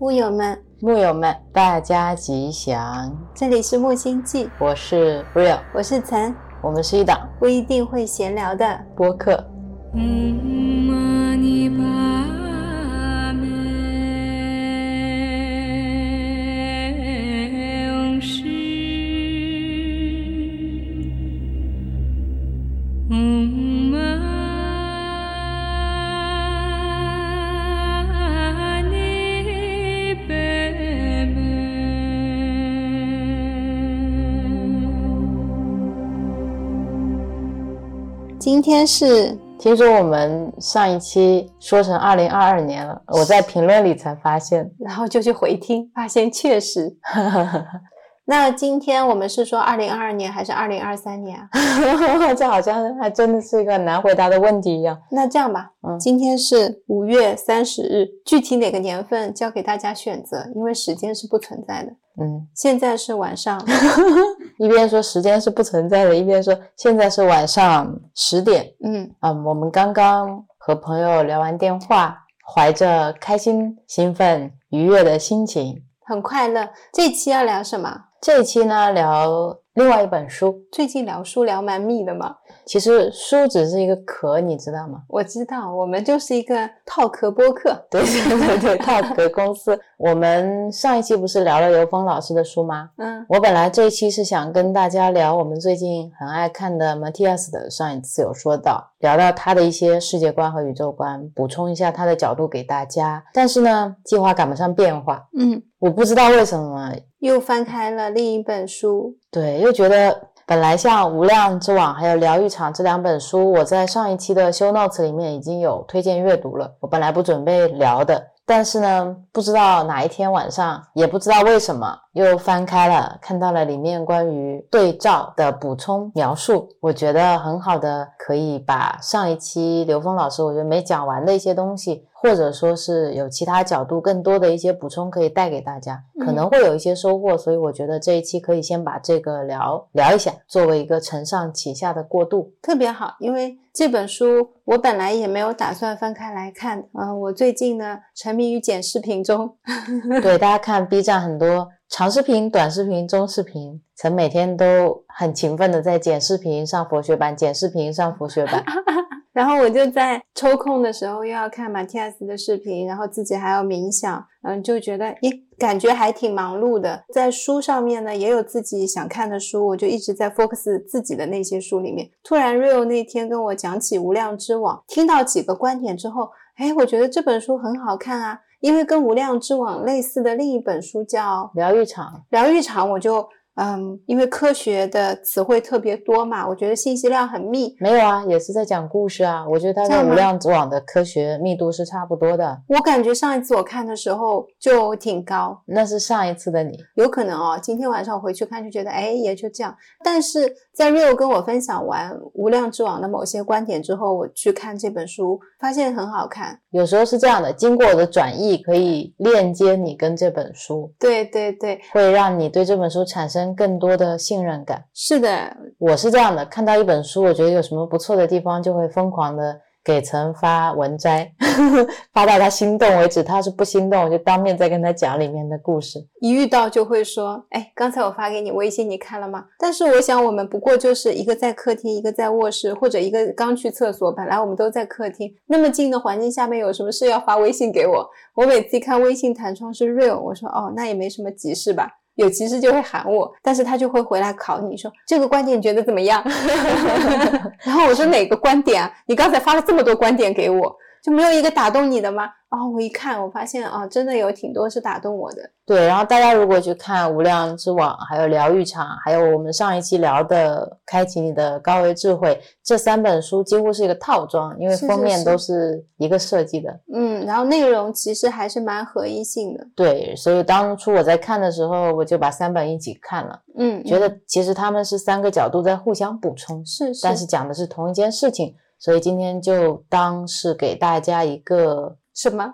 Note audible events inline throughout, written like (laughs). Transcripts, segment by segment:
木友们，木友们，大家吉祥！这里是木星记，我是 Real，我是岑，我们是一档不一定会闲聊的。播客。今天是听说我们上一期说成二零二二年了，我在评论里才发现，然后就去回听，发现确实。(laughs) 那今天我们是说二零二二年还是二零二三年啊？(laughs) 这好像还真的是一个难回答的问题一样。那这样吧，嗯，今天是五月三十日，具体哪个年份交给大家选择，因为时间是不存在的。嗯，现在是晚上，一边说时间是不存在的，一边说现在是晚上十点。嗯啊，我们刚刚和朋友聊完电话，怀着开心、兴奋、愉悦的心情，很快乐。这期要聊什么？这一期呢，聊另外一本书。最近聊书聊蛮密的嘛。其实书只是一个壳，你知道吗？我知道，我们就是一个套壳播客。(laughs) 对对对对，套壳公司。(laughs) 我们上一期不是聊了刘峰老师的书吗？嗯。我本来这一期是想跟大家聊我们最近很爱看的 Matthias 的，上一次有说到，聊到他的一些世界观和宇宙观，补充一下他的角度给大家。但是呢，计划赶不上变化。嗯。我不知道为什么又翻开了另一本书。对，又觉得。本来像《无量之网》还有《疗愈场》这两本书，我在上一期的修 notes 里面已经有推荐阅读了。我本来不准备聊的，但是呢，不知道哪一天晚上，也不知道为什么又翻开了，看到了里面关于对照的补充描述，我觉得很好的，可以把上一期刘峰老师我觉得没讲完的一些东西。或者说是有其他角度更多的一些补充可以带给大家，可能会有一些收获，所以我觉得这一期可以先把这个聊聊一下，作为一个承上启下的过渡，特别好。因为这本书我本来也没有打算翻开来看，嗯，我最近呢沉迷于剪视频中，(laughs) 对大家看 B 站很多长视频、短视频、中视频，曾每天都很勤奋的在剪视频上佛学版，剪视频上佛学版。(laughs) 然后我就在抽空的时候又要看马蒂亚斯的视频，然后自己还要冥想，嗯，就觉得咦，感觉还挺忙碌的。在书上面呢，也有自己想看的书，我就一直在 focus 自己的那些书里面。突然 Rio 那天跟我讲起《无量之网》，听到几个观点之后，哎，我觉得这本书很好看啊，因为跟《无量之网》类似的另一本书叫《疗愈场》，疗愈场我就。嗯，因为科学的词汇特别多嘛，我觉得信息量很密。没有啊，也是在讲故事啊。我觉得它跟无量之网的科学密度是差不多的。我感觉上一次我看的时候就挺高，那是上一次的你。有可能哦，今天晚上我回去看就觉得，哎，也就这样。但是在 Rio 跟我分享完无量之网的某些观点之后，我去看这本书，发现很好看。有时候是这样的，经过我的转译，可以链接你跟这本书。对对对，会让你对这本书产生。更多的信任感是的，我是这样的，看到一本书，我觉得有什么不错的地方，就会疯狂的给陈发文摘，(laughs) 发到他心动为止。他是不心动，我就当面再跟他讲里面的故事。一遇到就会说，哎，刚才我发给你微信，你看了吗？但是我想，我们不过就是一个在客厅，一个在卧室，或者一个刚去厕所。本来我们都在客厅，那么近的环境下面，有什么事要发微信给我？我每次一看微信弹窗是 real，我说哦，那也没什么急事吧。有急事就会喊我，但是他就会回来考你说这个观点你觉得怎么样？(laughs) 然后我说哪个观点啊？你刚才发了这么多观点给我，就没有一个打动你的吗？哦，我一看，我发现啊，真的有挺多是打动我的。对，然后大家如果去看《无量之网》，还有《疗愈场》，还有我们上一期聊的《开启你的高维智慧》，这三本书几乎是一个套装，因为封面都是一个设计的。嗯，然后内容其实还是蛮合一性的。对，所以当初我在看的时候，我就把三本一起看了。嗯，觉得其实他们是三个角度在互相补充，是，但是讲的是同一件事情，所以今天就当是给大家一个。什么？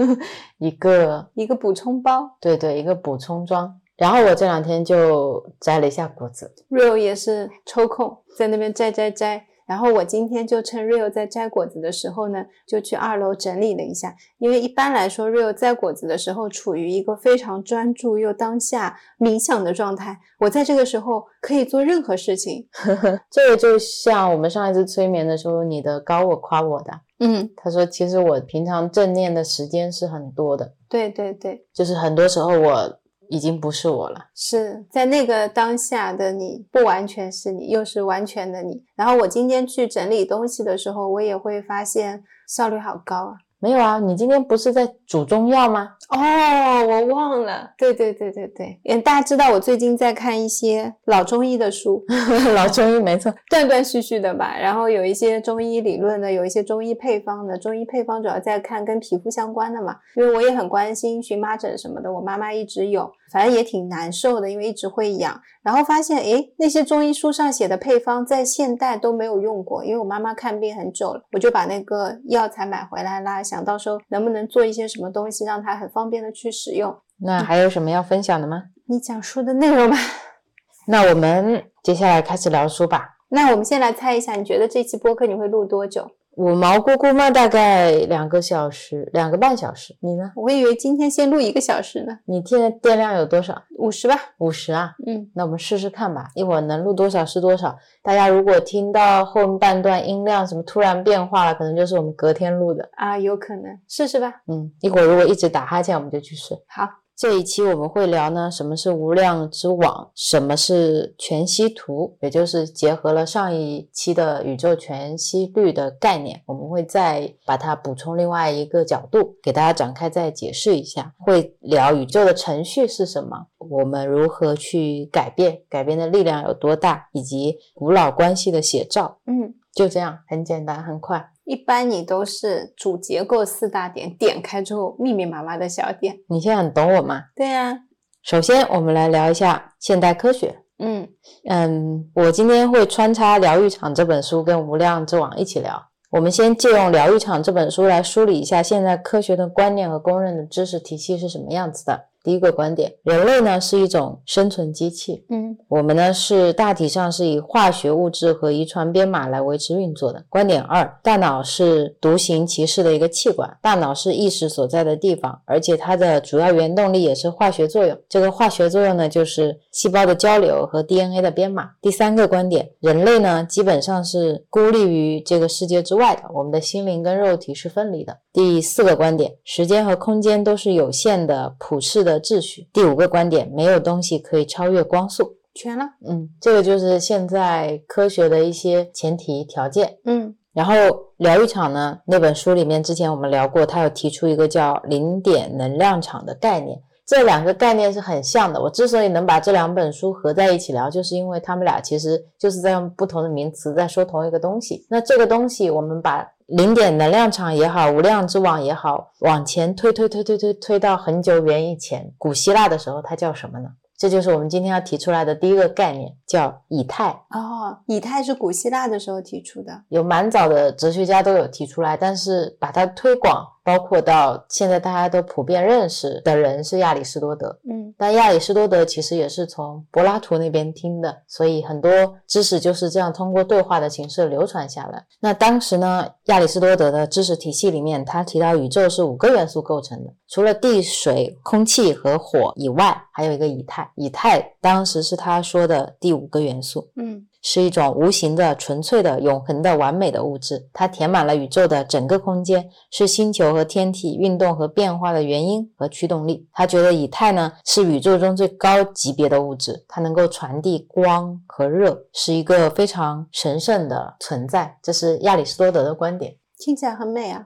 (laughs) 一个一个补充包，对对，一个补充装。然后我这两天就摘了一下果子，Real 也是抽空在那边摘摘摘。然后我今天就趁 Rio 在摘果子的时候呢，就去二楼整理了一下。因为一般来说，Rio 摘果子的时候处于一个非常专注又当下冥想的状态，我在这个时候可以做任何事情。(laughs) 这个就像我们上一次催眠的时候，你的高我夸我的，嗯，他说其实我平常正念的时间是很多的，对对对，就是很多时候我已经不是我了。是在那个当下的你，不完全是你，又是完全的你。然后我今天去整理东西的时候，我也会发现效率好高啊。没有啊，你今天不是在煮中药吗？哦，我忘了。对对对对对，嗯，大家知道我最近在看一些老中医的书，(laughs) 老中医没错，断断续续的吧。然后有一些中医理论的，有一些中医配方的。中医配方主要在看跟皮肤相关的嘛，因为我也很关心荨麻疹什么的，我妈妈一直有，反正也挺难受的，因为一直会痒。然后发现，诶，那些中医书上写的配方在现代都没有用过，因为我妈妈看病很久了，我就把那个药材买回来啦，想到时候能不能做一些什么东西，让她很方便的去使用。那还有什么要分享的吗？你讲书的内容吧。(laughs) 那我们接下来开始聊书吧。那我们先来猜一下，你觉得这期播客你会录多久？五毛姑姑嘛，大概两个小时，两个半小时。你呢？我以为今天先录一个小时呢。你现在电量有多少？五十吧。五十啊？嗯，那我们试试看吧，一会儿能录多少是多少。大家如果听到后半段音量什么突然变化了，可能就是我们隔天录的。啊，有可能，试试吧。嗯，一会儿如果一直打哈欠，我们就去试。好。这一期我们会聊呢，什么是无量之网，什么是全息图，也就是结合了上一期的宇宙全息率的概念，我们会再把它补充另外一个角度，给大家展开再解释一下。会聊宇宙的程序是什么，我们如何去改变，改变的力量有多大，以及古老关系的写照。嗯，就这样，很简单，很快。一般你都是主结构四大点点开之后密密麻麻的小点。你现在很懂我吗？对呀。首先，我们来聊一下现代科学。嗯嗯，我今天会穿插《疗愈场》这本书跟《无量之网》一起聊。我们先借用《疗愈场》这本书来梳理一下现代科学的观念和公认的知识体系是什么样子的。第一个观点，人类呢是一种生存机器，嗯，我们呢是大体上是以化学物质和遗传编码来维持运作的。观点二，大脑是独行其事的一个器官，大脑是意识所在的地方，而且它的主要原动力也是化学作用。这个化学作用呢，就是细胞的交流和 DNA 的编码。第三个观点，人类呢基本上是孤立于这个世界之外的，我们的心灵跟肉体是分离的。第四个观点，时间和空间都是有限的、普世的秩序。第五个观点，没有东西可以超越光速。全了，嗯，这个就是现在科学的一些前提条件。嗯，然后疗愈场呢，那本书里面之前我们聊过，它有提出一个叫零点能量场的概念。这两个概念是很像的。我之所以能把这两本书合在一起聊，就是因为他们俩其实就是在用不同的名词在说同一个东西。那这个东西，我们把零点能量场也好，无量之网也好，往前推推推推推推到很久远以前，古希腊的时候，它叫什么呢？这就是我们今天要提出来的第一个概念，叫以太。哦，以太是古希腊的时候提出的，有蛮早的哲学家都有提出来，但是把它推广。包括到现在大家都普遍认识的人是亚里士多德，嗯，但亚里士多德其实也是从柏拉图那边听的，所以很多知识就是这样通过对话的形式流传下来。那当时呢，亚里士多德的知识体系里面，他提到宇宙是五个元素构成的，除了地、水、空气和火以外，还有一个以太。以太当时是他说的第五个元素，嗯。是一种无形的、纯粹的、永恒的、完美的物质，它填满了宇宙的整个空间，是星球和天体运动和变化的原因和驱动力。他觉得以太呢是宇宙中最高级别的物质，它能够传递光和热，是一个非常神圣的存在。这是亚里士多德的观点，听起来很美啊。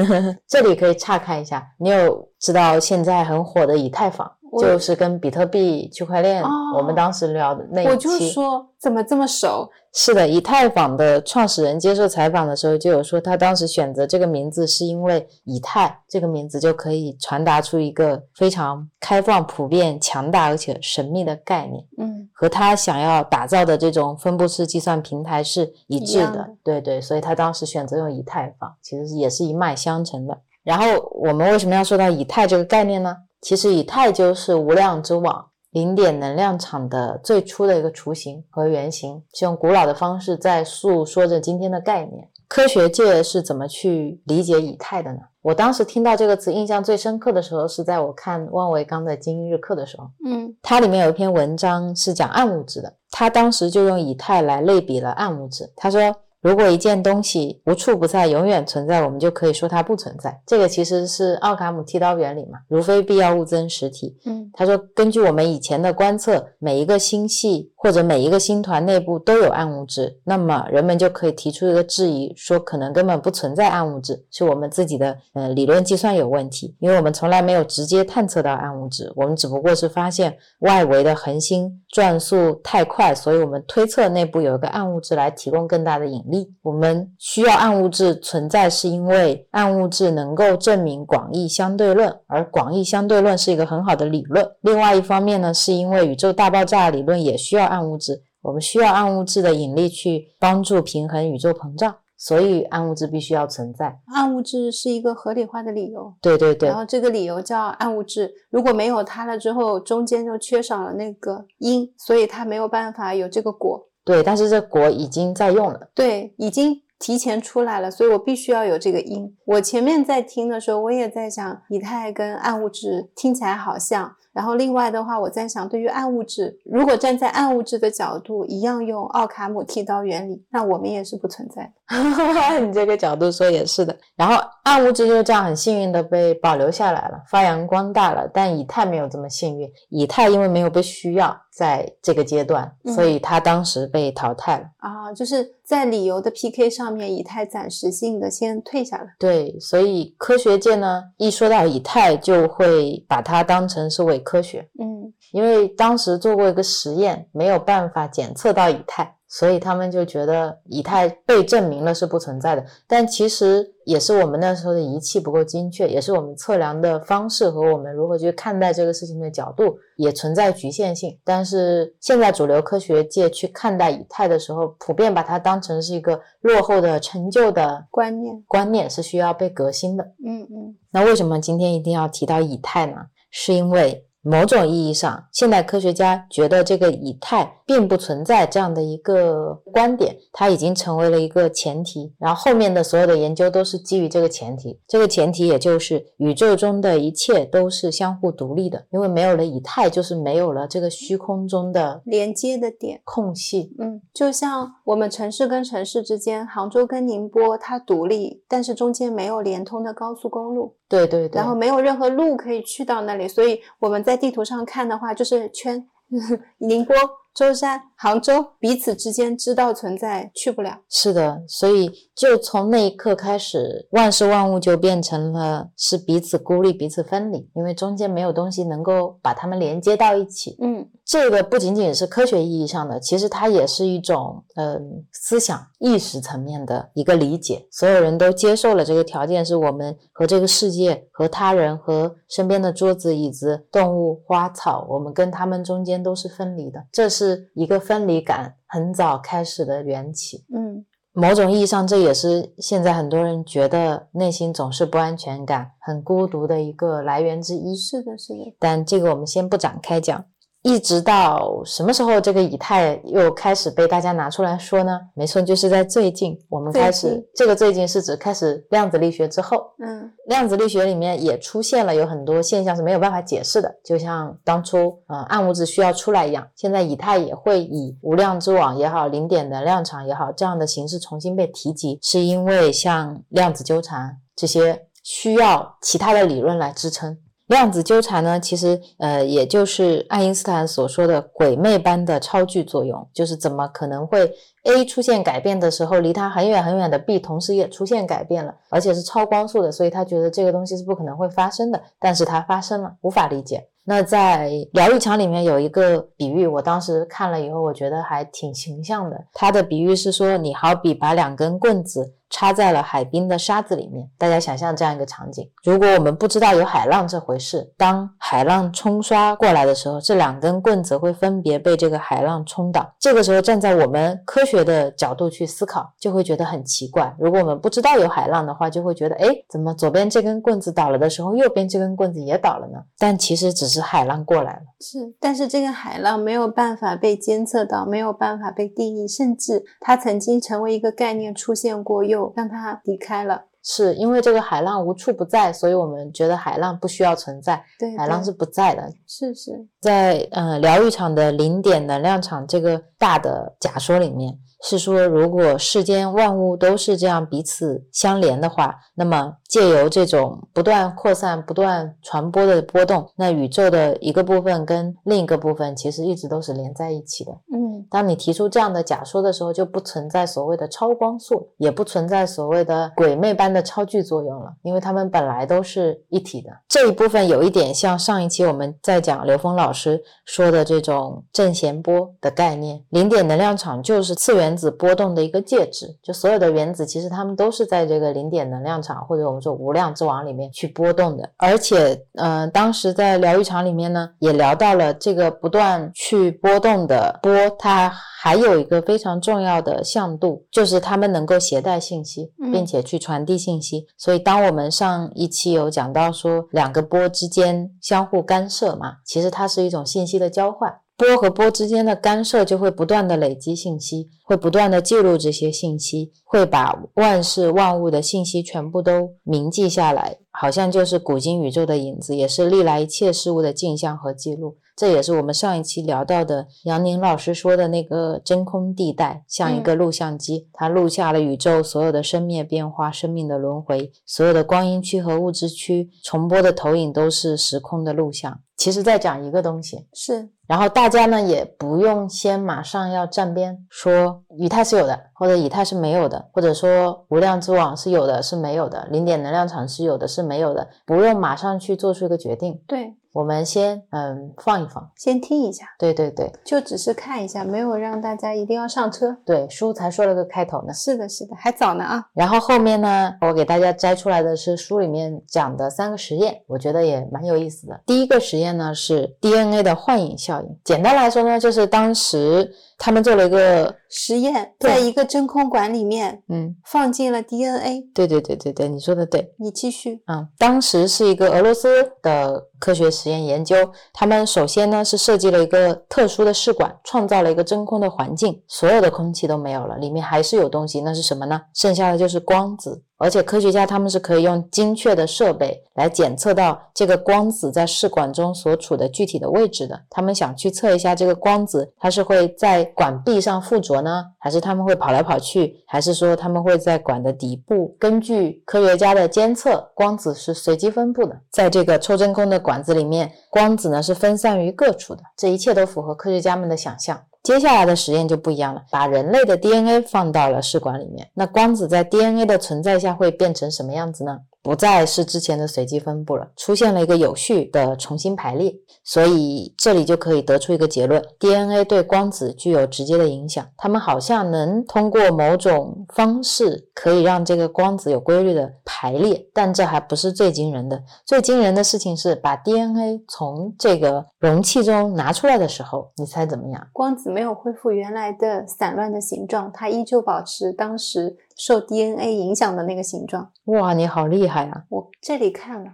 (laughs) 这里可以岔开一下，你有知道现在很火的以太坊？就是跟比特币、区块链，我们当时聊的那一期，我就说怎么这么熟？是的，以太坊的创始人接受采访的时候就有说，他当时选择这个名字是因为以太这个名字就可以传达出一个非常开放、普遍、强大而且神秘的概念，嗯，和他想要打造的这种分布式计算平台是一致的。对对，所以他当时选择用以太坊，其实也是一脉相承的。然后我们为什么要说到以太这个概念呢？其实以太就是无量之网，零点能量场的最初的一个雏形和原型，是用古老的方式在诉说着今天的概念。科学界是怎么去理解以太的呢？我当时听到这个词印象最深刻的时候，是在我看万维刚的《今日课》的时候。嗯，它里面有一篇文章是讲暗物质的，他当时就用以太来类比了暗物质。他说。如果一件东西无处不在，永远存在，我们就可以说它不存在。这个其实是奥卡姆剃刀原理嘛，如非必要勿增实体。嗯，他说，根据我们以前的观测，每一个星系或者每一个星团内部都有暗物质，那么人们就可以提出一个质疑，说可能根本不存在暗物质，是我们自己的呃理论计算有问题，因为我们从来没有直接探测到暗物质，我们只不过是发现外围的恒星转速太快，所以我们推测内部有一个暗物质来提供更大的引。力，我们需要暗物质存在，是因为暗物质能够证明广义相对论，而广义相对论是一个很好的理论。另外一方面呢，是因为宇宙大爆炸理论也需要暗物质，我们需要暗物质的引力去帮助平衡宇宙膨胀，所以暗物质必须要存在。暗物质是一个合理化的理由，对对对。然后这个理由叫暗物质，如果没有它了之后，中间就缺少了那个因，所以它没有办法有这个果。对，但是这果已经在用了，对，已经提前出来了，所以我必须要有这个因。我前面在听的时候，我也在想，以太跟暗物质听起来好像。然后另外的话，我在想，对于暗物质，如果站在暗物质的角度，一样用奥卡姆剃刀原理，那我们也是不存在。(laughs) 你这个角度说也是的。然后暗物质就这样很幸运的被保留下来了，发扬光大了。但以太没有这么幸运，以太因为没有被需要。在这个阶段，所以他当时被淘汰了啊，就是在理由的 PK 上面，以太暂时性的先退下了。对，所以科学界呢，一说到以太，就会把它当成是伪科学。嗯，因为当时做过一个实验，没有办法检测到以太。所以他们就觉得以太被证明了是不存在的，但其实也是我们那时候的仪器不够精确，也是我们测量的方式和我们如何去看待这个事情的角度也存在局限性。但是现在主流科学界去看待以太的时候，普遍把它当成是一个落后的陈旧的观念，观念是需要被革新的。嗯嗯。那为什么今天一定要提到以太呢？是因为。某种意义上，现代科学家觉得这个以太并不存在这样的一个观点，它已经成为了一个前提。然后后面的所有的研究都是基于这个前提，这个前提也就是宇宙中的一切都是相互独立的，因为没有了以太，就是没有了这个虚空中的连接的点空隙。嗯，就像我们城市跟城市之间，杭州跟宁波它独立，但是中间没有连通的高速公路。对对对，然后没有任何路可以去到那里，所以我们在地图上看的话，就是圈，(laughs) 宁波。舟山、杭州彼此之间知道存在，去不了。是的，所以就从那一刻开始，万事万物就变成了是彼此孤立、彼此分离，因为中间没有东西能够把它们连接到一起。嗯，这个不仅仅是科学意义上的，其实它也是一种嗯思想意识层面的一个理解。所有人都接受了这个条件，是我们和这个世界、和他人、和身边的桌子、椅子、动物、花草，我们跟他们中间都是分离的。这是。是一个分离感很早开始的缘起，嗯，某种意义上，这也是现在很多人觉得内心总是不安全感、很孤独的一个来源之一。是的，是的。但这个我们先不展开讲。一直到什么时候，这个以太又开始被大家拿出来说呢？没错，就是在最近，我们开始这个最近是指开始量子力学之后。嗯，量子力学里面也出现了有很多现象是没有办法解释的，就像当初呃暗物质需要出来一样，现在以太也会以无量之网也好，零点能量场也好这样的形式重新被提及，是因为像量子纠缠这些需要其他的理论来支撑。量子纠缠呢，其实呃，也就是爱因斯坦所说的鬼魅般的超距作用，就是怎么可能会 A 出现改变的时候，离它很远很远的 B 同时也出现改变了，而且是超光速的，所以他觉得这个东西是不可能会发生的，但是它发生了，无法理解。那在疗愈墙里面有一个比喻，我当时看了以后，我觉得还挺形象的。他的比喻是说，你好比把两根棍子插在了海滨的沙子里面。大家想象这样一个场景：如果我们不知道有海浪这回事，当海浪冲刷过来的时候，这两根棍子会分别被这个海浪冲倒。这个时候，站在我们科学的角度去思考，就会觉得很奇怪。如果我们不知道有海浪的话，就会觉得，哎，怎么左边这根棍子倒了的时候，右边这根棍子也倒了呢？但其实只是海浪过来了。是，但是这个海浪没有办法被监测到，没有办法被定义，甚至它曾经成为一个概念出现过，又让它离开了。是因为这个海浪无处不在，所以我们觉得海浪不需要存在。对，海浪是不在的。是是，在呃疗愈场的零点能量场这个大的假说里面。是说，如果世间万物都是这样彼此相连的话，那么借由这种不断扩散、不断传播的波动，那宇宙的一个部分跟另一个部分其实一直都是连在一起的。嗯，当你提出这样的假说的时候，就不存在所谓的超光速，也不存在所谓的鬼魅般的超距作用了，因为它们本来都是一体的。这一部分有一点像上一期我们在讲刘峰老师说的这种正弦波的概念，零点能量场就是次。原子波动的一个介质，就所有的原子其实它们都是在这个零点能量场或者我们说无量之王里面去波动的。而且，呃，当时在疗愈场里面呢，也聊到了这个不断去波动的波，它还有一个非常重要的向度，就是它们能够携带信息，并且去传递信息。所以，当我们上一期有讲到说两个波之间相互干涉嘛，其实它是一种信息的交换。波和波之间的干涉就会不断的累积信息，会不断的记录这些信息，会把万事万物的信息全部都铭记下来，好像就是古今宇宙的影子，也是历来一切事物的镜像和记录。这也是我们上一期聊到的杨宁老师说的那个真空地带，像一个录像机，它录下了宇宙所有的生灭变化、生命的轮回，所有的光阴区和物质区重播的投影都是时空的录像。其实在讲一个东西，是。然后大家呢也不用先马上要站边，说以太是有的，或者以太是没有的，或者说无量之网是有的，是没有的，零点能量场是有的，是没有的，不用马上去做出一个决定。对。我们先嗯放一放，先听一下。对对对，就只是看一下，没有让大家一定要上车。对，书才说了个开头呢。是的，是的，还早呢啊。然后后面呢，我给大家摘出来的是书里面讲的三个实验，我觉得也蛮有意思的。第一个实验呢是 DNA 的幻影效应，简单来说呢，就是当时。他们做了一个实验，在一个真空管里面，嗯，放进了 DNA。对对对对对，你说的对。你继续。嗯，当时是一个俄罗斯的科学实验研究，他们首先呢是设计了一个特殊的试管，创造了一个真空的环境，所有的空气都没有了，里面还是有东西，那是什么呢？剩下的就是光子。而且科学家他们是可以用精确的设备来检测到这个光子在试管中所处的具体的位置的。他们想去测一下这个光子，它是会在管壁上附着呢，还是他们会跑来跑去，还是说他们会在管的底部？根据科学家的监测，光子是随机分布的，在这个抽真空的管子里面，光子呢是分散于各处的。这一切都符合科学家们的想象。接下来的实验就不一样了，把人类的 DNA 放到了试管里面，那光子在 DNA 的存在下会变成什么样子呢？不再是之前的随机分布了，出现了一个有序的重新排列，所以这里就可以得出一个结论：DNA 对光子具有直接的影响，它们好像能通过某种方式可以让这个光子有规律的排列。但这还不是最惊人的，最惊人的事情是把 DNA 从这个容器中拿出来的时候，你猜怎么样？光子没有恢复原来的散乱的形状，它依旧保持当时。受 DNA 影响的那个形状，哇，你好厉害啊！我这里看了，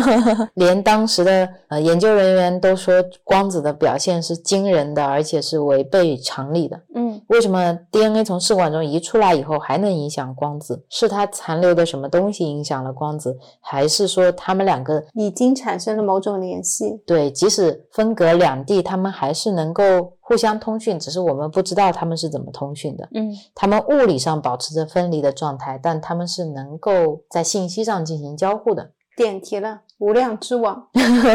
(laughs) 连当时的呃研究人员都说光子的表现是惊人的，而且是违背常理的。嗯，为什么 DNA 从试管中移出来以后还能影响光子？是它残留的什么东西影响了光子，还是说它们两个已经产生了某种联系？对，即使分隔两地，它们还是能够。互相通讯，只是我们不知道他们是怎么通讯的。嗯，他们物理上保持着分离的状态，但他们是能够在信息上进行交互的。点题了，无量之网。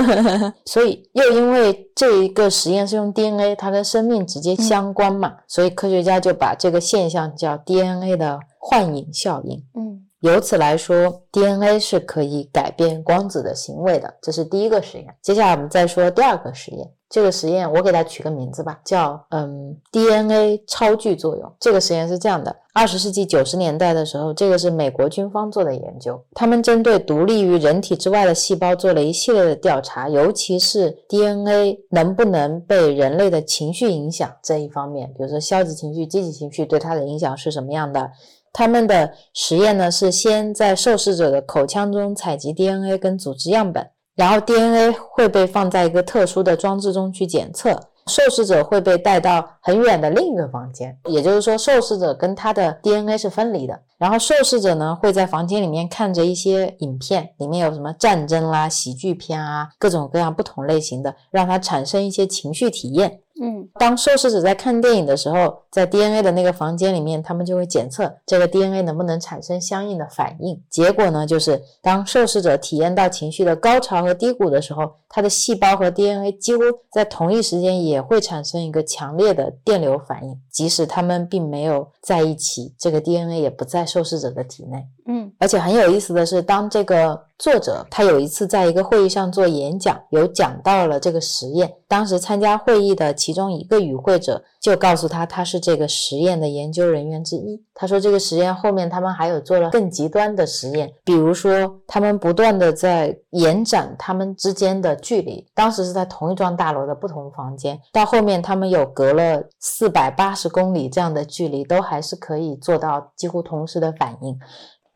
(laughs) 所以又因为这一个实验是用 DNA，它跟生命直接相关嘛，所以科学家就把这个现象叫 DNA 的幻影效应。嗯，由此来说，DNA 是可以改变光子的行为的。这是第一个实验。接下来我们再说第二个实验。这个实验我给它取个名字吧，叫嗯 DNA 超距作用。这个实验是这样的：二十世纪九十年代的时候，这个是美国军方做的研究，他们针对独立于人体之外的细胞做了一系列的调查，尤其是 DNA 能不能被人类的情绪影响这一方面，比如说消极情绪、积极情绪对它的影响是什么样的。他们的实验呢是先在受试者的口腔中采集 DNA 跟组织样本，然后 DNA 会被放在一个特殊的装置中去检测。受试者会被带到很远的另一个房间，也就是说，受试者跟他的 DNA 是分离的。然后受试者呢会在房间里面看着一些影片，里面有什么战争啦、喜剧片啊，各种各样不同类型的，让他产生一些情绪体验。嗯，当受试者在看电影的时候，在 DNA 的那个房间里面，他们就会检测这个 DNA 能不能产生相应的反应。结果呢，就是当受试者体验到情绪的高潮和低谷的时候，他的细胞和 DNA 几乎在同一时间也会产生一个强烈的电流反应，即使他们并没有在一起，这个 DNA 也不在受试者的体内。嗯，而且很有意思的是，当这个作者他有一次在一个会议上做演讲，有讲到了这个实验。当时参加会议的其中一个与会者就告诉他，他是这个实验的研究人员之一。他说，这个实验后面他们还有做了更极端的实验，比如说他们不断的在延展他们之间的距离。当时是在同一幢大楼的不同房间，到后面他们有隔了四百八十公里这样的距离，都还是可以做到几乎同时的反应。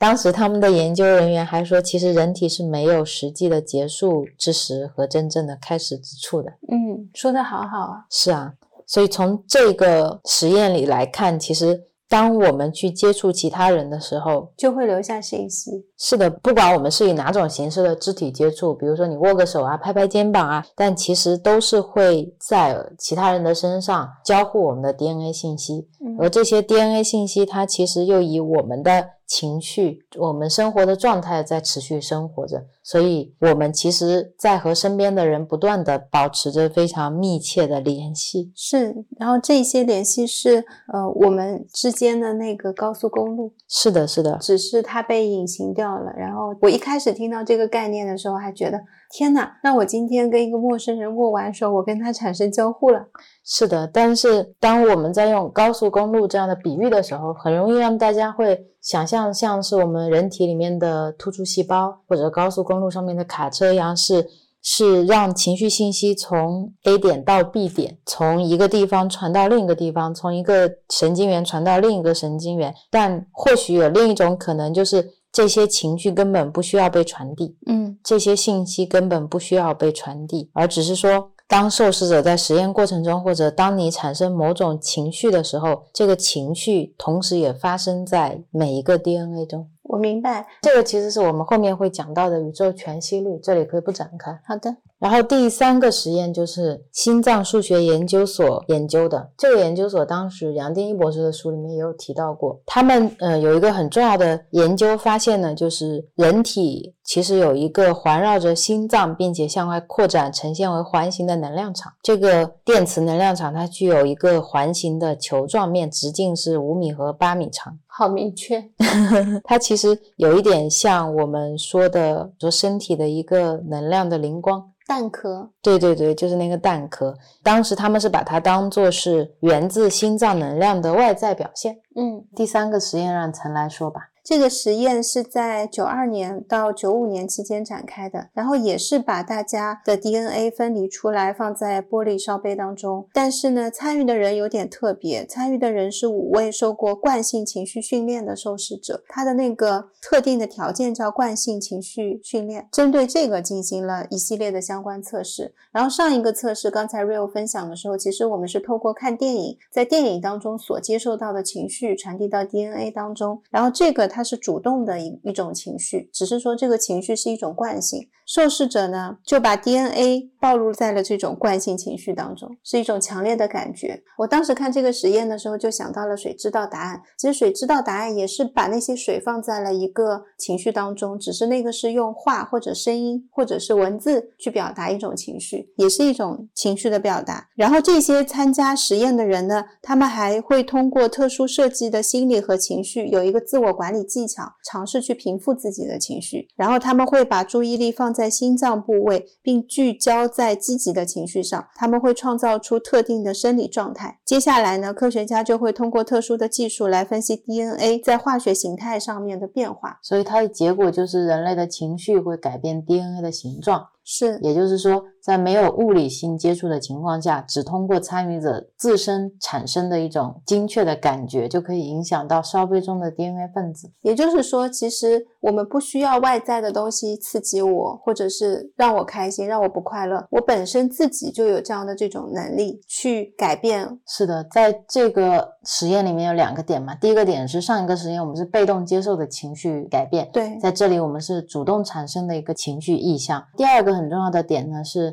当时他们的研究人员还说，其实人体是没有实际的结束之时和真正的开始之处的。嗯，说的好好啊。是啊，所以从这个实验里来看，其实当我们去接触其他人的时候，就会留下信息。是的，不管我们是以哪种形式的肢体接触，比如说你握个手啊、拍拍肩膀啊，但其实都是会在其他人的身上交互我们的 DNA 信息，而这些 DNA 信息，它其实又以我们的情绪，我们生活的状态在持续生活着，所以我们其实，在和身边的人不断的保持着非常密切的联系。是，然后这些联系是呃我们之间的那个高速公路。是的，是的，只是它被隐形掉然后我一开始听到这个概念的时候，还觉得天哪，那我今天跟一个陌生人握完手，我跟他产生交互了。是的，但是当我们在用高速公路这样的比喻的时候，很容易让大家会想象像是我们人体里面的突触细胞，或者高速公路上面的卡车一样，是是让情绪信息从 A 点到 B 点，从一个地方传到另一个地方，从一个神经元传到另一个神经元。但或许有另一种可能，就是这些情绪根本不需要被传递，嗯这些信息根本不需要被传递，而只是说。当受试者在实验过程中，或者当你产生某种情绪的时候，这个情绪同时也发生在每一个 DNA 中。我明白。这个其实是我们后面会讲到的宇宙全息律，这里可以不展开。好的，然后第三个实验就是心脏数学研究所研究的，这个研究所当时杨定一博士的书里面也有提到过，他们呃有一个很重要的研究发现呢，就是人体其实有一个环绕着心脏并且向外扩展、呈现为环形的能量场，这个电磁能量场它具有一个环形的球状面，直径是五米和八米长。好明确。(laughs) 它其实有一点像我们说的说身体的一个能量的灵光。蛋壳。对对对，就是那个蛋壳。当时他们是把它当做是源自心脏能量的外在表现。嗯，第三个实验让陈来说吧。这个实验是在九二年到九五年期间展开的，然后也是把大家的 DNA 分离出来放在玻璃烧杯当中。但是呢，参与的人有点特别，参与的人是五位受过惯性情绪训练的受试者，他的那个特定的条件叫惯性情绪训练，针对这个进行了一系列的相关测试。然后上一个测试，刚才 Real 分享的时候，其实我们是透过看电影，在电影当中所接受到的情绪传递到 DNA 当中，然后这个。它是主动的一一种情绪，只是说这个情绪是一种惯性。受试者呢就把 DNA 暴露在了这种惯性情绪当中，是一种强烈的感觉。我当时看这个实验的时候，就想到了水知道答案。其实水知道答案也是把那些水放在了一个情绪当中，只是那个是用画或者声音或者是文字去表达一种情绪，也是一种情绪的表达。然后这些参加实验的人呢，他们还会通过特殊设计的心理和情绪有一个自我管理。技巧尝试去平复自己的情绪，然后他们会把注意力放在心脏部位，并聚焦在积极的情绪上，他们会创造出特定的生理状态。接下来呢，科学家就会通过特殊的技术来分析 DNA 在化学形态上面的变化。所以它的结果就是人类的情绪会改变 DNA 的形状。是，也就是说，在没有物理性接触的情况下，只通过参与者自身产生的一种精确的感觉，就可以影响到烧杯中的 DNA 分子。也就是说，其实我们不需要外在的东西刺激我，或者是让我开心，让我不快乐，我本身自己就有这样的这种能力去改变。是的，在这个实验里面有两个点嘛，第一个点是上一个实验我们是被动接受的情绪改变，对，在这里我们是主动产生的一个情绪意向。第二个。很重要的点呢是。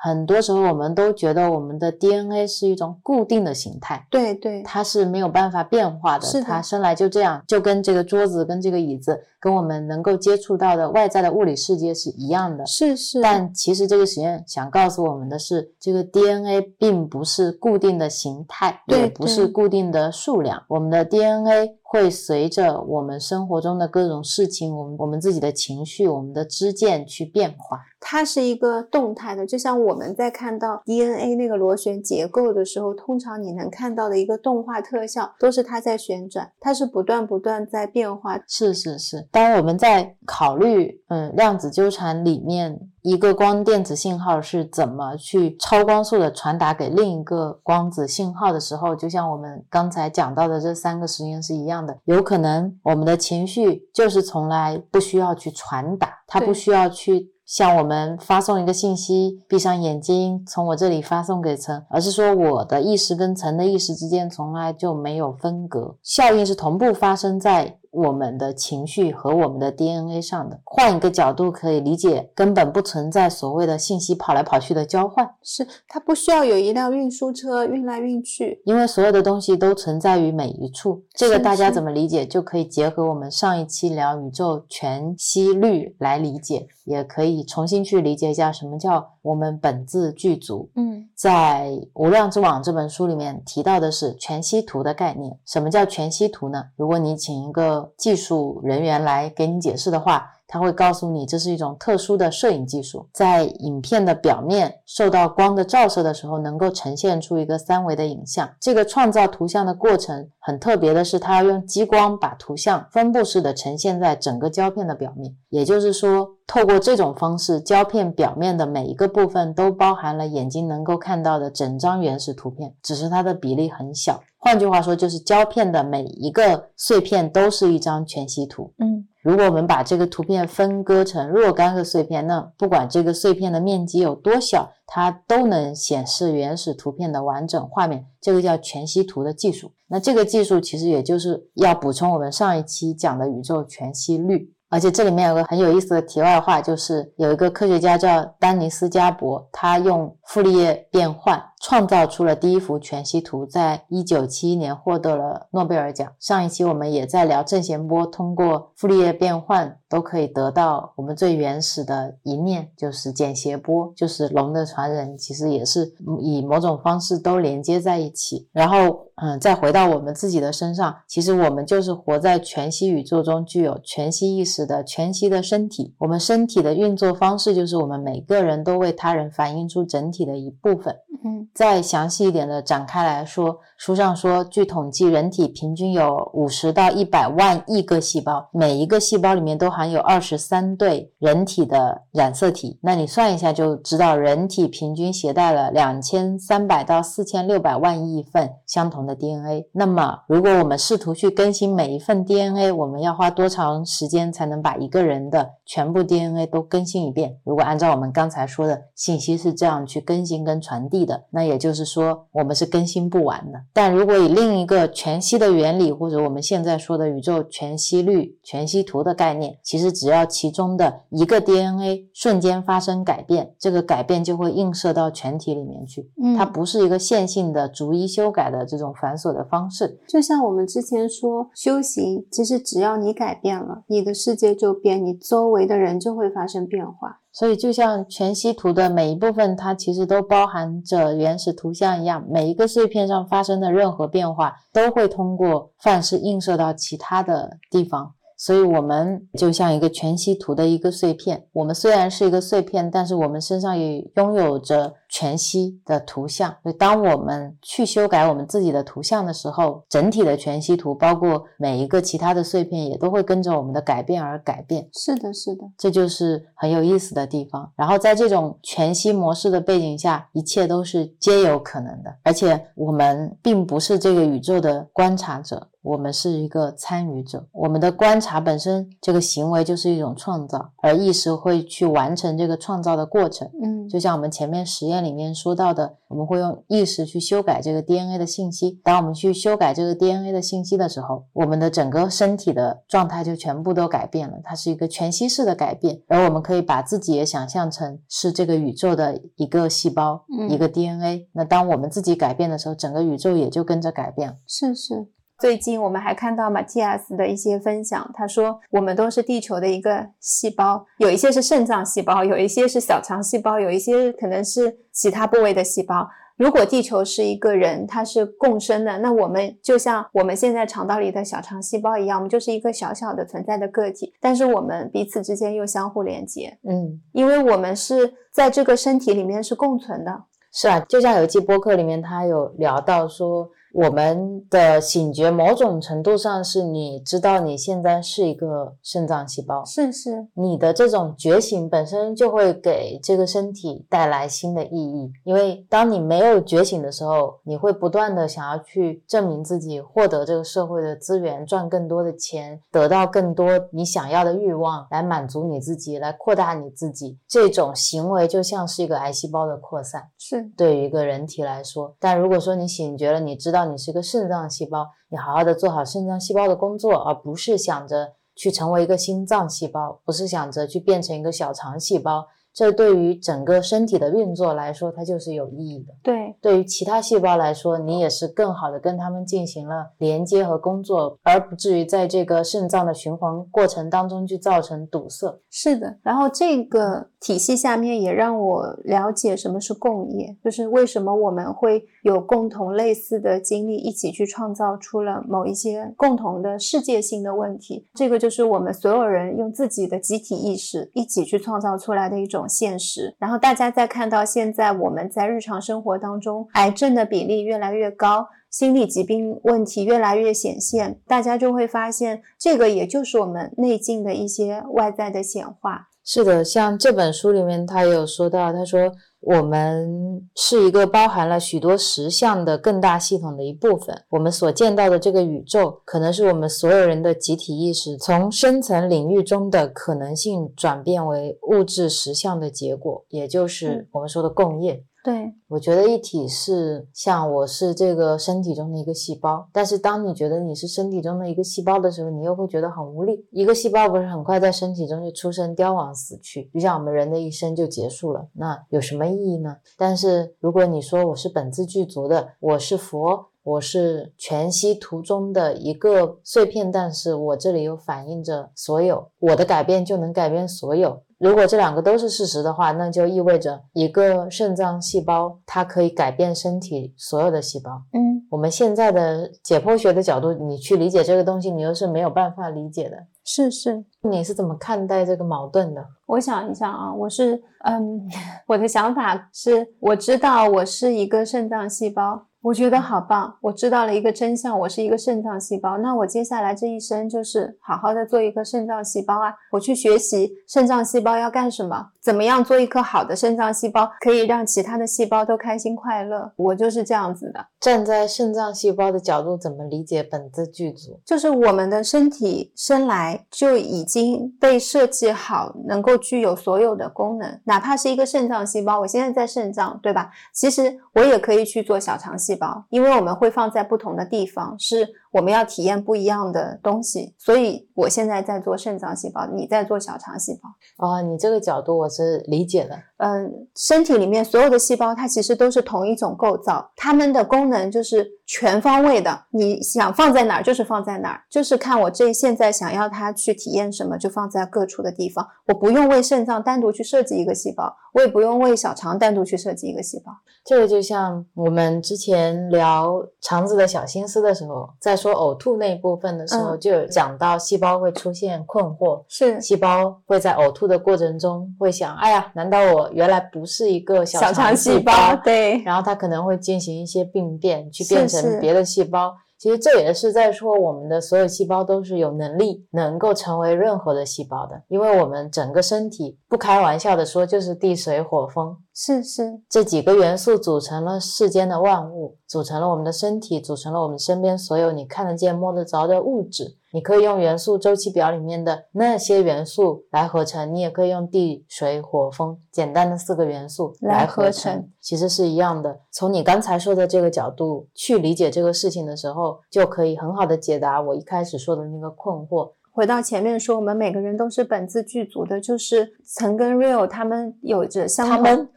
很多时候，我们都觉得我们的 DNA 是一种固定的形态，对对，它是没有办法变化的，是它生来就这样，就跟这个桌子、跟这个椅子、跟我们能够接触到的外在的物理世界是一样的，是是。但其实这个实验想告诉我们的是，这个 DNA 并不是固定的形态，也不是固定的数量，我们的 DNA 会随着我们生活中的各种事情，我们我们自己的情绪、我们的知见去变化。它是一个动态的，就像我们在看到 DNA 那个螺旋结构的时候，通常你能看到的一个动画特效，都是它在旋转，它是不断不断在变化。是是是。当我们在考虑，嗯，量子纠缠里面一个光电子信号是怎么去超光速的传达给另一个光子信号的时候，就像我们刚才讲到的这三个实验是一样的，有可能我们的情绪就是从来不需要去传达，它不需要去。向我们发送一个信息，闭上眼睛，从我这里发送给陈，而是说我的意识跟陈的意识之间从来就没有分隔，效应是同步发生在。我们的情绪和我们的 DNA 上的，换一个角度可以理解，根本不存在所谓的信息跑来跑去的交换，是它不需要有一辆运输车运来运去，因为所有的东西都存在于每一处。这个大家怎么理解，就可以结合我们上一期聊宇宙全息律来理解，也可以重新去理解一下什么叫我们本自具足。嗯，在《无量之网》这本书里面提到的是全息图的概念。什么叫全息图呢？如果你请一个技术人员来给你解释的话。他会告诉你，这是一种特殊的摄影技术，在影片的表面受到光的照射的时候，能够呈现出一个三维的影像。这个创造图像的过程很特别的是，它要用激光把图像分布式的呈现在整个胶片的表面。也就是说，透过这种方式，胶片表面的每一个部分都包含了眼睛能够看到的整张原始图片，只是它的比例很小。换句话说，就是胶片的每一个碎片都是一张全息图。嗯。如果我们把这个图片分割成若干个碎片，那不管这个碎片的面积有多小，它都能显示原始图片的完整画面。这个叫全息图的技术。那这个技术其实也就是要补充我们上一期讲的宇宙全息率。而且这里面有个很有意思的题外话，就是有一个科学家叫丹尼斯加伯，他用傅立叶变换创造出了第一幅全息图，在一九七一年获得了诺贝尔奖。上一期我们也在聊正弦波，通过傅立叶变换都可以得到我们最原始的一面，就是简谐波，就是龙的传人，其实也是以某种方式都连接在一起。然后。嗯，再回到我们自己的身上，其实我们就是活在全息宇宙中，具有全息意识的全息的身体。我们身体的运作方式，就是我们每个人都为他人反映出整体的一部分。嗯，再详细一点的展开来说，书上说，据统计，人体平均有五十到一百万亿个细胞，每一个细胞里面都含有二十三对人体的染色体。那你算一下就知道，人体平均携带了两千三百到四千六百万亿份相同。的 DNA，那么如果我们试图去更新每一份 DNA，我们要花多长时间才能把一个人的全部 DNA 都更新一遍？如果按照我们刚才说的信息是这样去更新跟传递的，那也就是说我们是更新不完的。但如果以另一个全息的原理，或者我们现在说的宇宙全息率、全息图的概念，其实只要其中的一个 DNA 瞬间发生改变，这个改变就会映射到全体里面去。嗯，它不是一个线性的逐一修改的这种。繁琐的方式，就像我们之前说修行，其实只要你改变了，你的世界就变，你周围的人就会发生变化。所以，就像全息图的每一部分，它其实都包含着原始图像一样，每一个碎片上发生的任何变化，都会通过范式映射到其他的地方。所以我们就像一个全息图的一个碎片。我们虽然是一个碎片，但是我们身上也拥有着全息的图像。所以，当我们去修改我们自己的图像的时候，整体的全息图，包括每一个其他的碎片，也都会跟着我们的改变而改变。是的，是的，这就是很有意思的地方。然后，在这种全息模式的背景下，一切都是皆有可能的。而且，我们并不是这个宇宙的观察者。我们是一个参与者，我们的观察本身这个行为就是一种创造，而意识会去完成这个创造的过程。嗯，就像我们前面实验里面说到的，我们会用意识去修改这个 DNA 的信息。当我们去修改这个 DNA 的信息的时候，我们的整个身体的状态就全部都改变了，它是一个全息式的改变。而我们可以把自己也想象成是这个宇宙的一个细胞，一个 DNA。那当我们自己改变的时候，整个宇宙也就跟着改变。是是。最近我们还看到马蒂亚斯的一些分享，他说我们都是地球的一个细胞，有一些是肾脏细胞，有一些是小肠细胞，有一些可能是其他部位的细胞。如果地球是一个人，它是共生的，那我们就像我们现在肠道里的小肠细胞一样，我们就是一个小小的存在的个体，但是我们彼此之间又相互连接，嗯，因为我们是在这个身体里面是共存的。是啊，就像有一期播客里面他有聊到说。我们的醒觉，某种程度上是你知道你现在是一个肾脏细胞，是是，你的这种觉醒本身就会给这个身体带来新的意义。因为当你没有觉醒的时候，你会不断的想要去证明自己，获得这个社会的资源，赚更多的钱，得到更多你想要的欲望，来满足你自己，来扩大你自己。这种行为就像是一个癌细胞的扩散，是对于一个人体来说。但如果说你醒觉了，你知道。你是个肾脏细胞，你好好的做好肾脏细胞的工作，而不是想着去成为一个心脏细胞，不是想着去变成一个小肠细胞。这对于整个身体的运作来说，它就是有意义的。对，对于其他细胞来说，你也是更好的跟他们进行了连接和工作，而不至于在这个肾脏的循环过程当中去造成堵塞。是的，然后这个体系下面也让我了解什么是共业，就是为什么我们会有共同类似的经历，一起去创造出了某一些共同的世界性的问题。这个就是我们所有人用自己的集体意识一起去创造出来的一种。现实，然后大家再看到现在我们在日常生活当中癌症的比例越来越高，心理疾病问题越来越显现，大家就会发现这个也就是我们内境的一些外在的显化。是的，像这本书里面他也有说到，他说。我们是一个包含了许多实相的更大系统的一部分。我们所见到的这个宇宙，可能是我们所有人的集体意识从深层领域中的可能性转变为物质实相的结果，也就是我们说的共业。对，我觉得一体是像我是这个身体中的一个细胞，但是当你觉得你是身体中的一个细胞的时候，你又会觉得很无力。一个细胞不是很快在身体中就出生、凋亡、死去，就像我们人的一生就结束了，那有什么意义呢？但是如果你说我是本自具足的，我是佛，我是全息图中的一个碎片，但是我这里又反映着所有，我的改变就能改变所有。如果这两个都是事实的话，那就意味着一个肾脏细胞它可以改变身体所有的细胞。嗯，我们现在的解剖学的角度，你去理解这个东西，你又是没有办法理解的。是是，你是怎么看待这个矛盾的？我想一下啊，我是嗯，(laughs) 我的想法是，我知道我是一个肾脏细胞。我觉得好棒！我知道了一个真相，我是一个肾脏细胞。那我接下来这一生就是好好的做一个肾脏细胞啊！我去学习肾脏细胞要干什么，怎么样做一颗好的肾脏细胞，可以让其他的细胞都开心快乐。我就是这样子的。站在肾脏细胞的角度，怎么理解本自具足？就是我们的身体生来就已经被设计好，能够具有所有的功能。哪怕是一个肾脏细胞，我现在在肾脏，对吧？其实我也可以去做小肠细胞，因为我们会放在不同的地方，是我们要体验不一样的东西。所以我现在在做肾脏细胞，你在做小肠细胞。哦，你这个角度我是理解的。嗯，身体里面所有的细胞，它其实都是同一种构造，它们的功能就是全方位的。你想放在哪儿，就是放在哪儿，就是看我这现在想要它去体验什么，就放在各处的地方。我不用为肾脏单独去设计一个细胞，我也不用为小肠单独去设计一个细胞。这个就像我们之前聊肠子的小心思的时候，在说呕吐那一部分的时候，嗯就有讲到细胞会出现困惑，是细胞会在呕吐的过程中会想：哎呀，难道我原来不是一个小小肠细细胞，对，然后它可能会进行一些病变，去变是成别的细胞。其实这也是在说，我们的所有细胞都是有能力能够成为任何的细胞的，因为我们整个身体不开玩笑的说，就是地水火风是是，这几个元素组成了世间的万物，组成了我们的身体，组成了我们身边所有你看得见、摸得着的物质。你可以用元素周期表里面的那些元素来合成，你也可以用地、水、火、风简单的四个元素来来合合成成，其实是一样的。从你刚才说的这个角度去理解这个事情的时候，就可以很好的解答我一开始说的那个困惑。回到前面说，我们每个人都是本自具足的，就是曾跟 real 他们有着相同，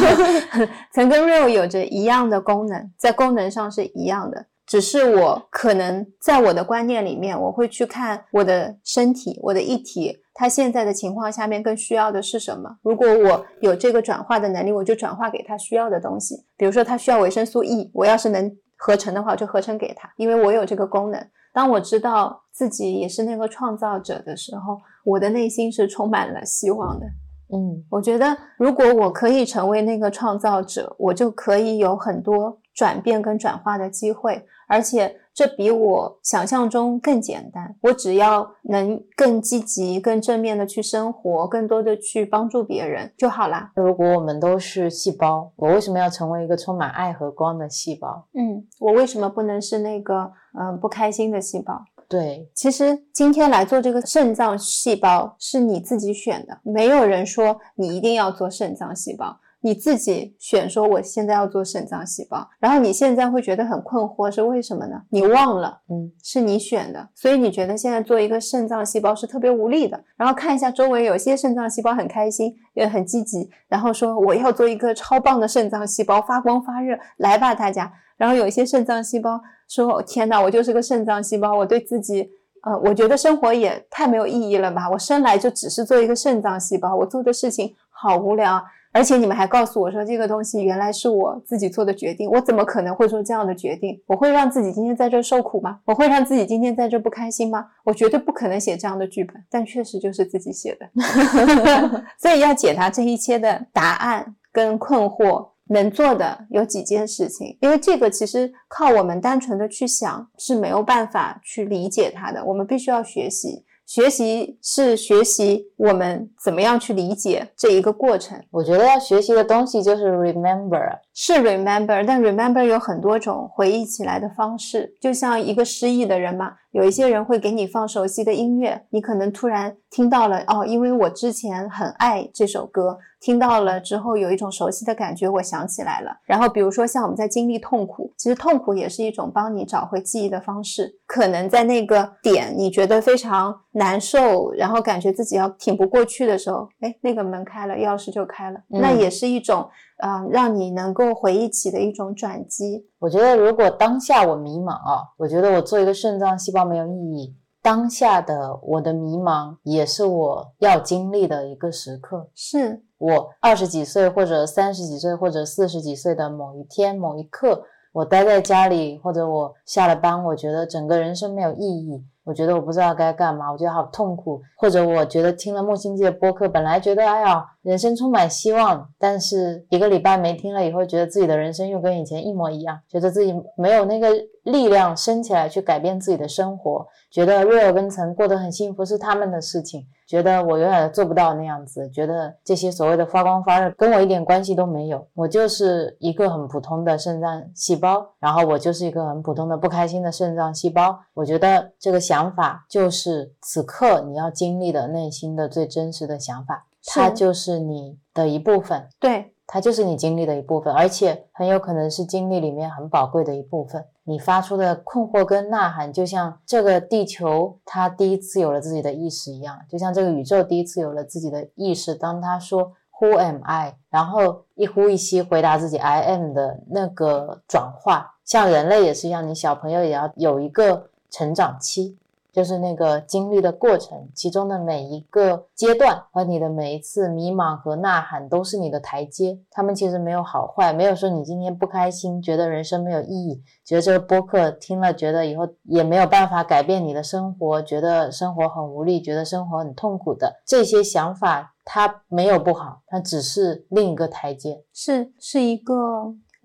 (laughs) 曾跟 real 有着一样的功能，在功能上是一样的。只是我可能在我的观念里面，我会去看我的身体，我的一体，它现在的情况下面更需要的是什么。如果我有这个转化的能力，我就转化给他需要的东西。比如说，他需要维生素 E，我要是能合成的话，我就合成给他，因为我有这个功能。当我知道自己也是那个创造者的时候，我的内心是充满了希望的。嗯，我觉得，如果我可以成为那个创造者，我就可以有很多转变跟转化的机会，而且这比我想象中更简单。我只要能更积极、更正面的去生活，更多的去帮助别人就好啦。如果我们都是细胞，我为什么要成为一个充满爱和光的细胞？嗯，我为什么不能是那个嗯、呃不开心的细胞？对，其实今天来做这个肾脏细胞是你自己选的，没有人说你一定要做肾脏细胞，你自己选说我现在要做肾脏细胞，然后你现在会觉得很困惑，是为什么呢？你忘了嗯，是你选的，所以你觉得现在做一个肾脏细胞是特别无力的。然后看一下周围有些肾脏细胞很开心，也很积极，然后说我要做一个超棒的肾脏细胞，发光发热，来吧大家。然后有一些肾脏细胞说：“天哪，我就是个肾脏细胞，我对自己，呃，我觉得生活也太没有意义了吧！我生来就只是做一个肾脏细胞，我做的事情好无聊啊。而且你们还告诉我说这个东西原来是我自己做的决定，我怎么可能会做这样的决定？我会让自己今天在这受苦吗？我会让自己今天在这不开心吗？我绝对不可能写这样的剧本，但确实就是自己写的。(laughs) 所以要解答这一切的答案跟困惑，能做的有几件事情，因为这个其实靠我们单纯的去想是没有办法去理解它的，我们必须要学习。学习是学习我们怎么样去理解这一个过程，我觉得要学习的东西就是 remember，是 remember，但 remember 有很多种回忆起来的方式，就像一个失忆的人嘛，有一些人会给你放熟悉的音乐，你可能突然听到了，哦，因为我之前很爱这首歌，听到了之后有一种熟悉的感觉，我想起来了。然后比如说像我们在经历痛苦，其实痛苦也是一种帮你找回记忆的方式，可能在那个点你觉得非常难受，然后感觉自己要挺不过去的时候，哎，那个门开了，钥匙就开了，嗯那也是一种。啊、让你能够回忆起的一种转机。我觉得如果当下我迷茫啊，我觉得我做一个肾脏细胞没有意义。当下的我的迷茫也是我要经历的一个时刻。是，我二十几岁或者三十几岁或者四十几岁的某一天某一刻，我待在家里，或者我下了班，我觉得整个人生没有意义。我觉得我不知道该干嘛，我觉得好痛苦，或者我觉得听了木星记的播客，本来觉得哎呀，人生充满希望，但是一个礼拜没听了以后，觉得自己的人生又跟以前一模一样，觉得自己没有那个力量升起来去改变自己的生活，觉得瑞尔跟曾过得很幸福是他们的事情，觉得我永远都做不到那样子，觉得这些所谓的发光发热跟我一点关系都没有，我就是一个很普通的肾脏细胞，然后我就是一个很普通的不开心的肾脏细胞。我觉得这个想法就是此刻你要经历的内心的最真实的想法，它就是你的一部分。对，它就是你经历的一部分，而且很有可能是经历里面很宝贵的一部分。你发出的困惑跟呐喊，就像这个地球它第一次有了自己的意识一样，就像这个宇宙第一次有了自己的意识。当他说 “Who am I”，然后一呼一吸回答自己 “I am” 的那个转化，像人类也是一样，你小朋友也要有一个成长期。就是那个经历的过程，其中的每一个阶段和你的每一次迷茫和呐喊，都是你的台阶。他们其实没有好坏，没有说你今天不开心，觉得人生没有意义，觉得这个播客听了，觉得以后也没有办法改变你的生活，觉得生活很无力，觉得生活很痛苦的这些想法，它没有不好，它只是另一个台阶，是是一个。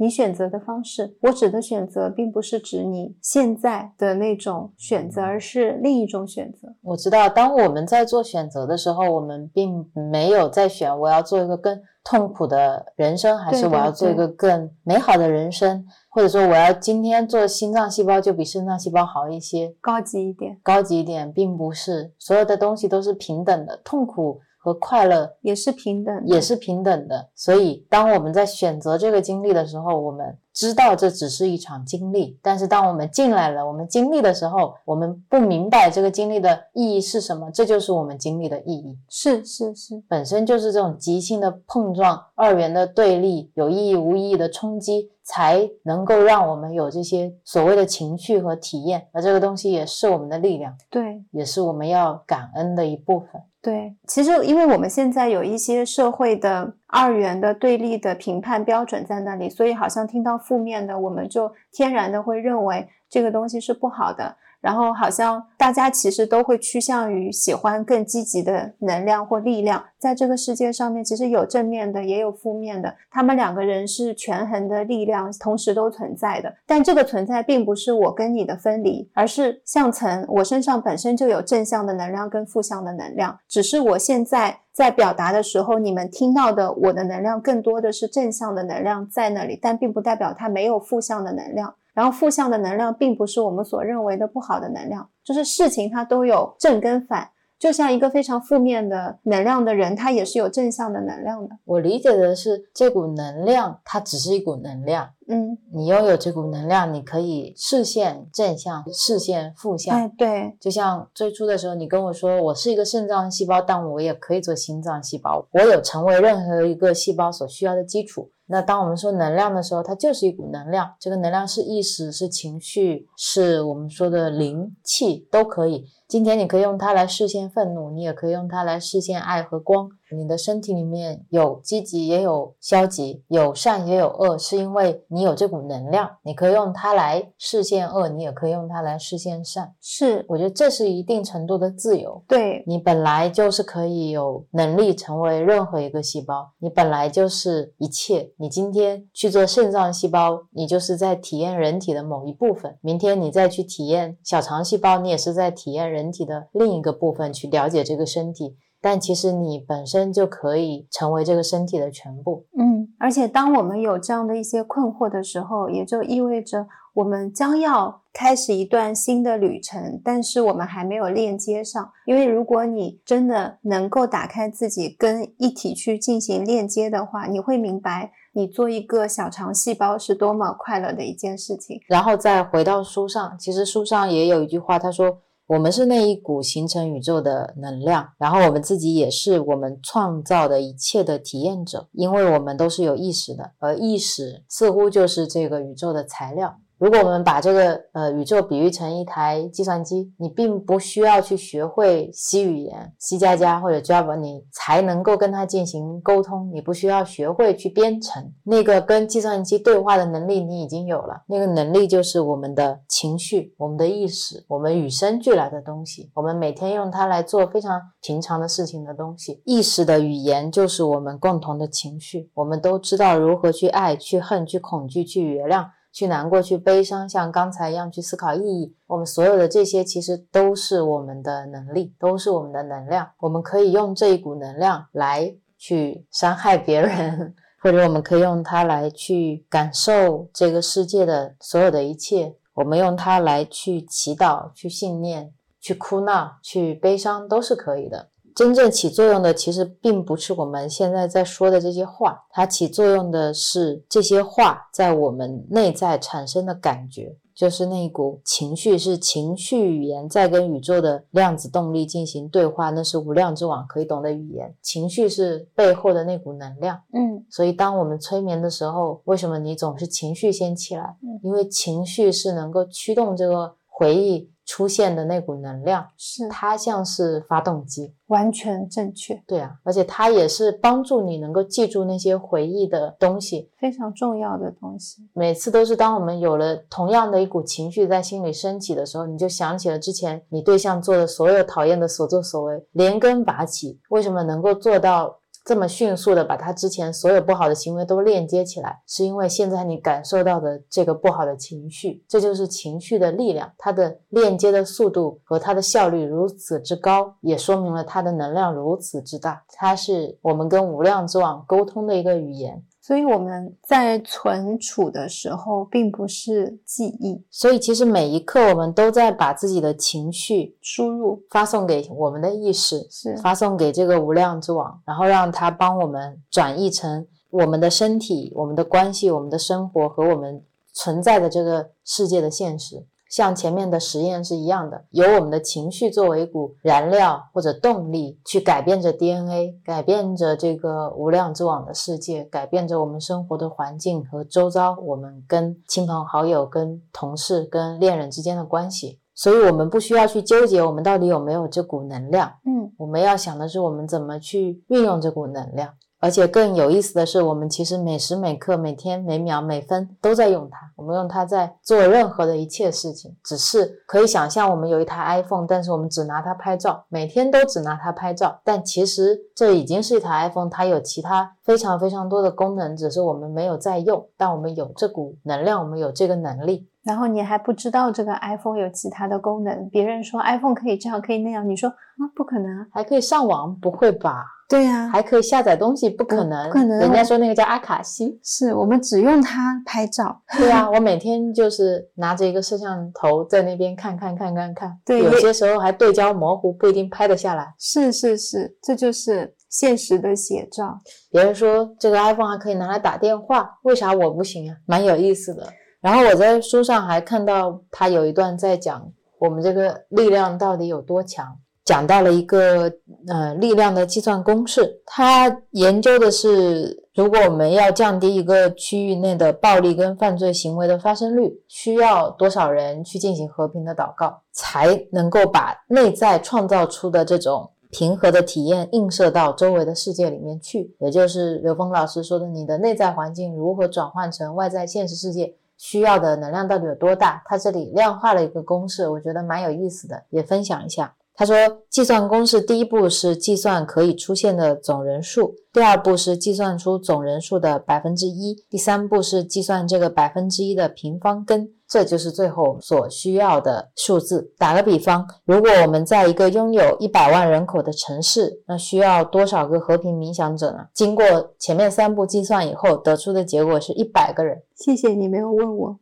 你选择的方式，我指的选择，并不是指你现在的那种选择，而是另一种选择。我知道，当我们在做选择的时候，我们并没有在选我要做一个更痛苦的人生，还是我要做一个更美好的人生，或者说我要今天做心脏细胞就比肾脏细胞好一些，高级一点，高级一点，并不是。所有的东西都是平等的，痛苦。和快乐也是平等，也是平等的。所以，当我们在选择这个经历的时候，我们知道这只是一场经历。但是，当我们进来了，我们经历的时候，我们不明白这个经历的意义是什么。这就是我们经历的意义。是是是，本身就是这种即兴的碰撞，二元的对立，有意义无意义的冲击，才能够让我们有这些所谓的情绪和体验。而这个东西也是我们的力量，对，也是我们要感恩的一部分。对，其实因为我们现在有一些社会的二元的对立的评判标准在那里，所以好像听到负面的，我们就天然的会认为这个东西是不好的。然后好像大家其实都会趋向于喜欢更积极的能量或力量，在这个世界上面，其实有正面的，也有负面的，他们两个人是权衡的力量，同时都存在的。但这个存在并不是我跟你的分离，而是像层，我身上本身就有正向的能量跟负向的能量，只是我现在在表达的时候，你们听到的我的能量更多的是正向的能量在那里，但并不代表它没有负向的能量。然后负向的能量并不是我们所认为的不好的能量，就是事情它都有正跟反，就像一个非常负面的能量的人，他也是有正向的能量的。我理解的是，这股能量它只是一股能量，嗯，你拥有这股能量，你可以视线正向，视线负向。哎，对，就像最初的时候，你跟我说我是一个肾脏细胞，但我也可以做心脏细胞，我有成为任何一个细胞所需要的基础。那当我们说能量的时候，它就是一股能量。这个能量是意识，是情绪，是我们说的灵气，都可以。今天你可以用它来实现愤怒，你也可以用它来实现爱和光。你的身体里面有积极也有消极，有善也有恶，是因为你有这股能量，你可以用它来实现恶，你也可以用它来实现善。是，我觉得这是一定程度的自由。对你本来就是可以有能力成为任何一个细胞，你本来就是一切。你今天去做肾脏细胞，你就是在体验人体的某一部分；明天你再去体验小肠细胞，你也是在体验人体的另一个部分，去了解这个身体。但其实你本身就可以成为这个身体的全部。嗯，而且当我们有这样的一些困惑的时候，也就意味着我们将要开始一段新的旅程，但是我们还没有链接上。因为如果你真的能够打开自己，跟一体去进行链接的话，你会明白，你做一个小肠细胞是多么快乐的一件事情。然后再回到书上，其实书上也有一句话，他说。我们是那一股形成宇宙的能量，然后我们自己也是我们创造的一切的体验者，因为我们都是有意识的，而意识似乎就是这个宇宙的材料。如果我们把这个呃宇宙比喻成一台计算机，你并不需要去学会 C 语言、C 加加或者 Java，你才能够跟它进行沟通。你不需要学会去编程，那个跟计算机对话的能力你已经有了。那个能力就是我们的情绪、我们的意识、我们与生俱来的东西。我们每天用它来做非常平常的事情的东西。意识的语言就是我们共同的情绪。我们都知道如何去爱、去恨、去恐惧、去原谅。去难过，去悲伤，像刚才一样去思考意义。我们所有的这些，其实都是我们的能力，都是我们的能量。我们可以用这一股能量来去伤害别人，或者我们可以用它来去感受这个世界的所有的一切。我们用它来去祈祷、去信念、去哭闹、去悲伤，都是可以的。真正起作用的，其实并不是我们现在在说的这些话，它起作用的是这些话在我们内在产生的感觉，就是那一股情绪，是情绪语言在跟宇宙的量子动力进行对话，那是无量之网可以懂的语言。情绪是背后的那股能量，嗯，所以当我们催眠的时候，为什么你总是情绪先起来？嗯，因为情绪是能够驱动这个回忆。出现的那股能量，是它像是发动机。完全正确，对啊，而且它也是帮助你能够记住那些回忆的东西。非常重要的东西。每次都是当我们有了同样的一股情绪在心里升起的时候，你就想起了之前你对象做的所有讨厌的所作所为，连根拔起。为什么能够做到？这么迅速的把他之前所有不好的行为都链接起来，是因为现在你感受到的这个不好的情绪，这就是情绪的力量。它的链接的速度和它的效率如此之高，也说明了它的能量如此之大。它是我们跟无量之网沟通的一个语言。所以我们在存储的时候，并不是记忆，所以其实每一刻我们都在把自己的情绪输入。发送给我们的意识，是。发送给这个无量之网，然后让它帮我们转译成我们的身体、我们的关系、我们的生活和我们存在的这个世界的现实。像前面的实验是一样的，由我们的情绪作为一股燃料或者动力，去改变着 DNA，改变着这个无量之网的世界，改变着我们生活的环境和周遭，我们跟亲朋好友、跟同事、跟恋人之间的关系。所以，我们不需要去纠结我们到底有没有这股能量。嗯，我们要想的是，我们怎么去运用这股能量。而且更有意思的是，我们其实每时每刻、每天每秒每分都在用它。我们用它在做任何的一切事情，只是可以想象我们有一台 iPhone，但是我们只拿它拍照，每天都只拿它拍照。但其实这已经是一台 iPhone，它有其他非常非常多的功能，只是我们没有在用。但我们有这股能量，我们有这个能力。然后你还不知道这个 iPhone 有其他的功能，别人说 iPhone 可以这样可以那样，你说啊不可能，还可以上网？不会吧？对呀，还可以下载东西？不可能，不可能。人家说那个叫阿卡西，是我们只用它拍照。对啊，我每天就是拿着一个摄像头在那边看看看看看，对，有些时候还对焦模糊，不一定拍得下来。是是是，这就是现实的写照。别人说这个 iPhone 还可以拿来打电话，为啥我不行啊？蛮有意思的。然后我在书上还看到他有一段在讲我们这个力量到底有多强，讲到了一个呃力量的计算公式。他研究的是，如果我们要降低一个区域内的暴力跟犯罪行为的发生率，需要多少人去进行和平的祷告，才能够把内在创造出的这种平和的体验映射到周围的世界里面去。也就是刘峰老师说的，你的内在环境如何转换成外在现实世界。需要的能量到底有多大？他这里量化了一个公式，我觉得蛮有意思的，也分享一下。他说，计算公式第一步是计算可以出现的总人数，第二步是计算出总人数的百分之一，第三步是计算这个百分之一的平方根。这就是最后所需要的数字。打个比方，如果我们在一个拥有一百万人口的城市，那需要多少个和平冥想者呢？经过前面三步计算以后，得出的结果是一百个人。谢谢你没有问我。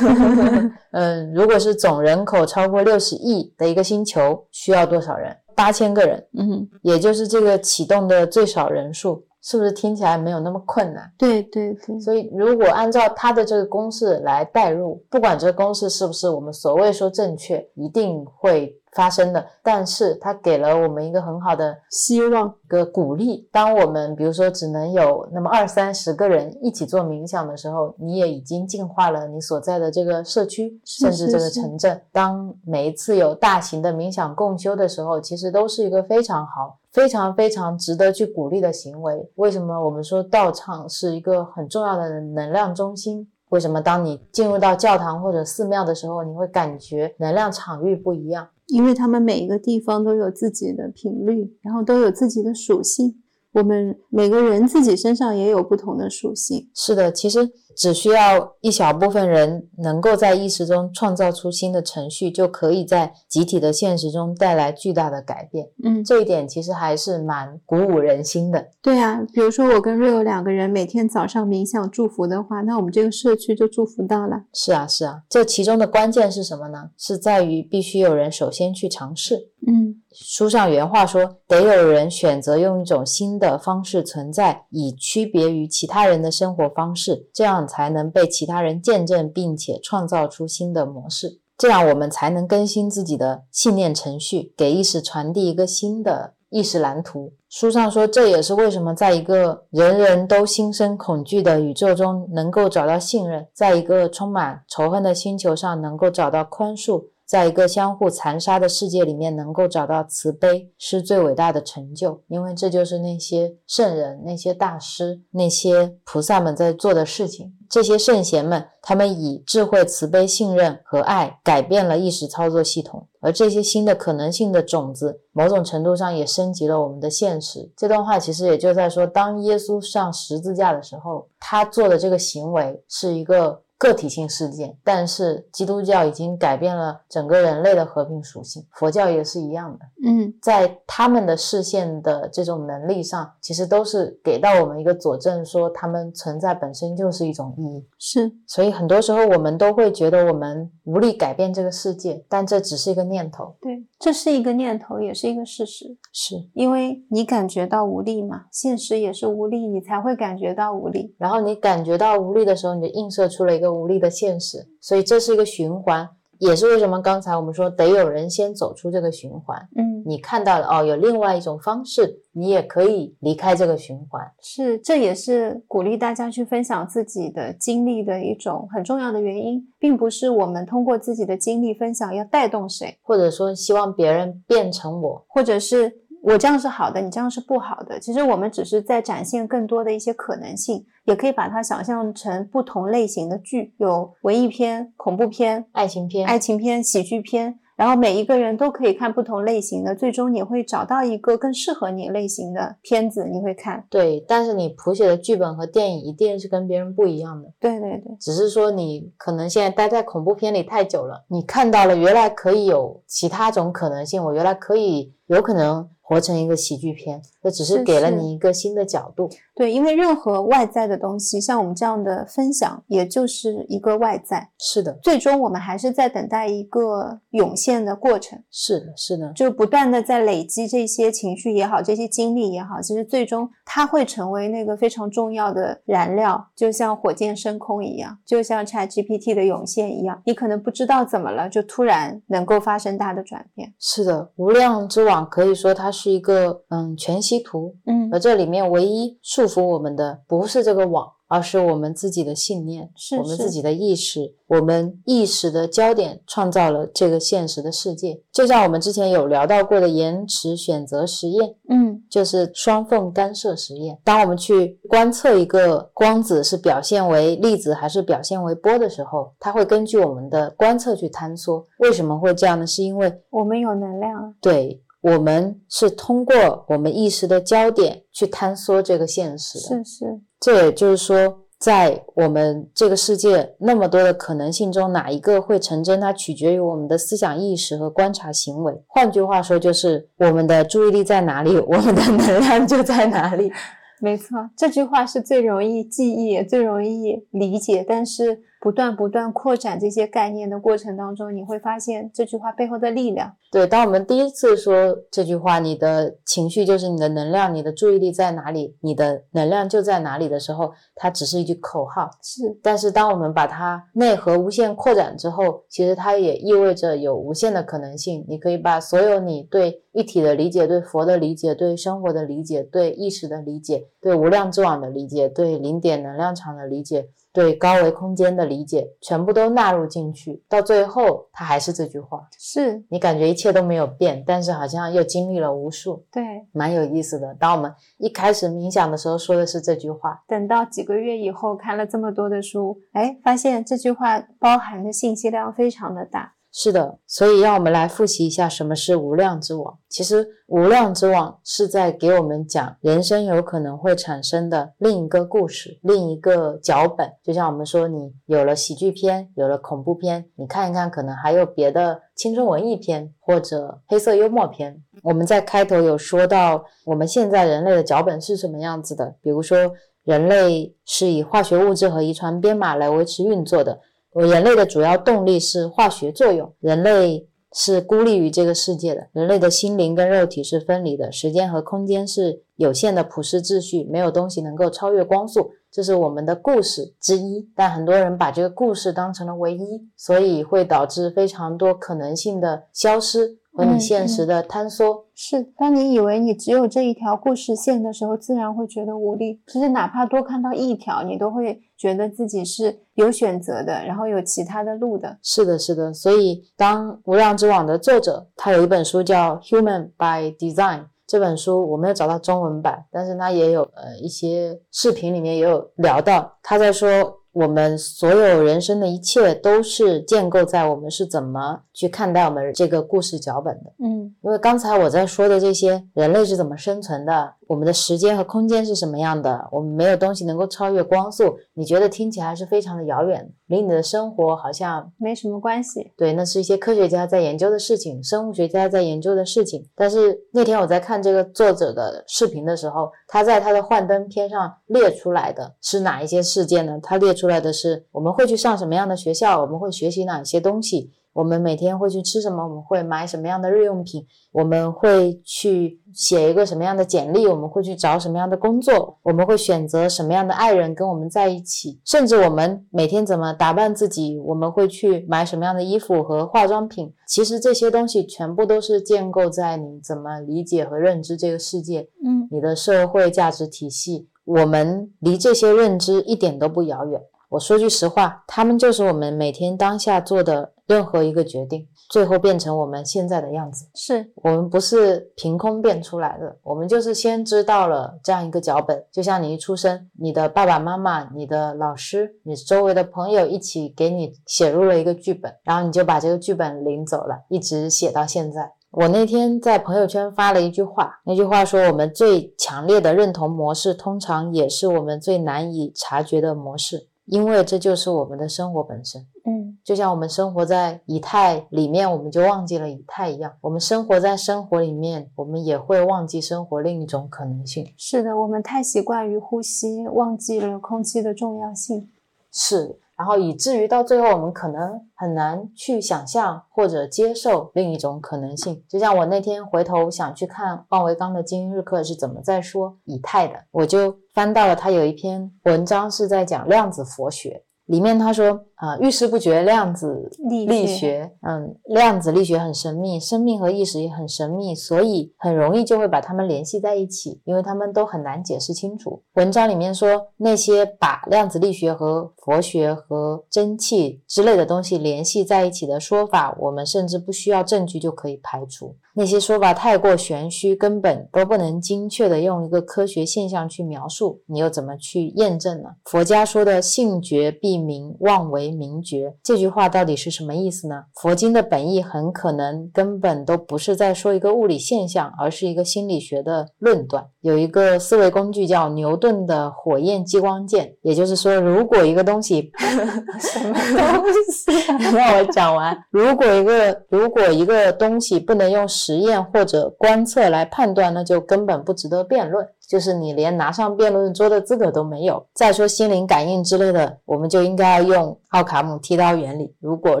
(laughs) 嗯，如果是总人口超过六十亿的一个星球，需要多少人？八千个人。嗯，也就是这个启动的最少人数。是不是听起来没有那么困难？对对对，所以如果按照它的这个公式来代入，不管这个公式是不是我们所谓说正确，一定会。发生的，但是它给了我们一个很好的希望，一个鼓励。当我们比如说只能有那么二三十个人一起做冥想的时候，你也已经净化了你所在的这个社区，甚至这个城镇。当每一次有大型的冥想共修的时候，其实都是一个非常好、非常非常值得去鼓励的行为。为什么我们说道场是一个很重要的能量中心？为什么当你进入到教堂或者寺庙的时候，你会感觉能量场域不一样？因为他们每一个地方都有自己的频率，然后都有自己的属性。我们每个人自己身上也有不同的属性。是的，其实。只需要一小部分人能够在意识中创造出新的程序，就可以在集体的现实中带来巨大的改变。嗯，这一点其实还是蛮鼓舞人心的。对啊，比如说我跟瑞欧两个人每天早上冥想祝福的话，那我们这个社区就祝福到了。是啊，是啊，这其中的关键是什么呢？是在于必须有人首先去尝试。嗯，书上原话说，得有人选择用一种新的方式存在，以区别于其他人的生活方式，这样。才能被其他人见证，并且创造出新的模式，这样我们才能更新自己的信念程序，给意识传递一个新的意识蓝图。书上说，这也是为什么在一个人人都心生恐惧的宇宙中能够找到信任，在一个充满仇恨的星球上能够找到宽恕，在一个相互残杀的世界里面，能够找到慈悲，是最伟大的成就。因为这就是那些圣人、那些大师、那些菩萨们在做的事情。这些圣贤们，他们以智慧、慈悲、信任和爱改变了意识操作系统，而这些新的可能性的种子，某种程度上也升级了我们的现实。这段话其实也就在说，当耶稣上十字架的时候，他做的这个行为是一个。个体性事件，但是基督教已经改变了整个人类的和平属性，佛教也是一样的。嗯，在他们的视线的这种能力上，其实都是给到我们一个佐证，说他们存在本身就是一种意义。是，所以很多时候我们都会觉得我们无力改变这个世界，但这只是一个念头。对，这是一个念头，也是一个事实。是因为你感觉到无力嘛，现实也是无力，你才会感觉到无力。然后你感觉到无力的时候，你就映射出了一个。无力的现实，所以这是一个循环，也是为什么刚才我们说得有人先走出这个循环。嗯，你看到了哦，有另外一种方式，你也可以离开这个循环。是，这也是鼓励大家去分享自己的经历的一种很重要的原因，并不是我们通过自己的经历分享要带动谁，或者说希望别人变成我，或者是。我这样是好的，你这样是不好的。其实我们只是在展现更多的一些可能性，也可以把它想象成不同类型的剧，有文艺片、恐怖片、爱情片、爱情片、喜剧片。然后每一个人都可以看不同类型的，最终你会找到一个更适合你类型的片子，你会看。对，但是你谱写的剧本和电影一定是跟别人不一样的。对对对，只是说你可能现在待在恐怖片里太久了，你看到了原来可以有其他种可能性，我原来可以有可能。活成一个喜剧片，这只是给了你一个新的角度。对，因为任何外在的东西，像我们这样的分享，也就是一个外在。是的，最终我们还是在等待一个涌现的过程。是的，是的，就不断的在累积这些情绪也好，这些经历也好，其实最终它会成为那个非常重要的燃料，就像火箭升空一样，就像 ChatGPT 的涌现一样，你可能不知道怎么了，就突然能够发生大的转变。是的，无量之网可以说它。是一个嗯全息图，嗯，而这里面唯一束缚我们的不是这个网，而是我们自己的信念，是我们自己的意识，我们意识的焦点创造了这个现实的世界。就像我们之前有聊到过的延迟选择实验，嗯，就是双缝干涉实验。当我们去观测一个光子是表现为粒子还是表现为波的时候，它会根据我们的观测去坍缩。为什么会这样呢？是因为我们有能量，对。我们是通过我们意识的焦点去坍缩这个现实，是是。这也就是说，在我们这个世界那么多的可能性中，哪一个会成真，它取决于我们的思想意识和观察行为。换句话说，就是我们的注意力在哪里，我们的能量就在哪里。(laughs) 没错，这句话是最容易记忆、最容易理解，但是。不断不断扩展这些概念的过程当中，你会发现这句话背后的力量。对，当我们第一次说这句话，你的情绪就是你的能量，你的注意力在哪里，你的能量就在哪里的时候，它只是一句口号。是，但是当我们把它内核无限扩展之后，其实它也意味着有无限的可能性。你可以把所有你对一体的理解、对佛的理解、对生活的理解、对意识的理解、对无量之网的理解、对零点能量场的理解。对高维空间的理解，全部都纳入进去，到最后，他还是这句话，是你感觉一切都没有变，但是好像又经历了无数，对，蛮有意思的。当我们一开始冥想的时候，说的是这句话，等到几个月以后，看了这么多的书，哎，发现这句话包含的信息量非常的大。是的，所以让我们来复习一下什么是无量之网。其实无量之网是在给我们讲人生有可能会产生的另一个故事，另一个脚本。就像我们说，你有了喜剧片，有了恐怖片，你看一看，可能还有别的青春文艺片或者黑色幽默片。我们在开头有说到，我们现在人类的脚本是什么样子的？比如说，人类是以化学物质和遗传编码来维持运作的。我人类的主要动力是化学作用，人类是孤立于这个世界的，人类的心灵跟肉体是分离的，时间和空间是有限的普世秩序，没有东西能够超越光速，这是我们的故事之一。但很多人把这个故事当成了唯一，所以会导致非常多可能性的消失。和你现实的坍缩。是，当你以为你只有这一条故事线的时候，自然会觉得无力。其实哪怕多看到一条，你都会觉得自己是有选择的，然后有其他的路的。是的，是的。所以，当《无量之网》的作者他有一本书叫《Human by Design》。这本书我没有找到中文版，但是他也有呃一些视频里面也有聊到，他在说。我们所有人生的一切都是建构在我们是怎么去看待我们这个故事脚本的。嗯，因为刚才我在说的这些，人类是怎么生存的，我们的时间和空间是什么样的，我们没有东西能够超越光速。你觉得听起来是非常的遥远，离你的生活好像没什么关系。对，那是一些科学家在研究的事情，生物学家在研究的事情。但是那天我在看这个作者的视频的时候，他在他的幻灯片上列出来的是哪一些事件呢？他列出。来的是我们会去上什么样的学校，我们会学习哪些东西，我们每天会去吃什么，我们会买什么样的日用品，我们会去写一个什么样的简历，我们会去找什么样的工作，我们会选择什么样的爱人跟我们在一起，甚至我们每天怎么打扮自己，我们会去买什么样的衣服和化妆品。其实这些东西全部都是建构在你怎么理解和认知这个世界，嗯，你的社会价值体系，我们离这些认知一点都不遥远。我说句实话，他们就是我们每天当下做的任何一个决定，最后变成我们现在的样子。是我们不是凭空变出来的，我们就是先知道了这样一个脚本。就像你一出生，你的爸爸妈妈、你的老师、你周围的朋友一起给你写入了一个剧本，然后你就把这个剧本领走了，一直写到现在。我那天在朋友圈发了一句话，那句话说：“我们最强烈的认同模式，通常也是我们最难以察觉的模式。”因为这就是我们的生活本身，嗯，就像我们生活在以太里面，我们就忘记了以太一样。我们生活在生活里面，我们也会忘记生活另一种可能性。是的，我们太习惯于呼吸，忘记了空气的重要性。是。然后以至于到最后，我们可能很难去想象或者接受另一种可能性。就像我那天回头想去看万维刚的精英日课是怎么在说以太的，我就翻到了他有一篇文章是在讲量子佛学。里面他说啊，遇事不决量子力学，嗯，量子力学很神秘，生命和意识也很神秘，所以很容易就会把它们联系在一起，因为他们都很难解释清楚。文章里面说，那些把量子力学和佛学和蒸汽之类的东西联系在一起的说法，我们甚至不需要证据就可以排除。那些说法太过玄虚，根本都不能精确的用一个科学现象去描述，你又怎么去验证呢？佛家说的“性觉必明，妄为明觉”这句话到底是什么意思呢？佛经的本意很可能根本都不是在说一个物理现象，而是一个心理学的论断。有一个思维工具叫牛顿的火焰激光剑，也就是说，如果一个东西 (laughs) 什么东西，让我讲完。如果一个如果一个东西不能用。实验或者观测来判断，那就根本不值得辩论，就是你连拿上辩论桌的资格都没有。再说心灵感应之类的，我们就应该要用奥卡姆剃刀原理。如果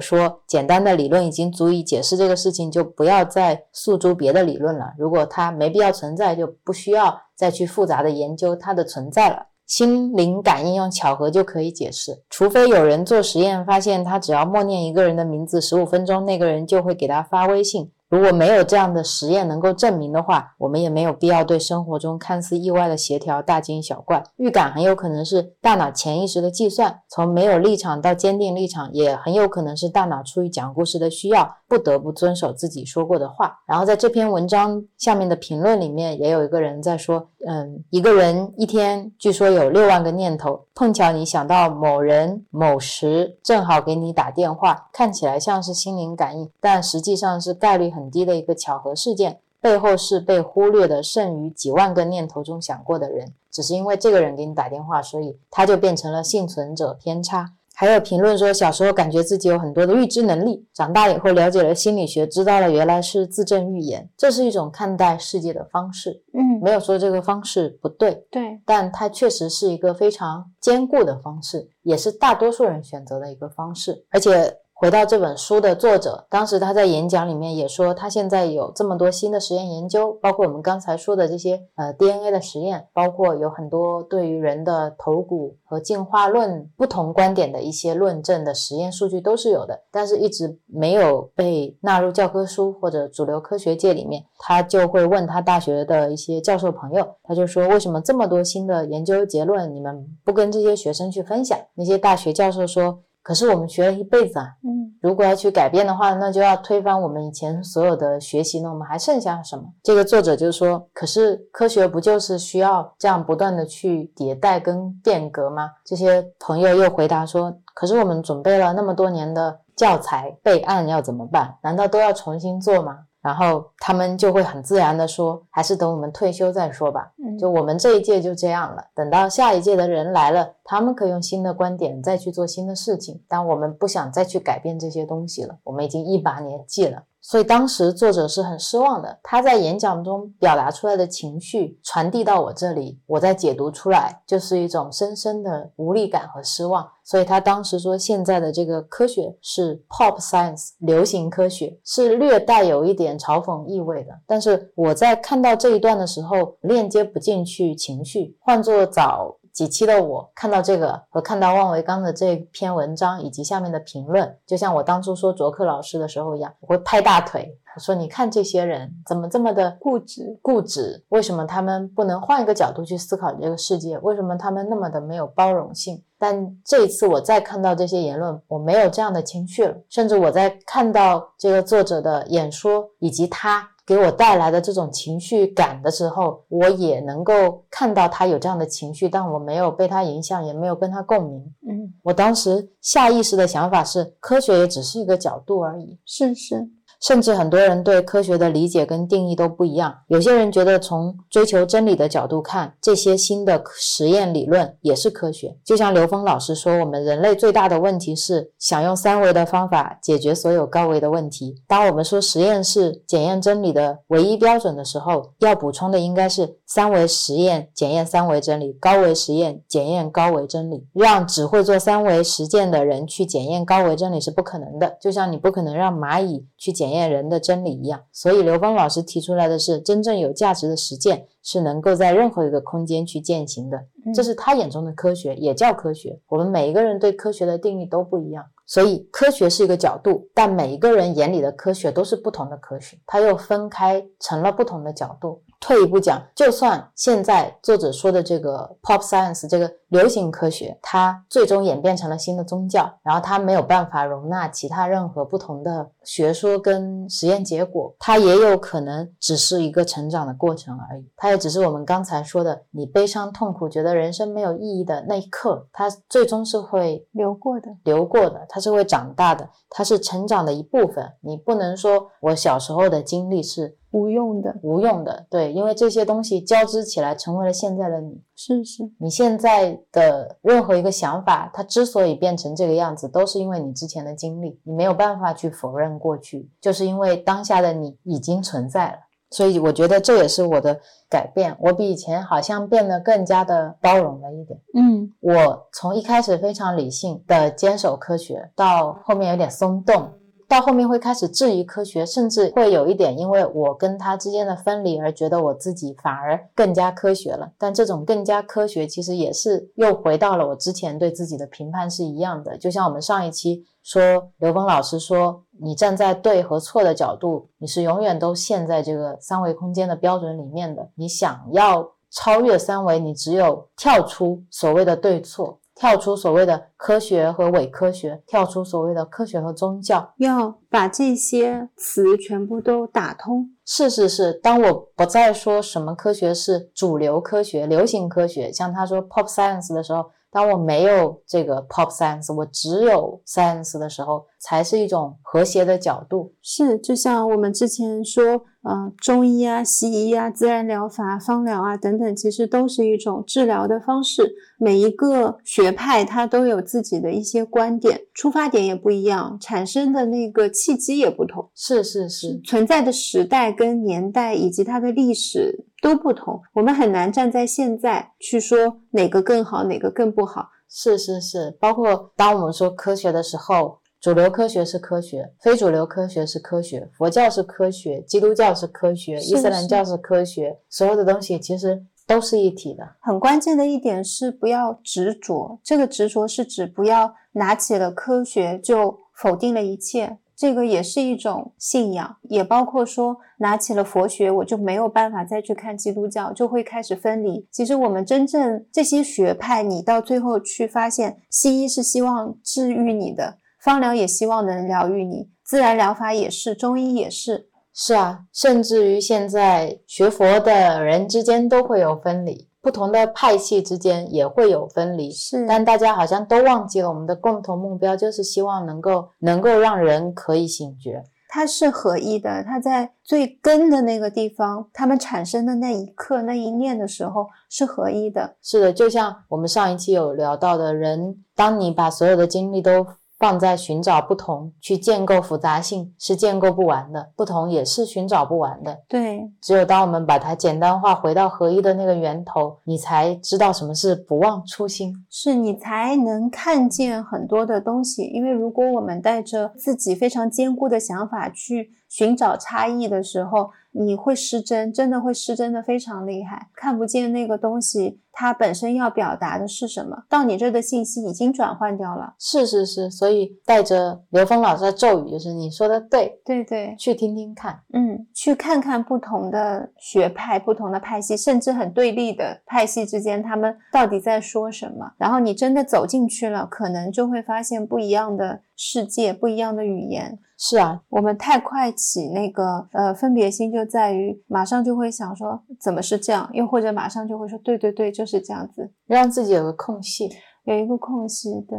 说简单的理论已经足以解释这个事情，就不要再诉诸别的理论了。如果它没必要存在，就不需要再去复杂的研究它的存在了。心灵感应用巧合就可以解释，除非有人做实验发现，他只要默念一个人的名字十五分钟，那个人就会给他发微信。如果没有这样的实验能够证明的话，我们也没有必要对生活中看似意外的协调大惊小怪。预感很有可能是大脑潜意识的计算，从没有立场到坚定立场，也很有可能是大脑出于讲故事的需要，不得不遵守自己说过的话。然后在这篇文章下面的评论里面，也有一个人在说，嗯，一个人一天据说有六万个念头，碰巧你想到某人某时正好给你打电话，看起来像是心灵感应，但实际上是概率很。低的一个巧合事件，背后是被忽略的剩余几万个念头中想过的人，只是因为这个人给你打电话，所以他就变成了幸存者偏差。还有评论说，小时候感觉自己有很多的预知能力，长大以后了解了心理学，知道了原来是自证预言，这是一种看待世界的方式。嗯，没有说这个方式不对，对，但它确实是一个非常坚固的方式，也是大多数人选择的一个方式，而且。回到这本书的作者，当时他在演讲里面也说，他现在有这么多新的实验研究，包括我们刚才说的这些呃 DNA 的实验，包括有很多对于人的头骨和进化论不同观点的一些论证的实验数据都是有的，但是一直没有被纳入教科书或者主流科学界里面。他就会问他大学的一些教授朋友，他就说为什么这么多新的研究结论，你们不跟这些学生去分享？那些大学教授说。可是我们学了一辈子啊，嗯，如果要去改变的话，那就要推翻我们以前所有的学习，那我们还剩下什么？这个作者就说，可是科学不就是需要这样不断的去迭代跟变革吗？这些朋友又回答说，可是我们准备了那么多年的教材备案要怎么办？难道都要重新做吗？然后他们就会很自然的说，还是等我们退休再说吧。嗯就我们这一届就这样了，等到下一届的人来了，他们可以用新的观点再去做新的事情。但我们不想再去改变这些东西了，我们已经一把年纪了。所以当时作者是很失望的，他在演讲中表达出来的情绪传递到我这里，我再解读出来，就是一种深深的无力感和失望。所以他当时说，现在的这个科学是 pop science 流行科学，是略带有一点嘲讽意味的。但是我在看到这一段的时候，链接不进去情绪，换作早。几期的我看到这个和看到万维刚的这篇文章以及下面的评论，就像我当初说卓克老师的时候一样，我会拍大腿，我说你看这些人怎么这么的固执，固执？为什么他们不能换一个角度去思考这个世界？为什么他们那么的没有包容性？但这一次我再看到这些言论，我没有这样的情绪了，甚至我在看到这个作者的演说以及他。给我带来的这种情绪感的时候，我也能够看到他有这样的情绪，但我没有被他影响，也没有跟他共鸣。嗯，我当时下意识的想法是，科学也只是一个角度而已。是是，甚至很多人对科学的理解跟定义都不一样。有些人觉得从追求真理的角度看，这些新的实验理论也是科学。就像刘峰老师说，我们人类最大的问题是想用三维的方法解决所有高维的问题。当我们说实验是检验真理的唯一标准的时候，要补充的应该是三维实验检验三维真理，高维实验检验高维真理。让只会做三维实践的人去检验高维真理是不可能的，就像你不可能让蚂蚁去检验人的真理一样。所以刘峰老师提出来的是，真正有价值的实践是能够在任何一个空间去践行的，这是他眼中的科学，也叫科学。我们每一个人对科学的定义都不一样。所以，科学是一个角度，但每一个人眼里的科学都是不同的科学，它又分开成了不同的角度。退一步讲，就算现在作者说的这个 pop science 这个流行科学，它最终演变成了新的宗教，然后它没有办法容纳其他任何不同的学说跟实验结果，它也有可能只是一个成长的过程而已。它也只是我们刚才说的，你悲伤痛苦，觉得人生没有意义的那一刻，它最终是会流过的，流过的，它是会长大的，它是成长的一部分。你不能说我小时候的经历是。无用的，无用的，对，因为这些东西交织起来，成为了现在的你。是是，你现在的任何一个想法，它之所以变成这个样子，都是因为你之前的经历，你没有办法去否认过去，就是因为当下的你已经存在了。所以我觉得这也是我的改变，我比以前好像变得更加的包容了一点。嗯，我从一开始非常理性的坚守科学，到后面有点松动。到后面会开始质疑科学，甚至会有一点因为我跟他之间的分离而觉得我自己反而更加科学了。但这种更加科学，其实也是又回到了我之前对自己的评判是一样的。就像我们上一期说，刘峰老师说，你站在对和错的角度，你是永远都陷在这个三维空间的标准里面的。你想要超越三维，你只有跳出所谓的对错。跳出所谓的科学和伪科学，跳出所谓的科学和宗教，要把这些词全部都打通。是是是，当我不再说什么科学是主流科学、流行科学，像他说 pop science 的时候，当我没有这个 pop science，我只有 science 的时候，才是一种和谐的角度。是，就像我们之前说，呃，中医啊、西医啊、自然疗法、方疗啊等等，其实都是一种治疗的方式。每一个学派它都有自己的一些观点，出发点也不一样，产生的那个契机也不同。是是是，存在的时代跟年代以及它的历史都不同，我们很难站在现在去说哪个更好，哪个更不好。是是是，包括当我们说科学的时候。主流科学是科学，非主流科学是科学，佛教是科学，基督教是科学，伊斯兰教是科学，所有的东西其实都是一体的。很关键的一点是不要执着，这个执着是指不要拿起了科学就否定了一切。这个也是一种信仰，也包括说拿起了佛学，我就没有办法再去看基督教，就会开始分离。其实我们真正这些学派，你到最后去发现，西医是希望治愈你的，芳疗也希望能疗愈你，自然疗法也是，中医也是。是啊，甚至于现在学佛的人之间都会有分离。不同的派系之间也会有分离，是，但大家好像都忘记了我们的共同目标，就是希望能够能够让人可以醒觉。它是合一的，它在最根的那个地方，它们产生的那一刻、那一念的时候是合一的。是的，就像我们上一期有聊到的人，当你把所有的精力都。放在寻找不同，去建构复杂性是建构不完的，不同也是寻找不完的。对，只有当我们把它简单化，回到合一的那个源头，你才知道什么是不忘初心，是你才能看见很多的东西。因为如果我们带着自己非常坚固的想法去寻找差异的时候，你会失真，真的会失真的非常厉害，看不见那个东西，它本身要表达的是什么？到你这的信息已经转换掉了。是是是，所以带着刘峰老师的咒语，就是你说的对，对对，去听听看，嗯，去看看不同的学派、不同的派系，甚至很对立的派系之间，他们到底在说什么？然后你真的走进去了，可能就会发现不一样的世界，不一样的语言。是啊，我们太快起那个呃分别心，就在于马上就会想说怎么是这样，又或者马上就会说对对对，就是这样子，让自己有个空隙，有一个空隙，对。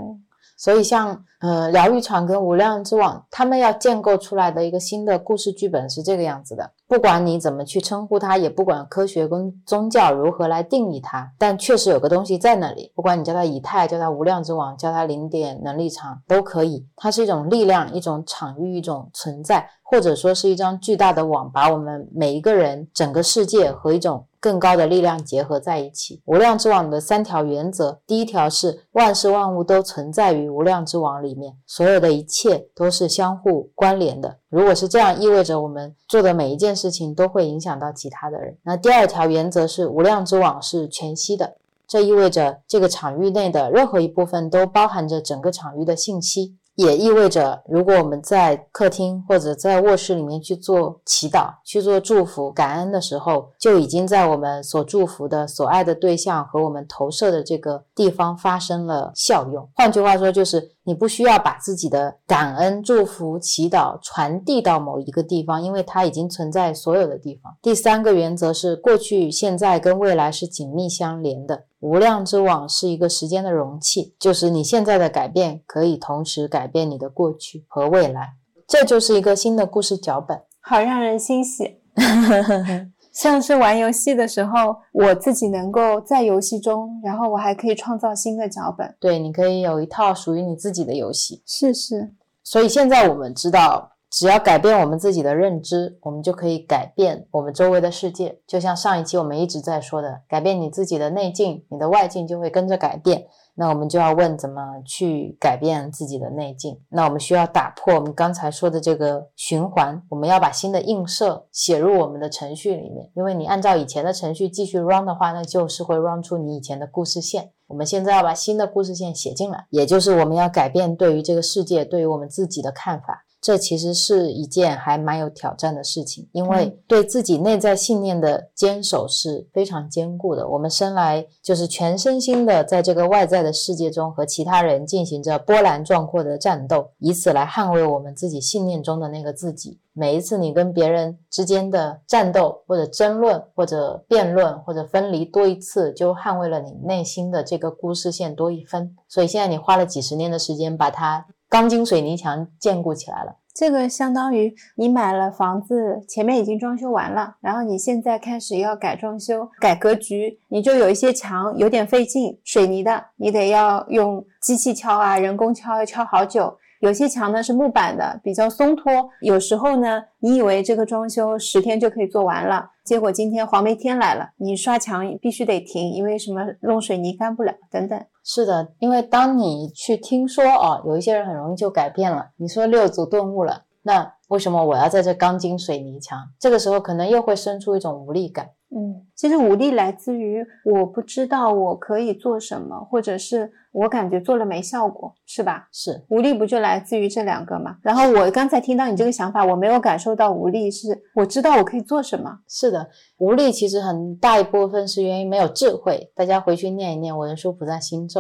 所以像呃疗愈场跟无量之网，他们要建构出来的一个新的故事剧本是这个样子的。不管你怎么去称呼它，也不管科学跟宗教如何来定义它，但确实有个东西在那里。不管你叫它以太，叫它无量之网，叫它零点能力场都可以。它是一种力量，一种场域，一种存在，或者说是一张巨大的网，把我们每一个人、整个世界和一种更高的力量结合在一起。无量之网的三条原则，第一条是万事万物都存在于无量之网里面，所有的一切都是相互关联的。如果是这样，意味着我们做的每一件事情都会影响到其他的人。那第二条原则是无量之网是全息的，这意味着这个场域内的任何一部分都包含着整个场域的信息。也意味着，如果我们在客厅或者在卧室里面去做祈祷、去做祝福、感恩的时候，就已经在我们所祝福的、所爱的对象和我们投射的这个地方发生了效用。换句话说，就是你不需要把自己的感恩、祝福、祈祷传递到某一个地方，因为它已经存在所有的地方。第三个原则是，过去、现在跟未来是紧密相连的。无量之网是一个时间的容器，就是你现在的改变可以同时改变你的过去和未来，这就是一个新的故事脚本，好让人欣喜。(laughs) 像是玩游戏的时候，我自己能够在游戏中，然后我还可以创造新的脚本。对，你可以有一套属于你自己的游戏。是是，所以现在我们知道。只要改变我们自己的认知，我们就可以改变我们周围的世界。就像上一期我们一直在说的，改变你自己的内境，你的外境就会跟着改变。那我们就要问，怎么去改变自己的内境？那我们需要打破我们刚才说的这个循环，我们要把新的映射写入我们的程序里面。因为你按照以前的程序继续 run 的话，那就是会 run 出你以前的故事线。我们现在要把新的故事线写进来，也就是我们要改变对于这个世界、对于我们自己的看法。这其实是一件还蛮有挑战的事情，因为对自己内在信念的坚守是非常坚固的。我们生来就是全身心的在这个外在的世界中和其他人进行着波澜壮阔的战斗，以此来捍卫我们自己信念中的那个自己。每一次你跟别人之间的战斗，或者争论，或者辩论，或者分离多一次，就捍卫了你内心的这个故事线多一分。所以现在你花了几十年的时间把它。钢筋水泥墙坚固起来了，这个相当于你买了房子，前面已经装修完了，然后你现在开始要改装修、改格局，你就有一些墙有点费劲，水泥的你得要用机器敲啊，人工敲，要敲好久。有些墙呢是木板的，比较松脱。有时候呢，你以为这个装修十天就可以做完了，结果今天黄梅天来了，你刷墙必须得停，因为什么弄水泥干不了等等。是的，因为当你去听说哦，有一些人很容易就改变了，你说六祖顿悟了，那为什么我要在这钢筋水泥墙？这个时候可能又会生出一种无力感。嗯，其实无力来自于我不知道我可以做什么，或者是我感觉做了没效果，是吧？是无力不就来自于这两个吗？然后我刚才听到你这个想法，我没有感受到无力，是我知道我可以做什么。是的，无力其实很大一部分是源于没有智慧。大家回去念一念《文殊菩萨心咒》，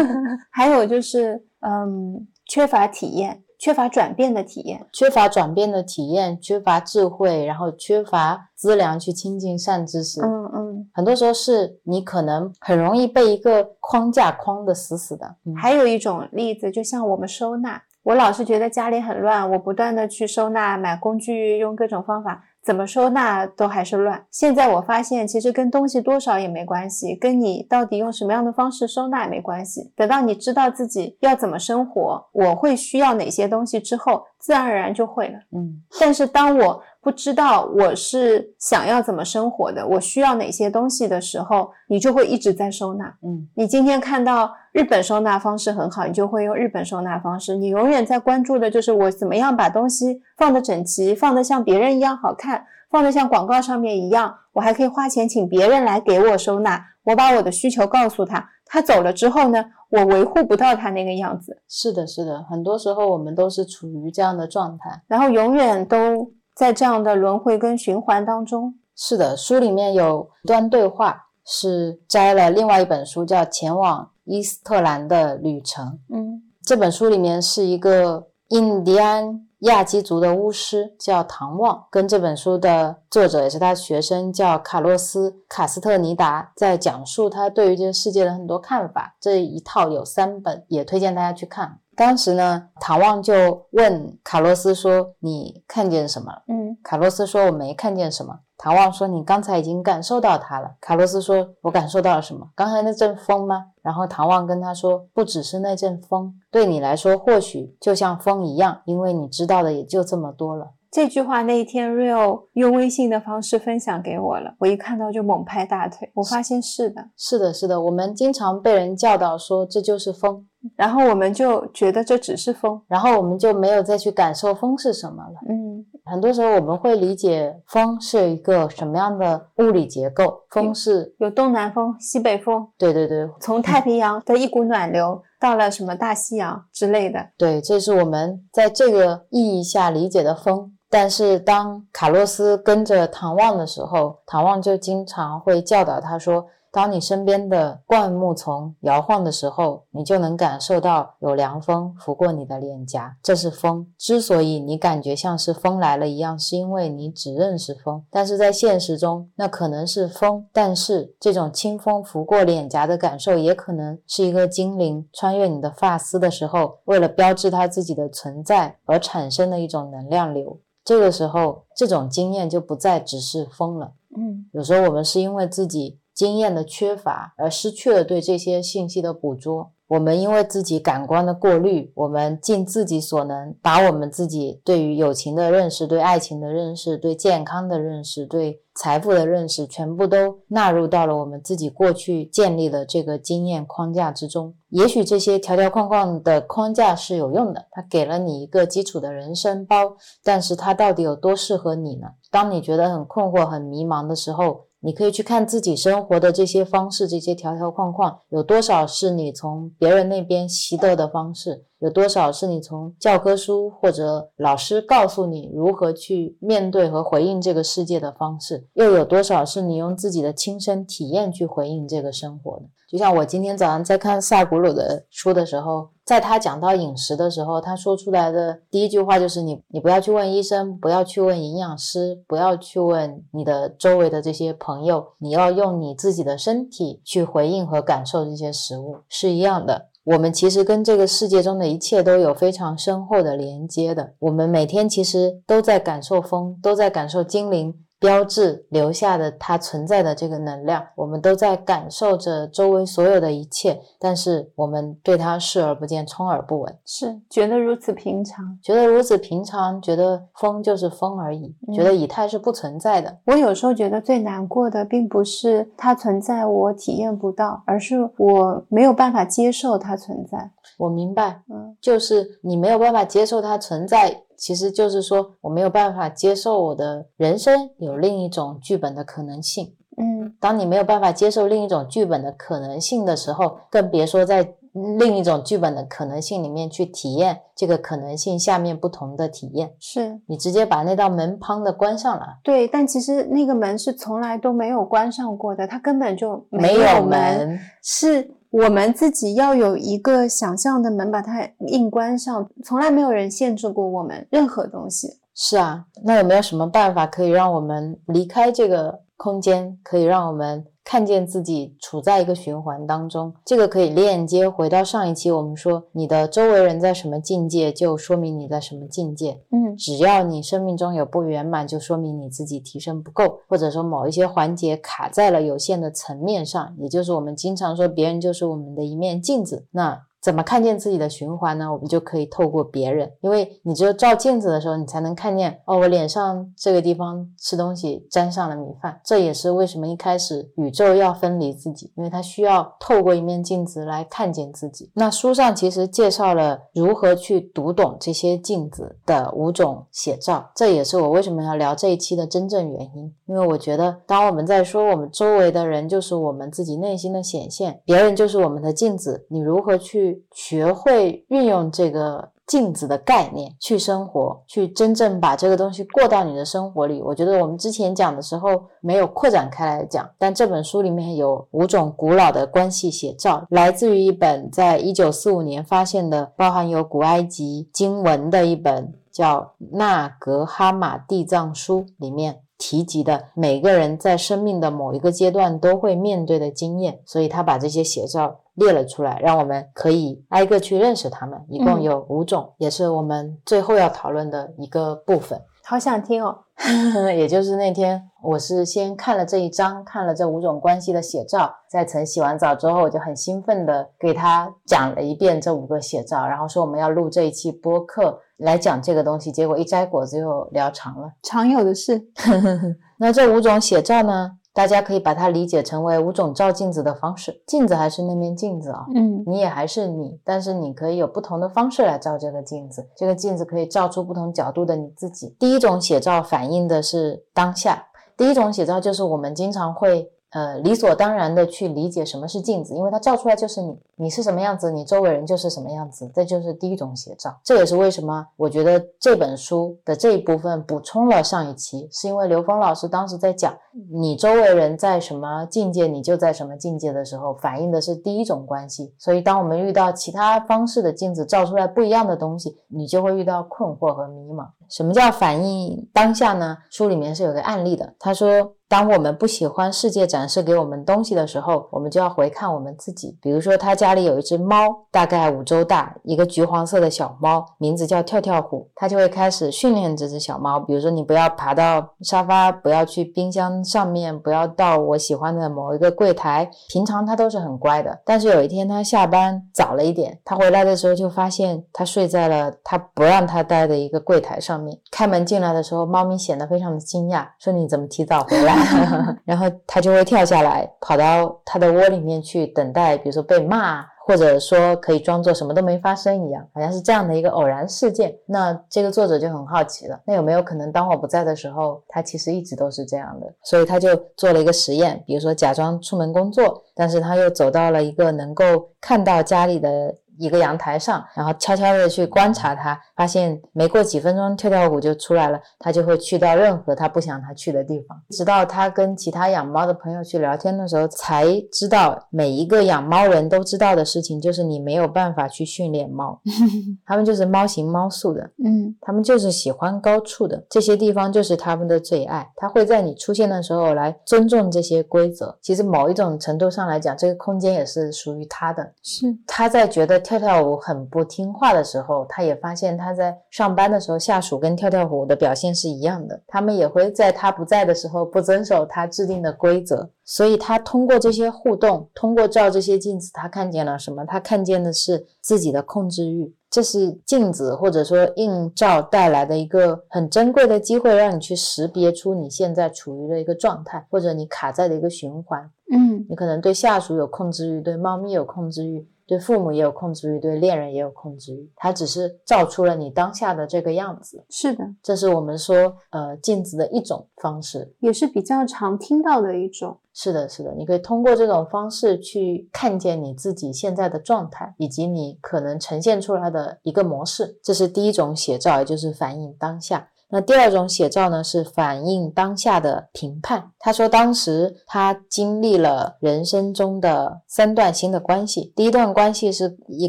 (laughs) 还有就是嗯，缺乏体验。缺乏转变的体验，缺乏转变的体验，缺乏智慧，然后缺乏资粮去亲近善知识。嗯嗯，很多时候是你可能很容易被一个框架框的死死的。还有一种例子，就像我们收纳，我老是觉得家里很乱，我不断的去收纳，买工具，用各种方法。怎么收纳都还是乱。现在我发现，其实跟东西多少也没关系，跟你到底用什么样的方式收纳也没关系。等到你知道自己要怎么生活，我会需要哪些东西之后，自然而然就会了。嗯，但是当我不知道我是想要怎么生活的，我需要哪些东西的时候，你就会一直在收纳。嗯，你今天看到日本收纳方式很好，你就会用日本收纳方式。你永远在关注的就是我怎么样把东西放得整齐，放得像别人一样好看，放得像广告上面一样。我还可以花钱请别人来给我收纳，我把我的需求告诉他，他走了之后呢，我维护不到他那个样子。是的，是的，很多时候我们都是处于这样的状态，然后永远都。在这样的轮回跟循环当中，是的，书里面有一段对话，是摘了另外一本书，叫《前往伊斯特兰的旅程》。嗯，这本书里面是一个印第安亚基族的巫师，叫唐望，跟这本书的作者也是他学生，叫卡洛斯·卡斯特尼达，在讲述他对于这个世界的很多看法。这一套有三本，也推荐大家去看。当时呢，唐望就问卡洛斯说：“你看见什么了？”嗯，卡洛斯说：“我没看见什么。”唐望说：“你刚才已经感受到它了。”卡洛斯说：“我感受到了什么？刚才那阵风吗？”然后唐望跟他说：“不只是那阵风，对你来说或许就像风一样，因为你知道的也就这么多了。”这句话那一天，Real 用微信的方式分享给我了，我一看到就猛拍大腿。我发现是的，是的，是的，我们经常被人教导说这就是风。然后我们就觉得这只是风，然后我们就没有再去感受风是什么了。嗯，很多时候我们会理解风是一个什么样的物理结构，风是有东南风、西北风，对对对，从太平洋的一股暖流到了什么大西洋之类的。对，这是我们在这个意义下理解的风。但是当卡洛斯跟着唐望的时候，唐望就经常会教导他说。当你身边的灌木丛摇晃的时候，你就能感受到有凉风拂过你的脸颊，这是风。之所以你感觉像是风来了一样，是因为你只认识风。但是在现实中，那可能是风，但是这种清风拂过脸颊的感受，也可能是一个精灵穿越你的发丝的时候，为了标志它自己的存在而产生的一种能量流。这个时候，这种经验就不再只是风了。嗯，有时候我们是因为自己。经验的缺乏，而失去了对这些信息的捕捉。我们因为自己感官的过滤，我们尽自己所能，把我们自己对于友情的认识、对爱情的认识、对健康的认识、对财富的认识，全部都纳入到了我们自己过去建立的这个经验框架之中。也许这些条条框框的框架是有用的，它给了你一个基础的人生包，但是它到底有多适合你呢？当你觉得很困惑、很迷茫的时候。你可以去看自己生活的这些方式，这些条条框框有多少是你从别人那边习得的方式，有多少是你从教科书或者老师告诉你如何去面对和回应这个世界的方式，又有多少是你用自己的亲身体验去回应这个生活的？就像我今天早上在看萨古鲁的书的时候，在他讲到饮食的时候，他说出来的第一句话就是：你你不要去问医生，不要去问营养师，不要去问你的周围的这些朋友，你要用你自己的身体去回应和感受这些食物，是一样的。我们其实跟这个世界中的一切都有非常深厚的连接的。我们每天其实都在感受风，都在感受精灵。标志留下的它存在的这个能量，我们都在感受着周围所有的一切，但是我们对它视而不见，充耳不闻，是觉得如此平常，觉得如此平常，觉得风就是风而已，觉得以太是不存在的。我有时候觉得最难过的，并不是它存在我体验不到，而是我没有办法接受它存在。我明白，嗯，就是你没有办法接受它存在，其实就是说我没有办法接受我的人生有另一种剧本的可能性。嗯，当你没有办法接受另一种剧本的可能性的时候，更别说在另一种剧本的可能性里面去体验这个可能性下面不同的体验。是你直接把那道门砰的关上了，对，但其实那个门是从来都没有关上过的，它根本就没有有门。是我们自己要有一个想象的门，把它硬关上，从来没有人限制过我们任何东西。是啊，那有没有什么办法可以让我们离开这个空间，可以让我们看见自己处在一个循环当中？这个可以链接回到上一期我们说，你的周围人在什么境界，就说明你在什么境界。嗯，只要你生命中有不圆满，就说明你自己提升不够，或者说某一些环节卡在了有限的层面上，也就是我们经常说别人就是我们的一面镜子。那怎么看见自己的循环呢？我们就可以透过别人，因为你只有照镜子的时候，你才能看见哦，我脸上这个地方吃东西沾上了米饭。这也是为什么一开始宇宙要分离自己，因为它需要透过一面镜子来看见自己。那书上其实介绍了如何去读懂这些镜子的五种写照，这也是我为什么要聊这一期的真正原因。因为我觉得，当我们在说我们周围的人就是我们自己内心的显现，别人就是我们的镜子，你如何去学会运用这个镜子的概念去生活，去真正把这个东西过到你的生活里？我觉得我们之前讲的时候没有扩展开来讲，但这本书里面有五种古老的关系写照，来自于一本在一九四五年发现的，包含有古埃及经文的一本叫《纳格哈马地藏书》里面。提及的每个人在生命的某一个阶段都会面对的经验，所以他把这些写照列了出来，让我们可以挨个去认识他们。一共有五种，也是我们最后要讨论的一个部分。好想听哦！(laughs) 也就是那天，我是先看了这一章，看了这五种关系的写照，在曾洗完澡之后，我就很兴奋的给他讲了一遍这五个写照，然后说我们要录这一期播客来讲这个东西，结果一摘果子又聊长了。常有的事。(laughs) 那这五种写照呢？大家可以把它理解成为五种照镜子的方式，镜子还是那面镜子啊，嗯你也还是你，但是你可以有不同的方式来照这个镜子，这个镜子可以照出不同角度的你自己。第一种写照反映的是当下，第一种写照就是我们经常会。呃，理所当然的去理解什么是镜子，因为它照出来就是你，你是什么样子，你周围人就是什么样子，这就是第一种写照。这也是为什么我觉得这本书的这一部分补充了上一期，是因为刘峰老师当时在讲你周围人在什么境界，你就在什么境界的时候，反映的是第一种关系。所以，当我们遇到其他方式的镜子照出来不一样的东西，你就会遇到困惑和迷茫。什么叫反映当下呢？书里面是有个案例的，他说。当我们不喜欢世界展示给我们东西的时候，我们就要回看我们自己。比如说，他家里有一只猫，大概五周大，一个橘黄色的小猫，名字叫跳跳虎。他就会开始训练这只小猫，比如说，你不要爬到沙发，不要去冰箱上面，不要到我喜欢的某一个柜台。平常它都是很乖的，但是有一天它下班早了一点，它回来的时候就发现它睡在了它不让它待的一个柜台上面。开门进来的时候，猫咪显得非常的惊讶，说：“你怎么提早回来？” (laughs) 然后它就会跳下来，跑到它的窝里面去等待，比如说被骂，或者说可以装作什么都没发生一样，好像是这样的一个偶然事件。那这个作者就很好奇了，那有没有可能当我不在的时候，它其实一直都是这样的？所以他就做了一个实验，比如说假装出门工作，但是他又走到了一个能够看到家里的。一个阳台上，然后悄悄的去观察它，发现没过几分钟，跳跳虎就出来了。它就会去到任何它不想它去的地方。直到他跟其他养猫的朋友去聊天的时候，才知道每一个养猫人都知道的事情，就是你没有办法去训练猫，(laughs) 他们就是猫行猫素的，嗯他们就是喜欢高处的，这些地方就是他们的最爱。他会在你出现的时候来尊重这些规则。其实某一种程度上来讲，这个空间也是属于他的。是他在觉得跳跳舞很不听话的时候，他也发现他他在上班的时候，下属跟跳跳虎的表现是一样的，他们也会在他不在的时候不遵守他制定的规则。所以他通过这些互动，通过照这些镜子，他看见了什么？他看见的是自己的控制欲。这是镜子或者说映照带来的一个很珍贵的机会，让你去识别出你现在处于的一个状态，或者你卡在的一个循环。嗯，你可能对下属有控制欲，对猫咪有控制欲。对父母也有控制欲，对恋人也有控制欲，他只是照出了你当下的这个样子。是的，这是我们说呃镜子的一种方式，也是比较常听到的一种。是的，是的，你可以通过这种方式去看见你自己现在的状态，以及你可能呈现出来的一个模式。这是第一种写照，也就是反映当下。那第二种写照呢，是反映当下的评判。他说，当时他经历了人生中的三段新的关系。第一段关系是一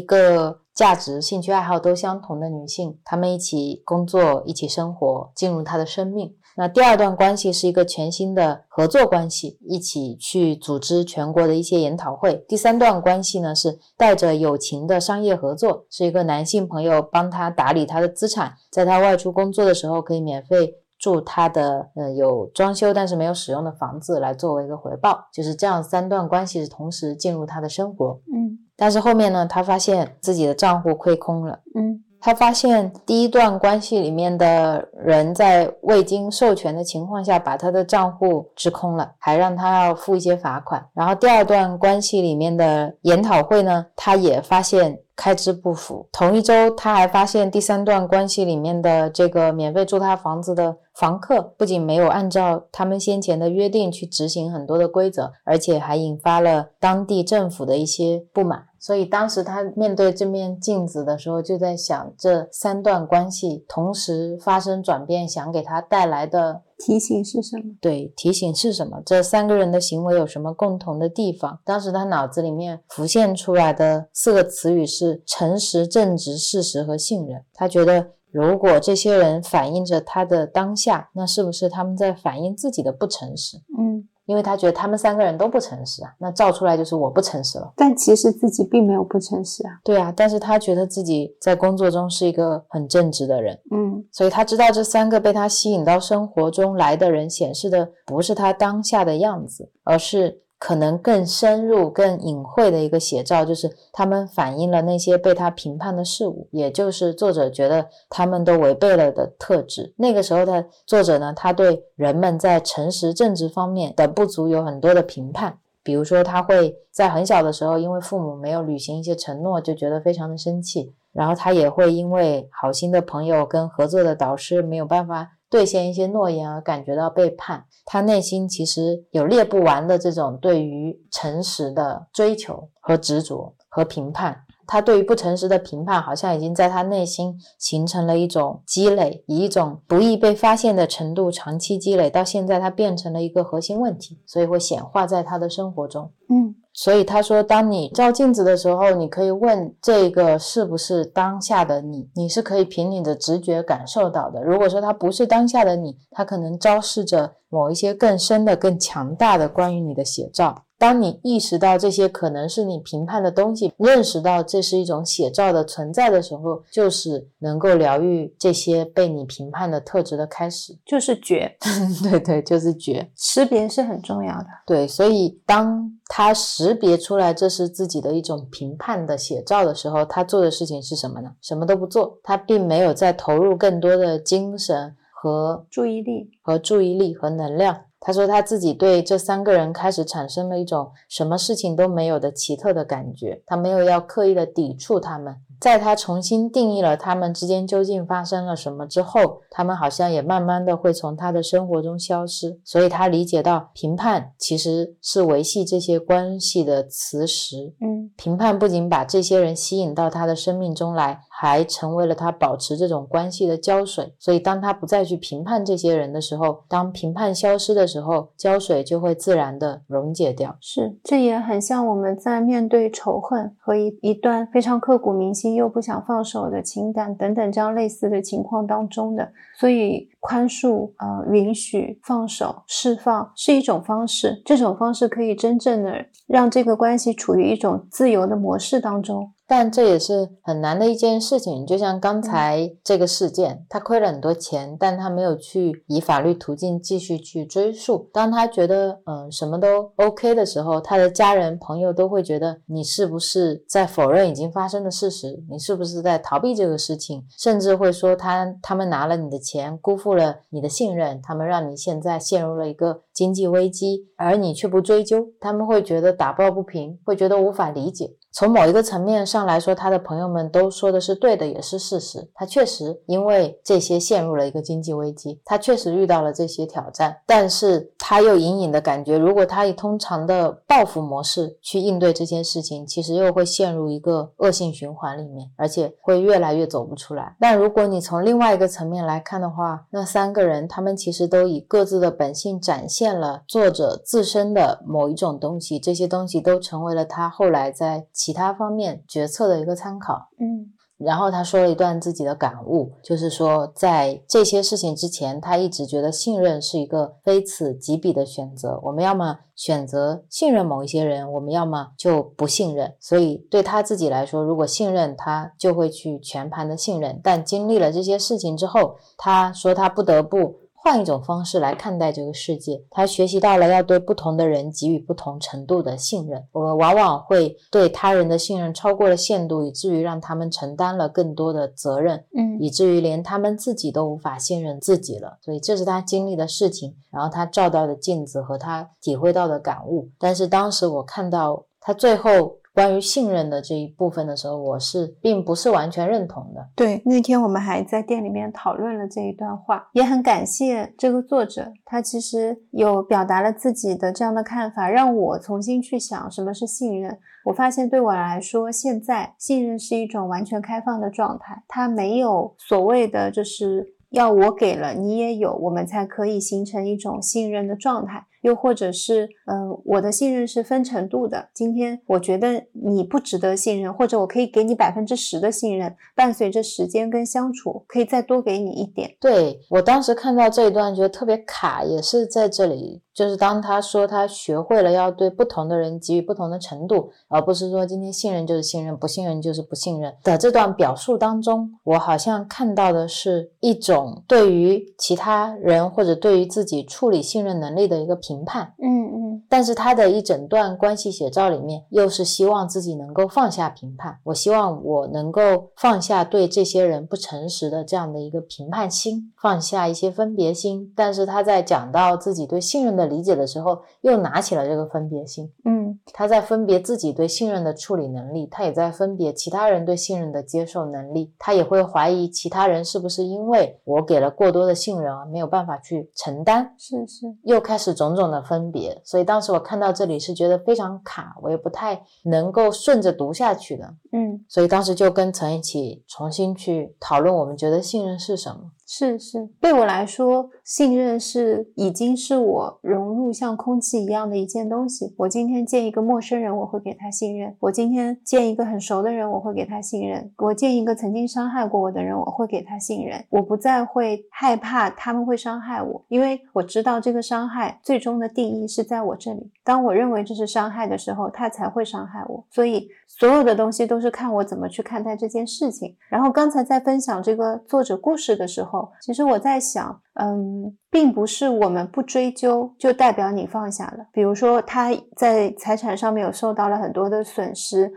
个价值、兴趣爱好都相同的女性，她们一起工作，一起生活，进入他的生命。那第二段关系是一个全新的合作关系，一起去组织全国的一些研讨会。第三段关系呢是带着友情的商业合作，是一个男性朋友帮他打理他的资产，在他外出工作的时候可以免费住他的呃有装修但是没有使用的房子来作为一个回报。就是这样三段关系是同时进入他的生活。嗯，但是后面呢，他发现自己的账户亏空了。嗯。他发现第一段关系里面的人在未经授权的情况下把他的账户支空了，还让他要付一些罚款。然后第二段关系里面的研讨会呢，他也发现开支不符。同一周，他还发现第三段关系里面的这个免费住他房子的房客不仅没有按照他们先前的约定去执行很多的规则，而且还引发了当地政府的一些不满。所以当时他面对这面镜子的时候，就在想这三段关系同时发生转变，想给他带来的提醒是什么？对，提醒是什么？这三个人的行为有什么共同的地方？当时他脑子里面浮现出来的四个词语是诚实、正直、事实和信任。他觉得，如果这些人反映着他的当下，那是不是他们在反映自己的不诚实？嗯。因为他觉得他们三个人都不诚实啊，那照出来就是我不诚实了。但其实自己并没有不诚实啊。对啊，但是他觉得自己在工作中是一个很正直的人，嗯，所以他知道这三个被他吸引到生活中来的人显示的不是他当下的样子，而是。可能更深入、更隐晦的一个写照，就是他们反映了那些被他评判的事物，也就是作者觉得他们都违背了的特质。那个时候的作者呢，他对人们在诚实、正直方面的不足有很多的评判。比如说，他会在很小的时候，因为父母没有履行一些承诺，就觉得非常的生气。然后他也会因为好心的朋友跟合作的导师没有办法。兑现一些诺言而感觉到背叛，他内心其实有列不完的这种对于诚实的追求和执着和评判。他对于不诚实的评判，好像已经在他内心形成了一种积累，以一种不易被发现的程度长期积累，到现在他变成了一个核心问题，所以会显化在他的生活中。嗯。所以他说，当你照镜子的时候，你可以问这个是不是当下的你，你是可以凭你的直觉感受到的。如果说它不是当下的你，它可能昭示着某一些更深的、更强大的关于你的写照。当你意识到这些可能是你评判的东西，认识到这是一种写照的存在的时候，就是能够疗愈这些被你评判的特质的开始，就是觉。(laughs) 对对，就是觉。识别是很重要的。对，所以当他识别出来这是自己的一种评判的写照的时候，他做的事情是什么呢？什么都不做，他并没有在投入更多的精神和注意力和注意力和能量。他说他自己对这三个人开始产生了一种什么事情都没有的奇特的感觉，他没有要刻意的抵触他们。在他重新定义了他们之间究竟发生了什么之后，他们好像也慢慢的会从他的生活中消失。所以他理解到评判其实是维系这些关系的磁石。嗯，评判不仅把这些人吸引到他的生命中来，还成为了他保持这种关系的胶水。所以当他不再去评判这些人的时候，当评判消失的时候，胶水就会自然的溶解掉。是，这也很像我们在面对仇恨和一一段非常刻骨铭心。又不想放手的情感等等这样类似的情况当中的，所以宽恕、呃允许、放手、释放是一种方式。这种方式可以真正的让这个关系处于一种自由的模式当中，但这也是很难的一件事情。就像刚才这个事件，他亏了很多钱，但他没有去以法律途径继续去追溯。当他觉得嗯什么都 OK 的时候，他的家人朋友都会觉得你是不是在否认已经发生的事实？你是不是在逃避这个事情？甚至会说他他们拿了你的钱，辜负了你的信任，他们让你现在陷入了一个经济危机，而你却不追究，他们会觉得打抱不平，会觉得无法理解。从某一个层面上来说，他的朋友们都说的是对的，也是事实。他确实因为这些陷入了一个经济危机，他确实遇到了这些挑战。但是他又隐隐的感觉，如果他以通常的报复模式去应对这件事情，其实又会陷入一个恶性循环里面，而且会越来越走不出来。但如果你从另外一个层面来看的话，那三个人他们其实都以各自的本性展现了作者自身的某一种东西，这些东西都成为了他后来在。其他方面决策的一个参考，嗯，然后他说了一段自己的感悟，就是说在这些事情之前，他一直觉得信任是一个非此即彼的选择。我们要么选择信任某一些人，我们要么就不信任。所以对他自己来说，如果信任他，就会去全盘的信任。但经历了这些事情之后，他说他不得不。换一种方式来看待这个世界，他学习到了要对不同的人给予不同程度的信任。我们往往会对他人的信任超过了限度，以至于让他们承担了更多的责任，嗯，以至于连他们自己都无法信任自己了。所以这是他经历的事情，然后他照到的镜子和他体会到的感悟。但是当时我看到他最后。关于信任的这一部分的时候，我是并不是完全认同的。对，那天我们还在店里面讨论了这一段话，也很感谢这个作者，他其实有表达了自己的这样的看法，让我重新去想什么是信任。我发现对我来说，现在信任是一种完全开放的状态，它没有所谓的就是要我给了你也有，我们才可以形成一种信任的状态。又或者是，嗯，我的信任是分程度的。今天我觉得你不值得信任，或者我可以给你百分之十的信任，伴随着时间跟相处，可以再多给你一点。对我当时看到这一段，觉得特别卡，也是在这里，就是当他说他学会了要对不同的人给予不同的程度，而不是说今天信任就是信任，不信任就是不信任的这段表述当中，我好像看到的是一种对于其他人或者对于自己处理信任能力的一个评。判，嗯嗯，但是他的一整段关系写照里面，又是希望自己能够放下评判。我希望我能够放下对这些人不诚实的这样的一个评判心，放下一些分别心。但是他在讲到自己对信任的理解的时候，又拿起了这个分别心。嗯，他在分别自己对信任的处理能力，他也在分别其他人对信任的接受能力。他也会怀疑其他人是不是因为我给了过多的信任而没有办法去承担。是是，又开始种种。的分别，所以当时我看到这里是觉得非常卡，我也不太能够顺着读下去的。嗯，所以当时就跟陈一起重新去讨论，我们觉得信任是什么。是是，对我来说，信任是已经是我融入像空气一样的一件东西。我今天见一个陌生人，我会给他信任；我今天见一个很熟的人，我会给他信任；我见一个曾经伤害过我的人，我会给他信任。我不再会害怕他们会伤害我，因为我知道这个伤害最终的定义是在我这里。当我认为这是伤害的时候，他才会伤害我。所以所有的东西都是看我怎么去看待这件事情。然后刚才在分享这个作者故事的时候。其实我在想，嗯，并不是我们不追究就代表你放下了。比如说他在财产上面有受到了很多的损失，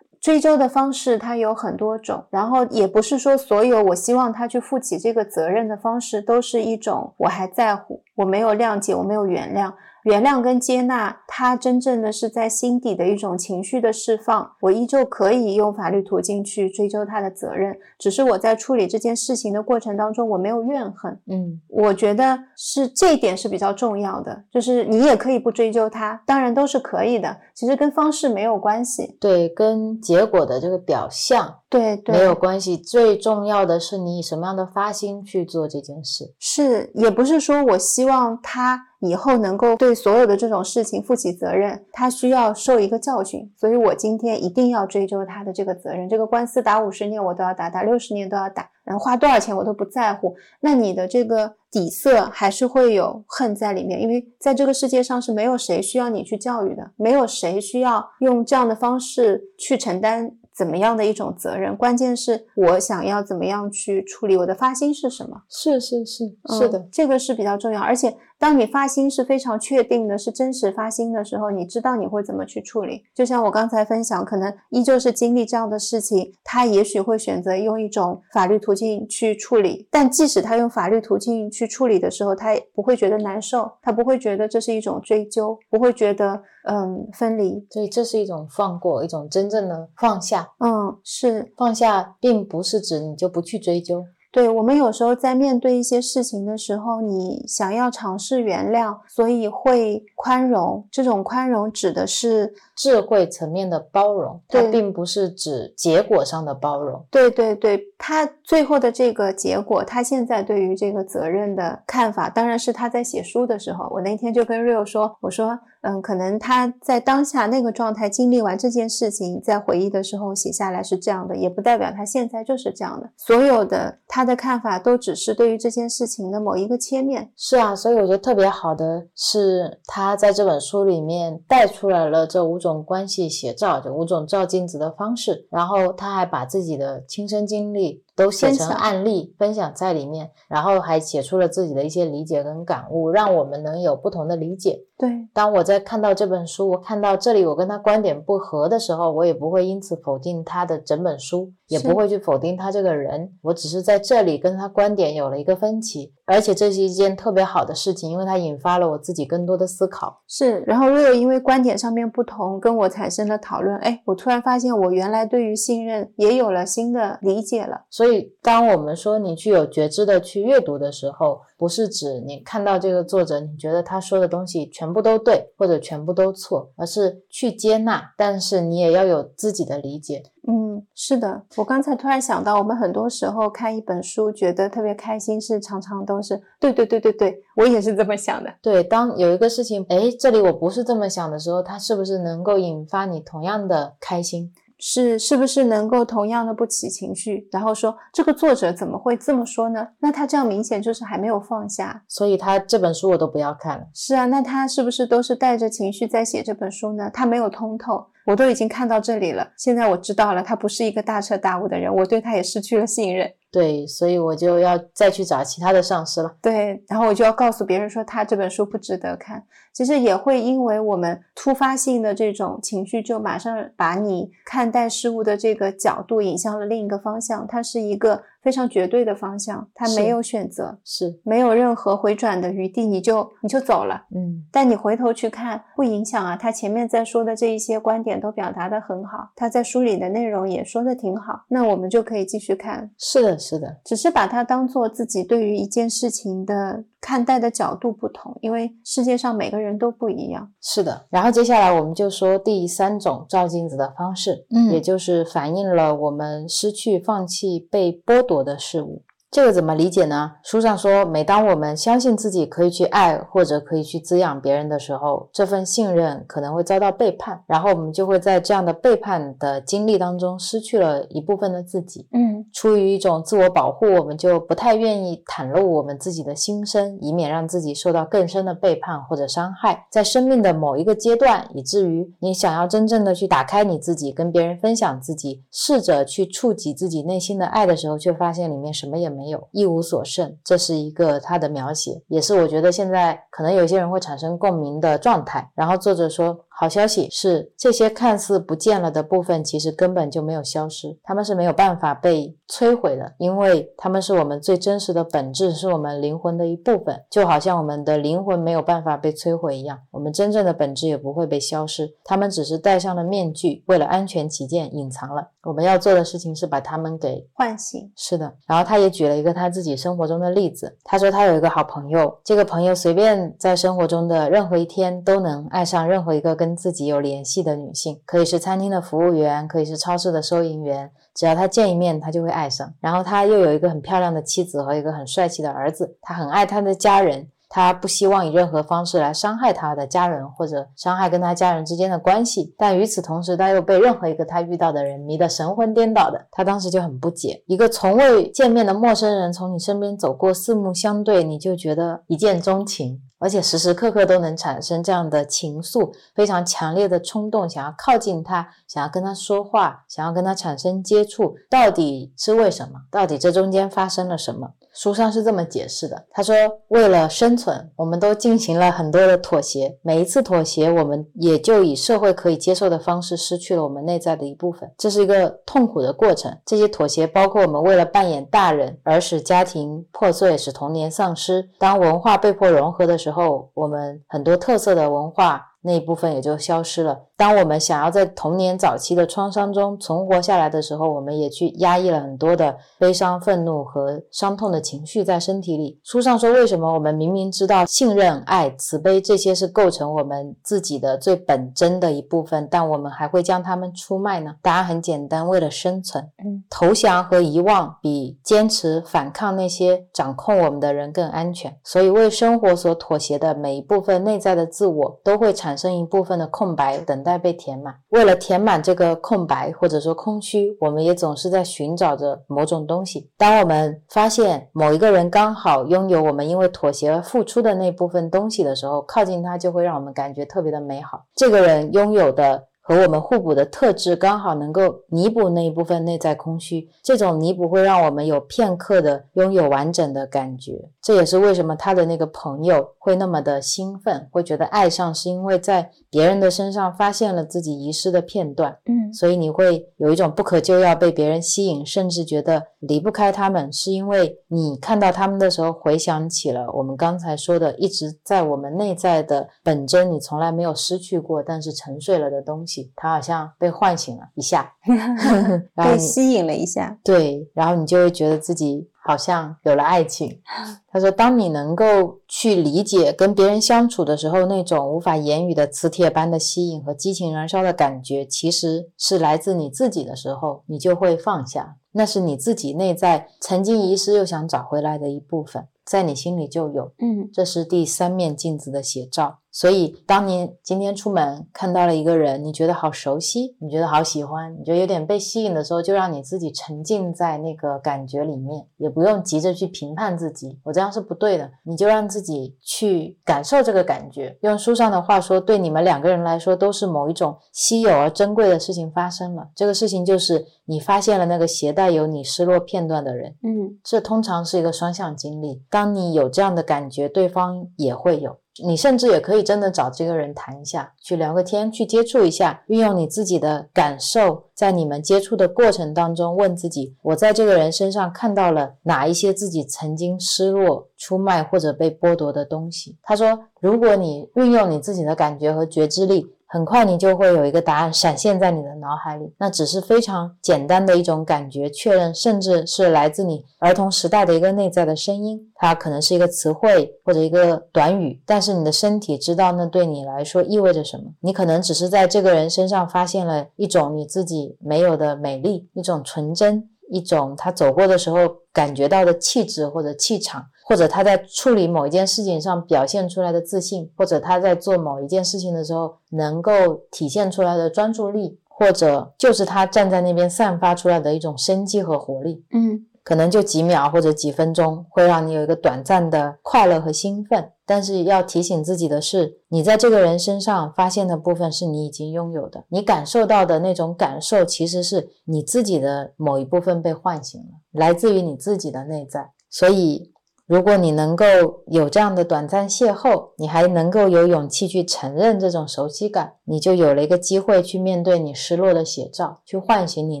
追究的方式它有很多种，然后也不是说所有我希望他去负起这个责任的方式都是一种我还在乎，我没有谅解，我没有原谅。原谅跟接纳，它真正的是在心底的一种情绪的释放。我依旧可以用法律途径去追究他的责任，只是我在处理这件事情的过程当中，我没有怨恨。嗯，我觉得是这一点是比较重要的。就是你也可以不追究他，当然都是可以的。其实跟方式没有关系，对，跟结果的这个表象。对，没有关系。最重要的是你以什么样的发心去做这件事。是，也不是说我希望他以后能够对所有的这种事情负起责任，他需要受一个教训，所以我今天一定要追究他的这个责任。这个官司打五十年我都要打，打六十年都要打，然后花多少钱我都不在乎。那你的这个底色还是会有恨在里面，因为在这个世界上是没有谁需要你去教育的，没有谁需要用这样的方式去承担。怎么样的一种责任，关键是我想要怎么样去处理，我的发心是什么？是是是是的，这个是比较重要，而且。当你发心是非常确定的，是真实发心的时候，你知道你会怎么去处理。就像我刚才分享，可能依旧是经历这样的事情，他也许会选择用一种法律途径去处理。但即使他用法律途径去处理的时候，他也不会觉得难受，他不会觉得这是一种追究，不会觉得嗯分离。所以这是一种放过，一种真正的放下。嗯，是放下，并不是指你就不去追究。对我们有时候在面对一些事情的时候，你想要尝试原谅，所以会宽容。这种宽容指的是智慧层面的包容，它并不是指结果上的包容。对对对，他最后的这个结果，他现在对于这个责任的看法，当然是他在写书的时候。我那天就跟 Rio 说，我说。嗯，可能他在当下那个状态经历完这件事情，在回忆的时候写下来是这样的，也不代表他现在就是这样的。所有的他的看法都只是对于这件事情的某一个切面。是啊，所以我觉得特别好的是他在这本书里面带出来了这五种关系写照，这五种照镜子的方式，然后他还把自己的亲身经历。都写成案例分享在里面，然后还写出了自己的一些理解跟感悟，让我们能有不同的理解。对，当我在看到这本书，我看到这里我跟他观点不合的时候，我也不会因此否定他的整本书，也不会去否定他这个人。我只是在这里跟他观点有了一个分歧，而且这是一件特别好的事情，因为它引发了我自己更多的思考。是，然后若有因为观点上面不同，跟我产生了讨论，哎，我突然发现我原来对于信任也有了新的理解了。所以，当我们说你去有觉知的去阅读的时候，不是指你看到这个作者，你觉得他说的东西全部都对或者全部都错，而是去接纳，但是你也要有自己的理解。嗯，是的，我刚才突然想到，我们很多时候看一本书觉得特别开心，是常常都是对对对对对，我也是这么想的。对，当有一个事情，哎，这里我不是这么想的时候，它是不是能够引发你同样的开心？是是不是能够同样的不起情绪，然后说这个作者怎么会这么说呢？那他这样明显就是还没有放下，所以他这本书我都不要看了。是啊，那他是不是都是带着情绪在写这本书呢？他没有通透，我都已经看到这里了，现在我知道了，他不是一个大彻大悟的人，我对他也失去了信任。对，所以我就要再去找其他的上司了。对，然后我就要告诉别人说他这本书不值得看。其实也会因为我们突发性的这种情绪，就马上把你看待事物的这个角度引向了另一个方向。它是一个非常绝对的方向，他没有选择，是没有任何回转的余地，你就你就走了。嗯，但你回头去看，不影响啊。他前面在说的这一些观点都表达的很好，他在书里的内容也说的挺好，那我们就可以继续看。是的，是的，只是把它当做自己对于一件事情的。看待的角度不同，因为世界上每个人都不一样。是的，然后接下来我们就说第三种照镜子的方式，嗯，也就是反映了我们失去、放弃、被剥夺的事物。这个怎么理解呢？书上说，每当我们相信自己可以去爱或者可以去滋养别人的时候，这份信任可能会遭到背叛，然后我们就会在这样的背叛的经历当中失去了一部分的自己。嗯，出于一种自我保护，我们就不太愿意袒露我们自己的心声，以免让自己受到更深的背叛或者伤害。在生命的某一个阶段，以至于你想要真正的去打开你自己，跟别人分享自己，试着去触及自己内心的爱的时候，却发现里面什么也没。没有一无所剩，这是一个他的描写，也是我觉得现在可能有些人会产生共鸣的状态。然后作者说。好消息是，这些看似不见了的部分，其实根本就没有消失，他们是没有办法被摧毁的，因为他们是我们最真实的本质，是我们灵魂的一部分，就好像我们的灵魂没有办法被摧毁一样，我们真正的本质也不会被消失，他们只是戴上了面具，为了安全起见隐藏了。我们要做的事情是把他们给唤醒。是的，然后他也举了一个他自己生活中的例子，他说他有一个好朋友，这个朋友随便在生活中的任何一天都能爱上任何一个跟自己有联系的女性，可以是餐厅的服务员，可以是超市的收银员，只要他见一面，他就会爱上。然后他又有一个很漂亮的妻子和一个很帅气的儿子，他很爱他的家人。他不希望以任何方式来伤害他的家人，或者伤害跟他家人之间的关系。但与此同时，他又被任何一个他遇到的人迷得神魂颠倒的。他当时就很不解：一个从未见面的陌生人从你身边走过，四目相对，你就觉得一见钟情。而且时时刻刻都能产生这样的情愫，非常强烈的冲动，想要靠近他，想要跟他说话，想要跟他产生接触，到底是为什么？到底这中间发生了什么？书上是这么解释的，他说，为了生存，我们都进行了很多的妥协，每一次妥协，我们也就以社会可以接受的方式失去了我们内在的一部分，这是一个痛苦的过程。这些妥协包括我们为了扮演大人而使家庭破碎，使童年丧失。当文化被迫融合的时候，我们很多特色的文化。那一部分也就消失了。当我们想要在童年早期的创伤中存活下来的时候，我们也去压抑了很多的悲伤、愤怒和伤痛的情绪在身体里。书上说，为什么我们明明知道信任、爱、慈悲这些是构成我们自己的最本真的一部分，但我们还会将它们出卖呢？答案很简单，为了生存。嗯，投降和遗忘比坚持反抗那些掌控我们的人更安全。所以，为生活所妥协的每一部分内在的自我，都会产。产生一部分的空白，等待被填满。为了填满这个空白或者说空虚，我们也总是在寻找着某种东西。当我们发现某一个人刚好拥有我们因为妥协而付出的那部分东西的时候，靠近他就会让我们感觉特别的美好。这个人拥有的。和我们互补的特质刚好能够弥补那一部分内在空虚，这种弥补会让我们有片刻的拥有完整的感觉。这也是为什么他的那个朋友会那么的兴奋，会觉得爱上，是因为在别人的身上发现了自己遗失的片段。嗯，所以你会有一种不可救药被别人吸引，甚至觉得离不开他们，是因为你看到他们的时候回想起了我们刚才说的，一直在我们内在的本真，你从来没有失去过，但是沉睡了的东西。它好像被唤醒了一下，(laughs) (laughs) (laughs) 被吸引了一下，对，然后你就会觉得自己好像有了爱情。(laughs) 他说，当你能够去理解跟别人相处的时候，那种无法言语的磁铁般的吸引和激情燃烧的感觉，其实是来自你自己的时候，你就会放下，那是你自己内在曾经遗失又想找回来的一部分，在你心里就有。嗯，这是第三面镜子的写照。所以，当你今天出门看到了一个人，你觉得好熟悉，你觉得好喜欢，你觉得有点被吸引的时候，就让你自己沉浸在那个感觉里面，也不用急着去评判自己，我这样是不对的。你就让自己去感受这个感觉。用书上的话说，对你们两个人来说，都是某一种稀有而珍贵的事情发生了。这个事情就是你发现了那个携带有你失落片段的人。嗯，这通常是一个双向经历。当你有这样的感觉，对方也会有。你甚至也可以真的找这个人谈一下，去聊个天，去接触一下，运用你自己的感受，在你们接触的过程当中，问自己：我在这个人身上看到了哪一些自己曾经失落、出卖或者被剥夺的东西？他说：如果你运用你自己的感觉和觉知力。很快你就会有一个答案闪现在你的脑海里，那只是非常简单的一种感觉确认，甚至是来自你儿童时代的一个内在的声音，它可能是一个词汇或者一个短语，但是你的身体知道那对你来说意味着什么。你可能只是在这个人身上发现了一种你自己没有的美丽，一种纯真，一种他走过的时候感觉到的气质或者气场。或者他在处理某一件事情上表现出来的自信，或者他在做某一件事情的时候能够体现出来的专注力，或者就是他站在那边散发出来的一种生机和活力。嗯，可能就几秒或者几分钟，会让你有一个短暂的快乐和兴奋。但是要提醒自己的是，你在这个人身上发现的部分是你已经拥有的，你感受到的那种感受，其实是你自己的某一部分被唤醒了，来自于你自己的内在。所以。如果你能够有这样的短暂邂逅，你还能够有勇气去承认这种熟悉感，你就有了一个机会去面对你失落的写照，去唤醒你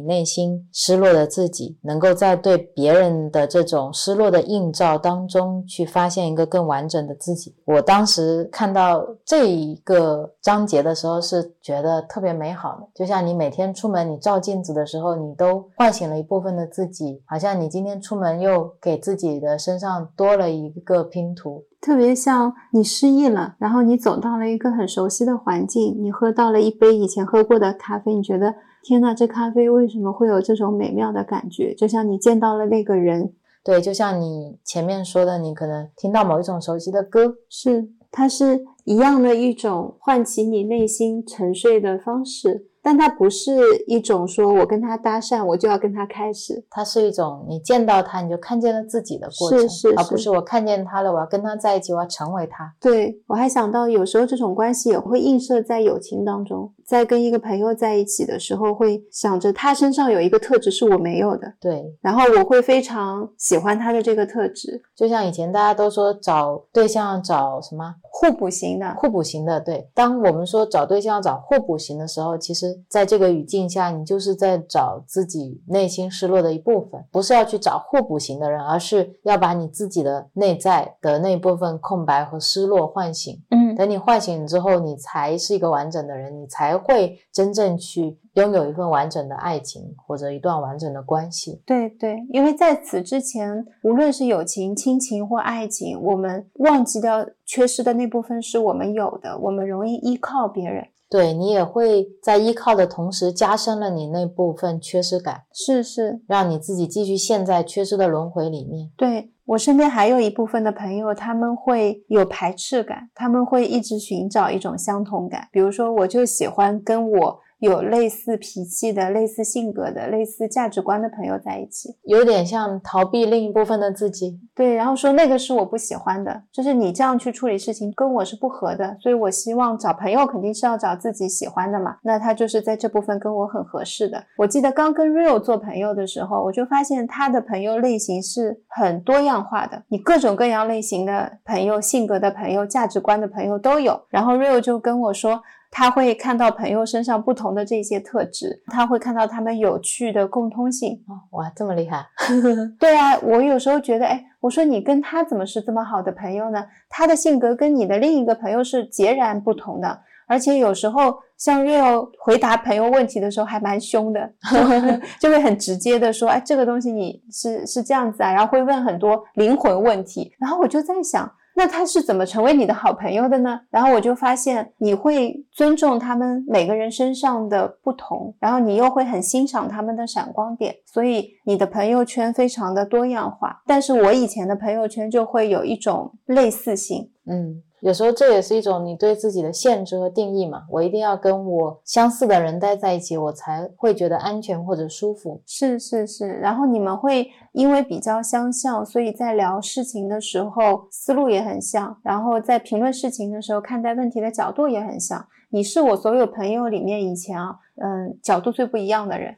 内心失落的自己，能够在对别人的这种失落的映照当中去发现一个更完整的自己。我当时看到这一个章节的时候，是觉得特别美好的，就像你每天出门，你照镜子的时候，你都唤醒了一部分的自己，好像你今天出门又给自己的身上。多了一个拼图，特别像你失忆了，然后你走到了一个很熟悉的环境，你喝到了一杯以前喝过的咖啡，你觉得天呐，这咖啡为什么会有这种美妙的感觉？就像你见到了那个人，对，就像你前面说的，你可能听到某一种熟悉的歌，是它是一样的一种唤起你内心沉睡的方式。但它不是一种说我跟他搭讪，我就要跟他开始。它是一种你见到他你就看见了自己的过程，是是而不是是我看见他了，我要跟他在一起，我要成为他。对我还想到，有时候这种关系也会映射在友情当中，在跟一个朋友在一起的时候，会想着他身上有一个特质是我没有的，对，然后我会非常喜欢他的这个特质，就像以前大家都说找对象找什么互补型的。互补型的，对。当我们说找对象要找互补型的时候，其实在这个语境下，你就是在找自己内心失落的一部分，不是要去找互补型的人，而是要把你自己的内在的那部分空白和失落唤醒。嗯，等你唤醒之后，你才是一个完整的人，你才会真正去拥有一份完整的爱情或者一段完整的关系。对对，因为在此之前，无论是友情、亲情或爱情，我们忘记掉缺失的那部分是我们有的，我们容易依靠别人。对你也会在依靠的同时，加深了你那部分缺失感，是是，让你自己继续陷在缺失的轮回里面。对我身边还有一部分的朋友，他们会有排斥感，他们会一直寻找一种相同感。比如说，我就喜欢跟我有类似脾气的、类似性格的、类似价值观的朋友在一起。有点像逃避另一部分的自己。对，然后说那个是我不喜欢的，就是你这样去处理事情跟我是不合的，所以我希望找朋友肯定是要找自己喜欢的嘛。那他就是在这部分跟我很合适的。我记得刚跟 Real 做朋友的时候，我就发现他的朋友类型是很多样化的，你各种各样类型的朋友、性格的朋友、价值观的朋友都有。然后 Real 就跟我说。他会看到朋友身上不同的这些特质，他会看到他们有趣的共通性。哦，哇，这么厉害！(laughs) 对啊，我有时候觉得，哎，我说你跟他怎么是这么好的朋友呢？他的性格跟你的另一个朋友是截然不同的，而且有时候像 Real 回答朋友问题的时候还蛮凶的，就 (laughs) 会很直接的说，哎，这个东西你是是这样子啊，然后会问很多灵魂问题，然后我就在想。那他是怎么成为你的好朋友的呢？然后我就发现你会尊重他们每个人身上的不同，然后你又会很欣赏他们的闪光点，所以你的朋友圈非常的多样化。但是我以前的朋友圈就会有一种类似性，嗯，有时候这也是一种你对自己的限制和定义嘛。我一定要跟我相似的人待在一起，我才会觉得安全或者舒服。是是是。然后你们会因为比较相像，所以在聊事情的时候思路也很像，然后在评论事情的时候看待问题的角度也很像。你是我所有朋友里面以前啊，嗯，角度最不一样的人。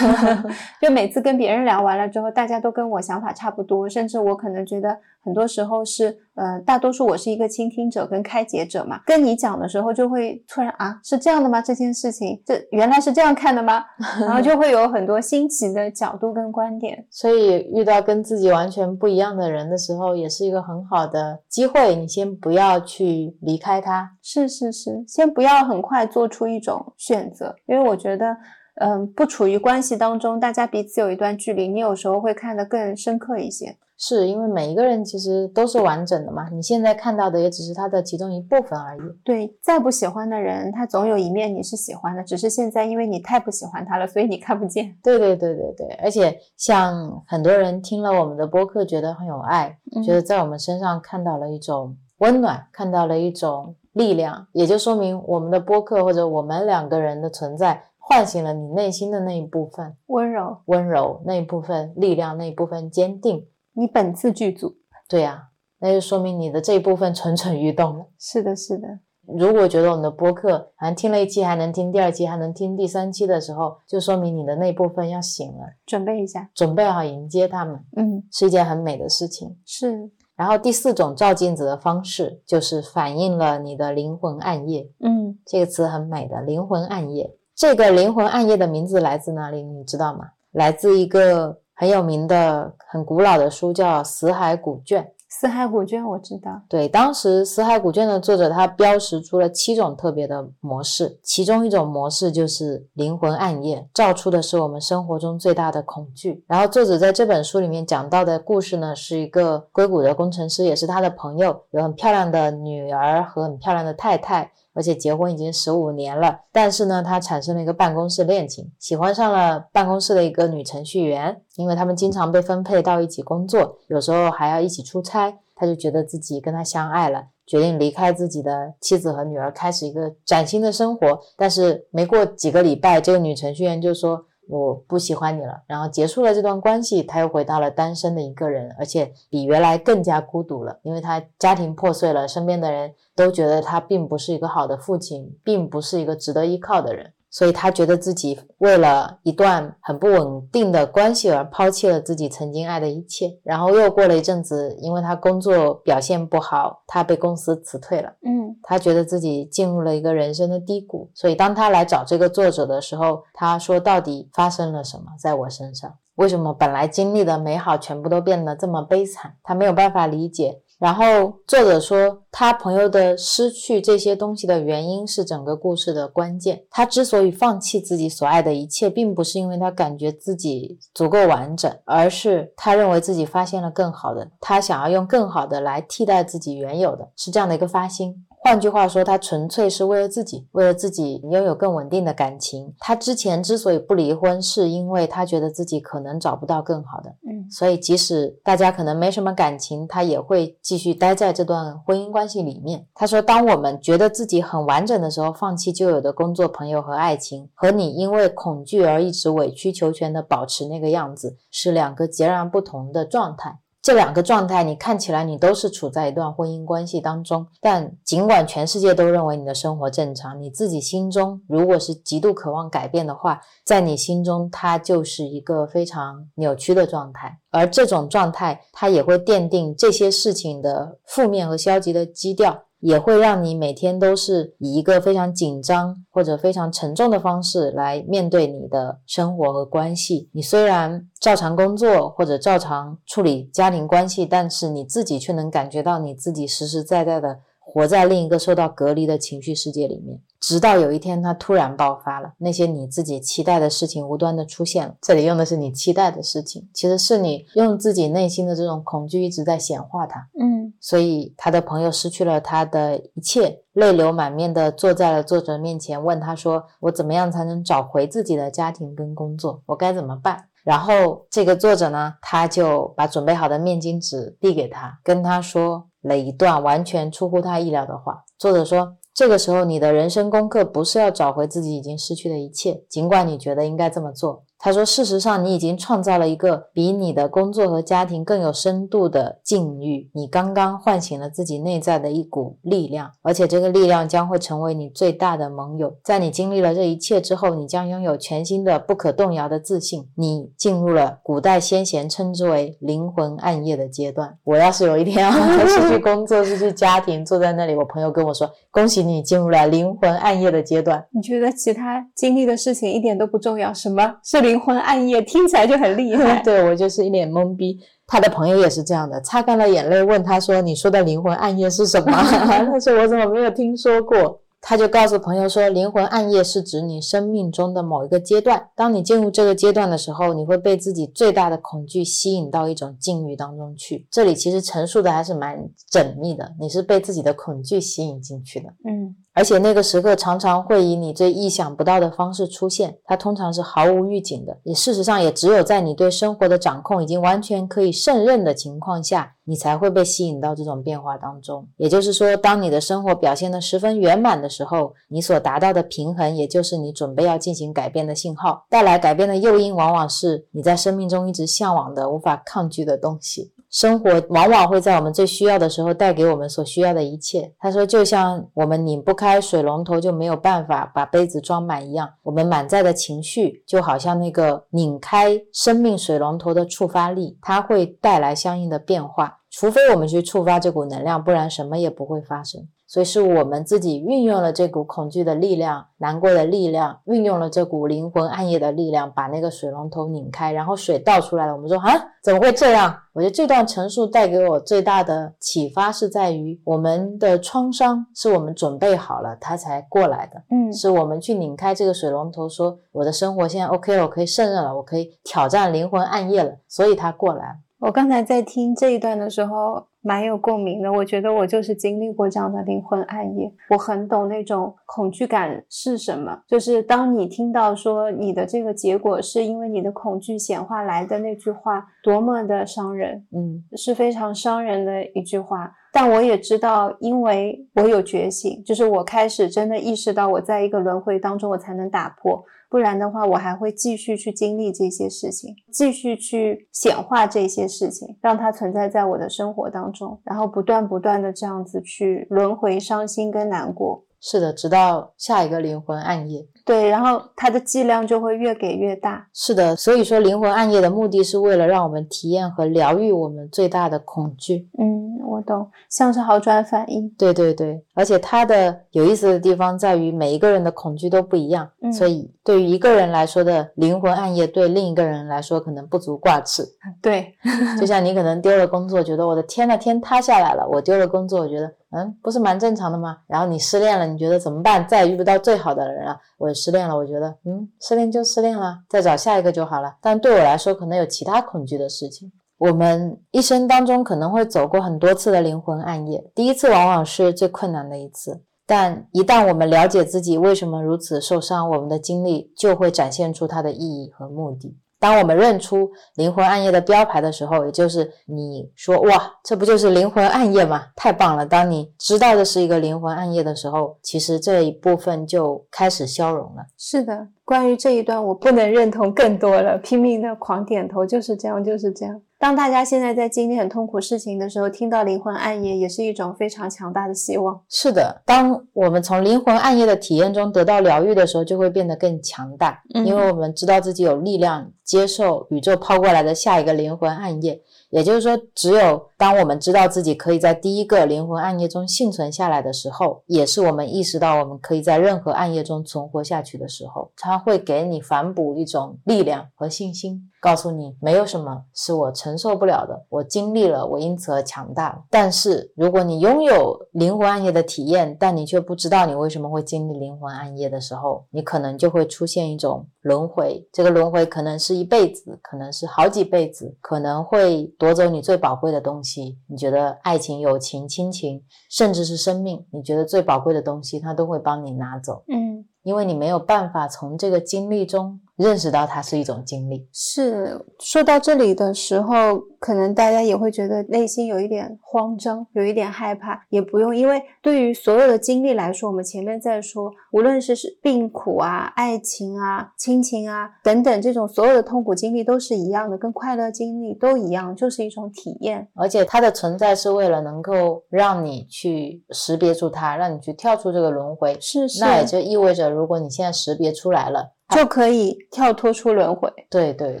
(laughs) 就每次跟别人聊完了之后，大家都跟我想法差不多，甚至我可能觉得很多时候是，呃，大多数我是一个倾听者跟开解者嘛。跟你讲的时候，就会突然啊，是这样的吗？这件事情，这原来是这样看的吗？(laughs) 然后就会有很多新奇的角度跟观点。所以遇到跟自己完全不一样的人的时候，也是一个很好的机会。你先不要去离开他，是是是，先不要很快做出一种选择，因为我觉得，嗯，不处于关系当中，大家彼此有一段距离，你有时候会看得更深刻一些。是因为每一个人其实都是完整的嘛，你现在看到的也只是他的其中一部分而已。对，再不喜欢的人，他总有一面你是喜欢的，只是现在因为你太不喜欢他了，所以你看不见。对对对对对，而且像很多人听了我们的播客，觉得很有爱，嗯觉得在我们身上看到了一种温暖，看到了一种力量，也就说明我们的播客或者我们两个人的存在，唤醒了你内心的那一部分温柔，温柔，那一部分力量，那一部分坚定。你本次剧组。对呀、那就说明你的这一部分蠢蠢欲动了。是的，是的，如果觉得我们的播客好像听了一期还能听第二期，还能听第三期的时候，就说明你的那部分要醒了，准备一下。准备好迎接他们，嗯，是一件很美的事情。是，然后第四种照镜子的方式，就是反映了你的灵魂暗夜。嗯，这个词很美的，灵魂暗夜。这个灵魂暗夜的名字来自哪里？你知道吗？来自一个很有名的、很古老的书，叫《死海古卷》。死海古卷我知道。对，当时《死海古卷》的作者他标识出了七种特别的模式，其中一种模式就是灵魂暗夜，照出的是我们生活中最大的恐惧。然后作者在这本书里面讲到的故事呢，是一个硅谷的工程师，也是他的朋友，有很漂亮的女儿和很漂亮的太太。而且结婚已经十五年了。但是呢，他产生了一个办公室恋情，喜欢上了办公室的一个女程序员，因为他们经常被分配到一起工作，有时候还要一起出差，他就觉得自己跟他相爱了。决定离开自己的妻子和女儿，开始一个崭新的生活。但是没过几个礼拜，这个女程序员就说：“我不喜欢你了。”然后结束了这段关系，他又回到了单身的一个人，而且比原来更加孤独了，因为他家庭破碎了，身边的人都觉得他并不是一个好的父亲，并不是一个值得依靠的人。所以他觉得自己为了一段很不稳定的关系而抛弃了自己曾经爱的一切，然后又过了一阵子，因为他工作表现不好，他被公司辞退了。嗯，他觉得自己进入了一个人生的低谷，所以当他来找这个作者的时候，他说：“到底发生了什么在我身上？为什么本来经历的美好全部都变得这么悲惨？”他没有办法理解。然后作者说，他朋友的失去这些东西的原因是整个故事的关键。他之所以放弃自己所爱的一切，并不是因为他感觉自己足够完整，而是他认为自己发现了更好的，他想要用更好的来替代自己原有的，是这样的一个发心。换句话说，他纯粹是为了自己，为了自己拥有更稳定的感情。他之前之所以不离婚，是因为他觉得自己可能找不到更好的。嗯，所以即使大家可能没什么感情，他也会继续待在这段婚姻关系里面。他说：“当我们觉得自己很完整的时候，放弃旧有的工作、朋友和爱情，和你因为恐惧而一直委曲求全的保持那个样子，是两个截然不同的状态。”这两个状态，你看起来你都是处在一段婚姻关系当中，但尽管全世界都认为你的生活正常，你自己心中如果是极度渴望改变的话，在你心中它就是一个非常扭曲的状态，而这种状态它也会奠定这些事情的负面和消极的基调。也会让你每天都是以一个非常紧张或者非常沉重的方式来面对你的生活和关系。你虽然照常工作或者照常处理家庭关系，但是你自己却能感觉到你自己实实在在的活在另一个受到隔离的情绪世界里面。直到有一天，它突然爆发了，那些你自己期待的事情无端的出现了。这里用的是你期待的事情，其实是你用自己内心的这种恐惧一直在显化它。嗯，所以他的朋友失去了他的一切，泪流满面的坐在了作者面前，问他说：“我怎么样才能找回自己的家庭跟工作？我该怎么办？”然后这个作者呢，他就把准备好的面巾纸递给他，跟他说了一段完全出乎他意料的话。作者说。这个时候，你的人生功课不是要找回自己已经失去的一切，尽管你觉得应该这么做。他说：“事实上，你已经创造了一个比你的工作和家庭更有深度的境遇。你刚刚唤醒了自己内在的一股力量，而且这个力量将会成为你最大的盟友。在你经历了这一切之后，你将拥有全新的、不可动摇的自信。你进入了古代先贤称之为灵魂暗夜的阶段。我要是有一天啊，失去工作、失去家庭，坐在那里，我朋友跟我说：‘恭喜你进入了灵魂暗夜的阶段。’你觉得其他经历的事情一点都不重要？什么是灵？魂暗夜听起来就很厉害，(laughs) 对我就是一脸懵逼。他的朋友也是这样的，擦干了眼泪问他说：“你说的灵魂暗夜是什么？” (laughs) 他说：“我怎么没有听说过？”他就告诉朋友说：“灵魂暗夜是指你生命中的某一个阶段，当你进入这个阶段的时候，你会被自己最大的恐惧吸引到一种境遇当中去。这里其实陈述的还是蛮缜密的，你是被自己的恐惧吸引进去的。”嗯。而且那个时刻常常会以你最意想不到的方式出现，它通常是毫无预警的。也事实上也只有在你对生活的掌控已经完全可以胜任的情况下，你才会被吸引到这种变化当中。也就是说，当你的生活表现得十分圆满的时候，你所达到的平衡，也就是你准备要进行改变的信号。带来改变的诱因，往往是你在生命中一直向往的、无法抗拒的东西。生活往往会在我们最需要的时候带给我们所需要的一切。他说，就像我们拧不开水龙头就没有办法把杯子装满一样，我们满载的情绪就好像那个拧开生命水龙头的触发力，它会带来相应的变化。除非我们去触发这股能量，不然什么也不会发生。所以是我们自己运用了这股恐惧的力量、难过的力量，运用了这股灵魂暗夜的力量，把那个水龙头拧开，然后水倒出来了。我们说啊，怎么会这样？我觉得这段陈述带给我最大的启发是在于，我们的创伤是我们准备好了，它才过来的。嗯，是我们去拧开这个水龙头，说我的生活现在 OK 了，我可以胜任了，我可以挑战灵魂暗夜了，所以它过来了。我刚才在听这一段的时候，蛮有共鸣的。我觉得我就是经历过这样的灵魂暗夜，我很懂那种恐惧感是什么。就是当你听到说你的这个结果是因为你的恐惧显化来的那句话，多么的伤人，嗯，是非常伤人的一句话。但我也知道，因为我有觉醒，就是我开始真的意识到我在一个轮回当中，我才能打破。不然的话，我还会继续去经历这些事情，继续去显化这些事情，让它存在在我的生活当中，然后不断不断的这样子去轮回、伤心跟难过。是的，直到下一个灵魂暗夜。对，然后它的剂量就会越给越大。是的，所以说灵魂暗夜的目的是为了让我们体验和疗愈我们最大的恐惧。嗯，我懂，像是好转反应。对对对，而且它的有意思的地方在于每一个人的恐惧都不一样，嗯所以对于一个人来说的灵魂暗夜，对另一个人来说可能不足挂齿。对，(laughs) 就像你可能丢了工作，觉得我的天呐，天塌下来了。我丢了工作，我觉得嗯，不是蛮正常的吗？然后你失恋了，你觉得怎么办？再也遇不到最好的人了。我失恋了，我觉得嗯，失恋就失恋了，再找下一个就好了。但对我来说，可能有其他恐惧的事情。我们一生当中可能会走过很多次的灵魂暗夜，第一次往往是最困难的一次。但一旦我们了解自己为什么如此受伤，我们的经历就会展现出它的意义和目的。当我们认出灵魂暗夜的标牌的时候，也就是你说哇，这不就是灵魂暗夜吗？太棒了！当你知道的是一个灵魂暗夜的时候，其实这一部分就开始消融了。是的。关于这一段，我不能认同更多了，拼命的狂点头，就是这样，就是这样。当大家现在在经历很痛苦事情的时候，听到灵魂暗夜，也是一种非常强大的希望。是的，当我们从灵魂暗夜的体验中得到疗愈的时候，就会变得更强大，嗯因为我们知道自己有力量接受宇宙抛过来的下一个灵魂暗夜。也就是说，只有当我们知道自己可以在第一个灵魂暗夜中幸存下来的时候，也是我们意识到我们可以在任何暗夜中存活下去的时候，它会给你反哺一种力量和信心，告诉你没有什么是我承受不了的，我经历了，我因此而强大了。但是，如果你拥有灵魂暗夜的体验，但你却不知道你为什么会经历灵魂暗夜的时候，你可能就会出现一种轮回。这个轮回可能是一辈子，可能是好几辈子，可能会夺走你最宝贵的东西。你觉得爱情、友情、亲情，甚至是生命，你觉得最宝贵的东西，它都会帮你拿走，嗯，因为你没有办法从这个经历中认识到它是一种经历。是。说到这里的时候，可能大家也会觉得内心有一点慌张，有一点害怕，也不用，因为对于所有的经历来说，我们前面在说，无论是是病苦啊、爱情啊、亲情啊等等这种所有的痛苦经历都是一样的，跟快乐经历都一样，就是一种体验。而且它的存在是为了能够让你去识别出它，让你去跳出这个轮回。是是，那也就意味着，如果你现在识别出来了，就可以跳脱出轮回。对对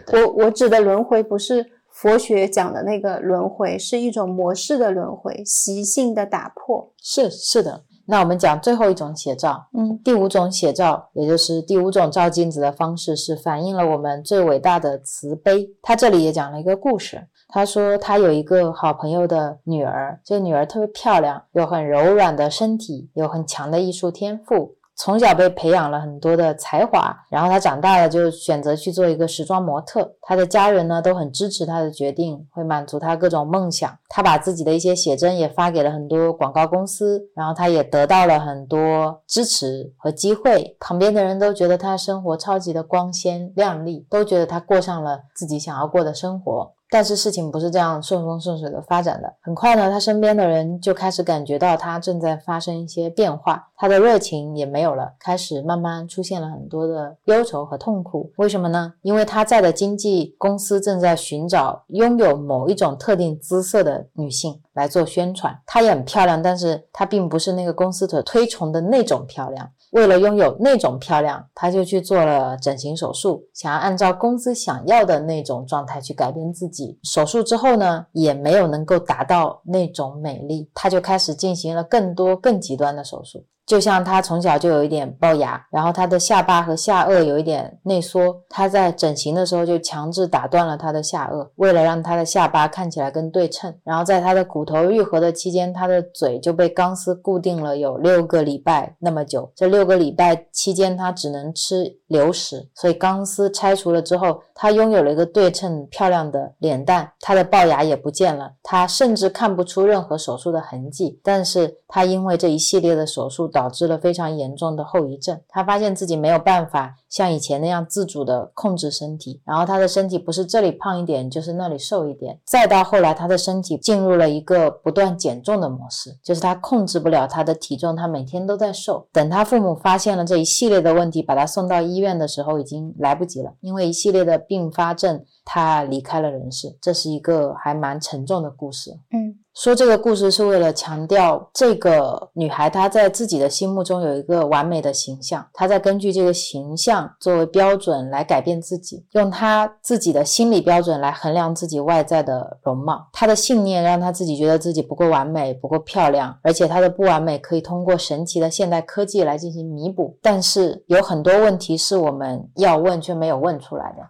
对，我我指的轮回不是佛学讲的那个轮回，是一种模式的轮回，习性的打破。是是的。那我们讲最后一种写照，嗯第五种写照，也就是第五种照镜子的方式，是反映了我们最伟大的慈悲。他这里也讲了一个故事。他说他有一个好朋友的女儿，这个女儿特别漂亮，有很柔软的身体，有很强的艺术天赋。从小被培养了很多的才华，然后他长大了就选择去做一个时装模特。他的家人呢都很支持他的决定，会满足他各种梦想。他把自己的一些写真也发给了很多广告公司，然后他也得到了很多支持和机会。旁边的人都觉得他生活超级的光鲜亮丽，都觉得他过上了自己想要过的生活。但是事情不是这样顺风顺水的发展的。很快呢，他身边的人就开始感觉到他正在发生一些变化，他的热情也没有了，开始慢慢出现了很多的忧愁和痛苦。为什么呢？因为他在的经纪公司正在寻找拥有某一种特定姿色的女性来做宣传。她也很漂亮，但是她并不是那个公司所推崇的那种漂亮。为了拥有那种漂亮，他就去做了整形手术，想要按照公司想要的那种状态去改变自己。手术之后呢，也没有能够达到那种美丽，他就开始进行了更多更极端的手术。就像他从小就有一点龅牙，然后他的下巴和下颚有一点内缩，他在整形的时候就强制打断了他的下颚，为了让他的下巴看起来更对称。然后在他的骨头愈合的期间，他的嘴就被钢丝固定了有六个礼拜那么久。这六个礼拜期间，他只能吃流食，所以钢丝拆除了之后，他拥有了一个对称漂亮的脸蛋，他的龅牙也不见了，他甚至看不出任何手术的痕迹。但是他因为这一系列的手术，导致了非常严重的后遗症。他发现自己没有办法像以前那样自主的控制身体，然后他的身体不是这里胖一点，就是那里瘦一点。再到后来，他的身体进入了一个不断减重的模式，就是他控制不了他的体重，他每天都在瘦。等他父母发现了这一系列的问题，把他送到医院的时候，已经来不及了，因为一系列的并发症，他离开了人世。这是一个还蛮沉重的故事。嗯。说这个故事是为了强调，这个女孩她在自己的心目中有一个完美的形象，她在根据这个形象作为标准来改变自己，用她自己的心理标准来衡量自己外在的容貌。她的信念让她自己觉得自己不够完美，不够漂亮，而且她的不完美可以通过神奇的现代科技来进行弥补。但是有很多问题是我们要问却没有问出来的。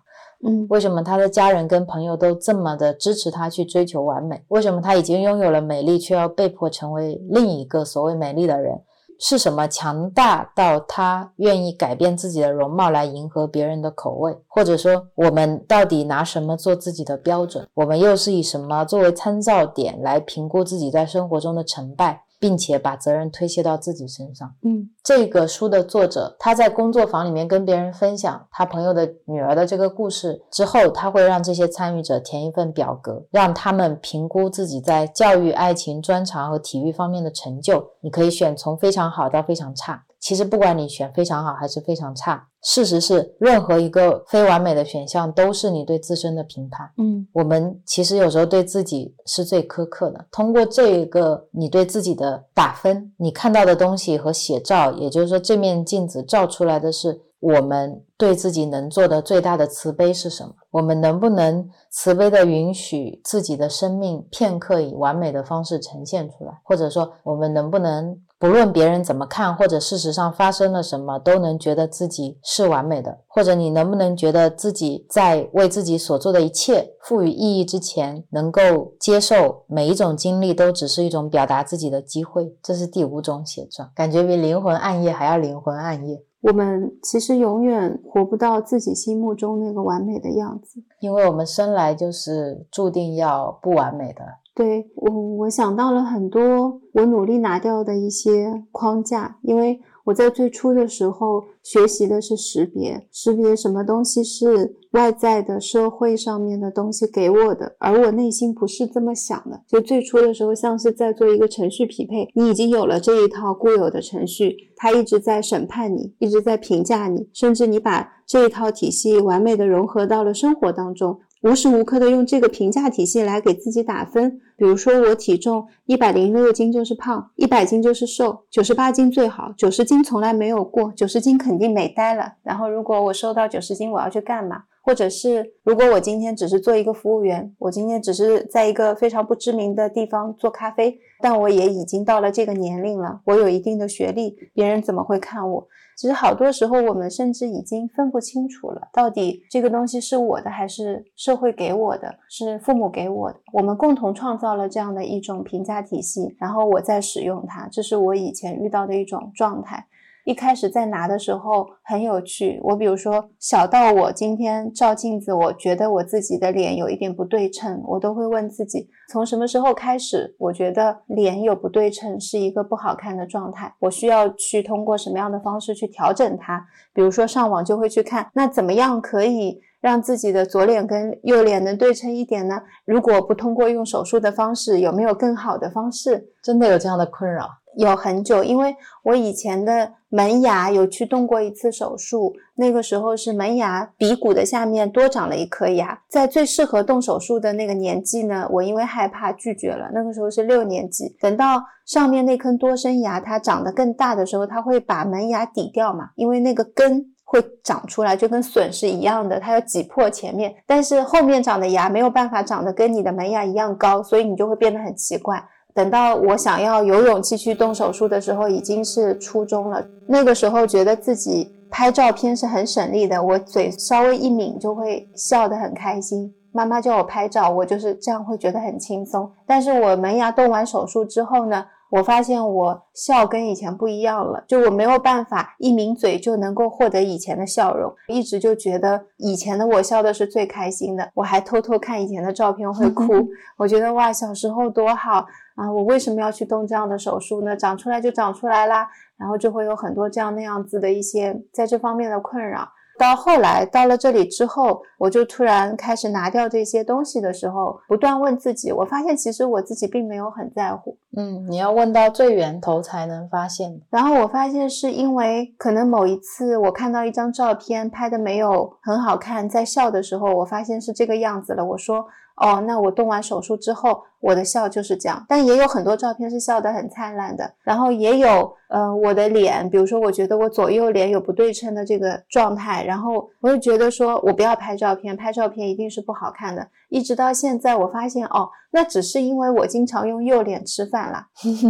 嗯，为什么他的家人跟朋友都这么的支持他去追求完美？为什么他已经拥有了美丽，却要被迫成为另一个所谓美丽的人？是什么强大到他愿意改变自己的容貌来迎合别人的口味？或者说，我们到底拿什么做自己的标准？我们又是以什么作为参照点来评估自己在生活中的成败？并且把责任推卸到自己身上。嗯，这个书的作者他在工作坊里面跟别人分享他朋友的女儿的这个故事之后，他会让这些参与者填一份表格，让他们评估自己在教育、爱情、专长和体育方面的成就。你可以选从非常好到非常差。其实不管你选非常好还是非常差，事实是任何一个非完美的选项都是你对自身的评判。嗯，我们其实有时候对自己是最苛刻的。通过这个你对自己的打分，你看到的东西和写照，也就是说这面镜子照出来的是我们对自己能做的最大的慈悲是什么？我们能不能慈悲的允许自己的生命片刻以完美的方式呈现出来？或者说我们能不能？不论别人怎么看，或者事实上发生了什么，都能觉得自己是完美的。或者你能不能觉得自己在为自己所做的一切赋予意义之前，能够接受每一种经历都只是一种表达自己的机会？这是第五种写照，感觉比灵魂暗夜还要灵魂暗夜。我们其实永远活不到自己心目中那个完美的样子，因为我们生来就是注定要不完美的。对我，我想到了很多我努力拿掉的一些框架，因为我在最初的时候学习的是识别，识别什么东西是外在的社会上面的东西给我的，而我内心不是这么想的。就最初的时候，像是在做一个程序匹配，你已经有了这一套固有的程序，它一直在审判你，一直在评价你，甚至你把这一套体系完美的融合到了生活当中。无时无刻的用这个评价体系来给自己打分，比如说我体重一百零六斤就是胖，一百斤就是瘦，九十八斤最好，九十斤从来没有过，九十斤肯定美呆了。然后如果我瘦到九十斤，我要去干嘛？或者是如果我今天只是做一个服务员，我今天只是在一个非常不知名的地方做咖啡，但我也已经到了这个年龄了，我有一定的学历，别人怎么会看我？其实好多时候，我们甚至已经分不清楚了，到底这个东西是我的还是社会给我的，是父母给我的。我们共同创造了这样的一种评价体系，然后我在使用它，这是我以前遇到的一种状态。一开始在拿的时候很有趣，我比如说小到我今天照镜子，我觉得我自己的脸有一点不对称，我都会问自己，从什么时候开始，我觉得脸有不对称是一个不好看的状态，我需要去通过什么样的方式去调整它？比如说上网就会去看，那怎么样可以让自己的左脸跟右脸能对称一点呢？如果不通过用手术的方式，有没有更好的方式？真的有这样的困扰？有很久，因为我以前的门牙有去动过一次手术，那个时候是门牙鼻骨的下面多长了一颗牙，在最适合动手术的那个年纪呢，我因为害怕拒绝了。那个时候是六年级，等到上面那颗多生牙它长得更大的时候，它会把门牙抵掉嘛，因为那个根会长出来，就跟笋是一样的，它要挤破前面，但是后面长的牙没有办法长得跟你的门牙一样高，所以你就会变得很奇怪。等到我想要有勇气去动手术的时候，已经是初中了。那个时候觉得自己拍照片是很省力的，我嘴稍微一抿就会笑得很开心。妈妈叫我拍照，我就是这样会觉得很轻松。但是我门牙动完手术之后呢，我发现我笑跟以前不一样了，就我没有办法一抿嘴就能够获得以前的笑容，一直就觉得以前的我笑的是最开心的。我还偷偷看以前的照片会哭，(laughs) 我觉得哇，小时候多好啊！我为什么要去动这样的手术呢？长出来就长出来啦，然后就会有很多这样那样子的一些在这方面的困扰。到后来到了这里之后，我就突然开始拿掉这些东西的时候，不断问自己，我发现其实我自己并没有很在乎。嗯，你要问到最源头才能发现。然后我发现是因为可能某一次我看到一张照片拍的没有很好看，在笑的时候，我发现是这个样子了。我说。哦，那我动完手术之后，我的笑就是这样。但也有很多照片是笑得很灿烂的，然后也有，呃，我的脸，比如说，我觉得我左右脸有不对称的这个状态，然后我就觉得说我不要拍照片，拍照片一定是不好看的。一直到现在，我发现哦，那只是因为我经常用右脸吃饭啦，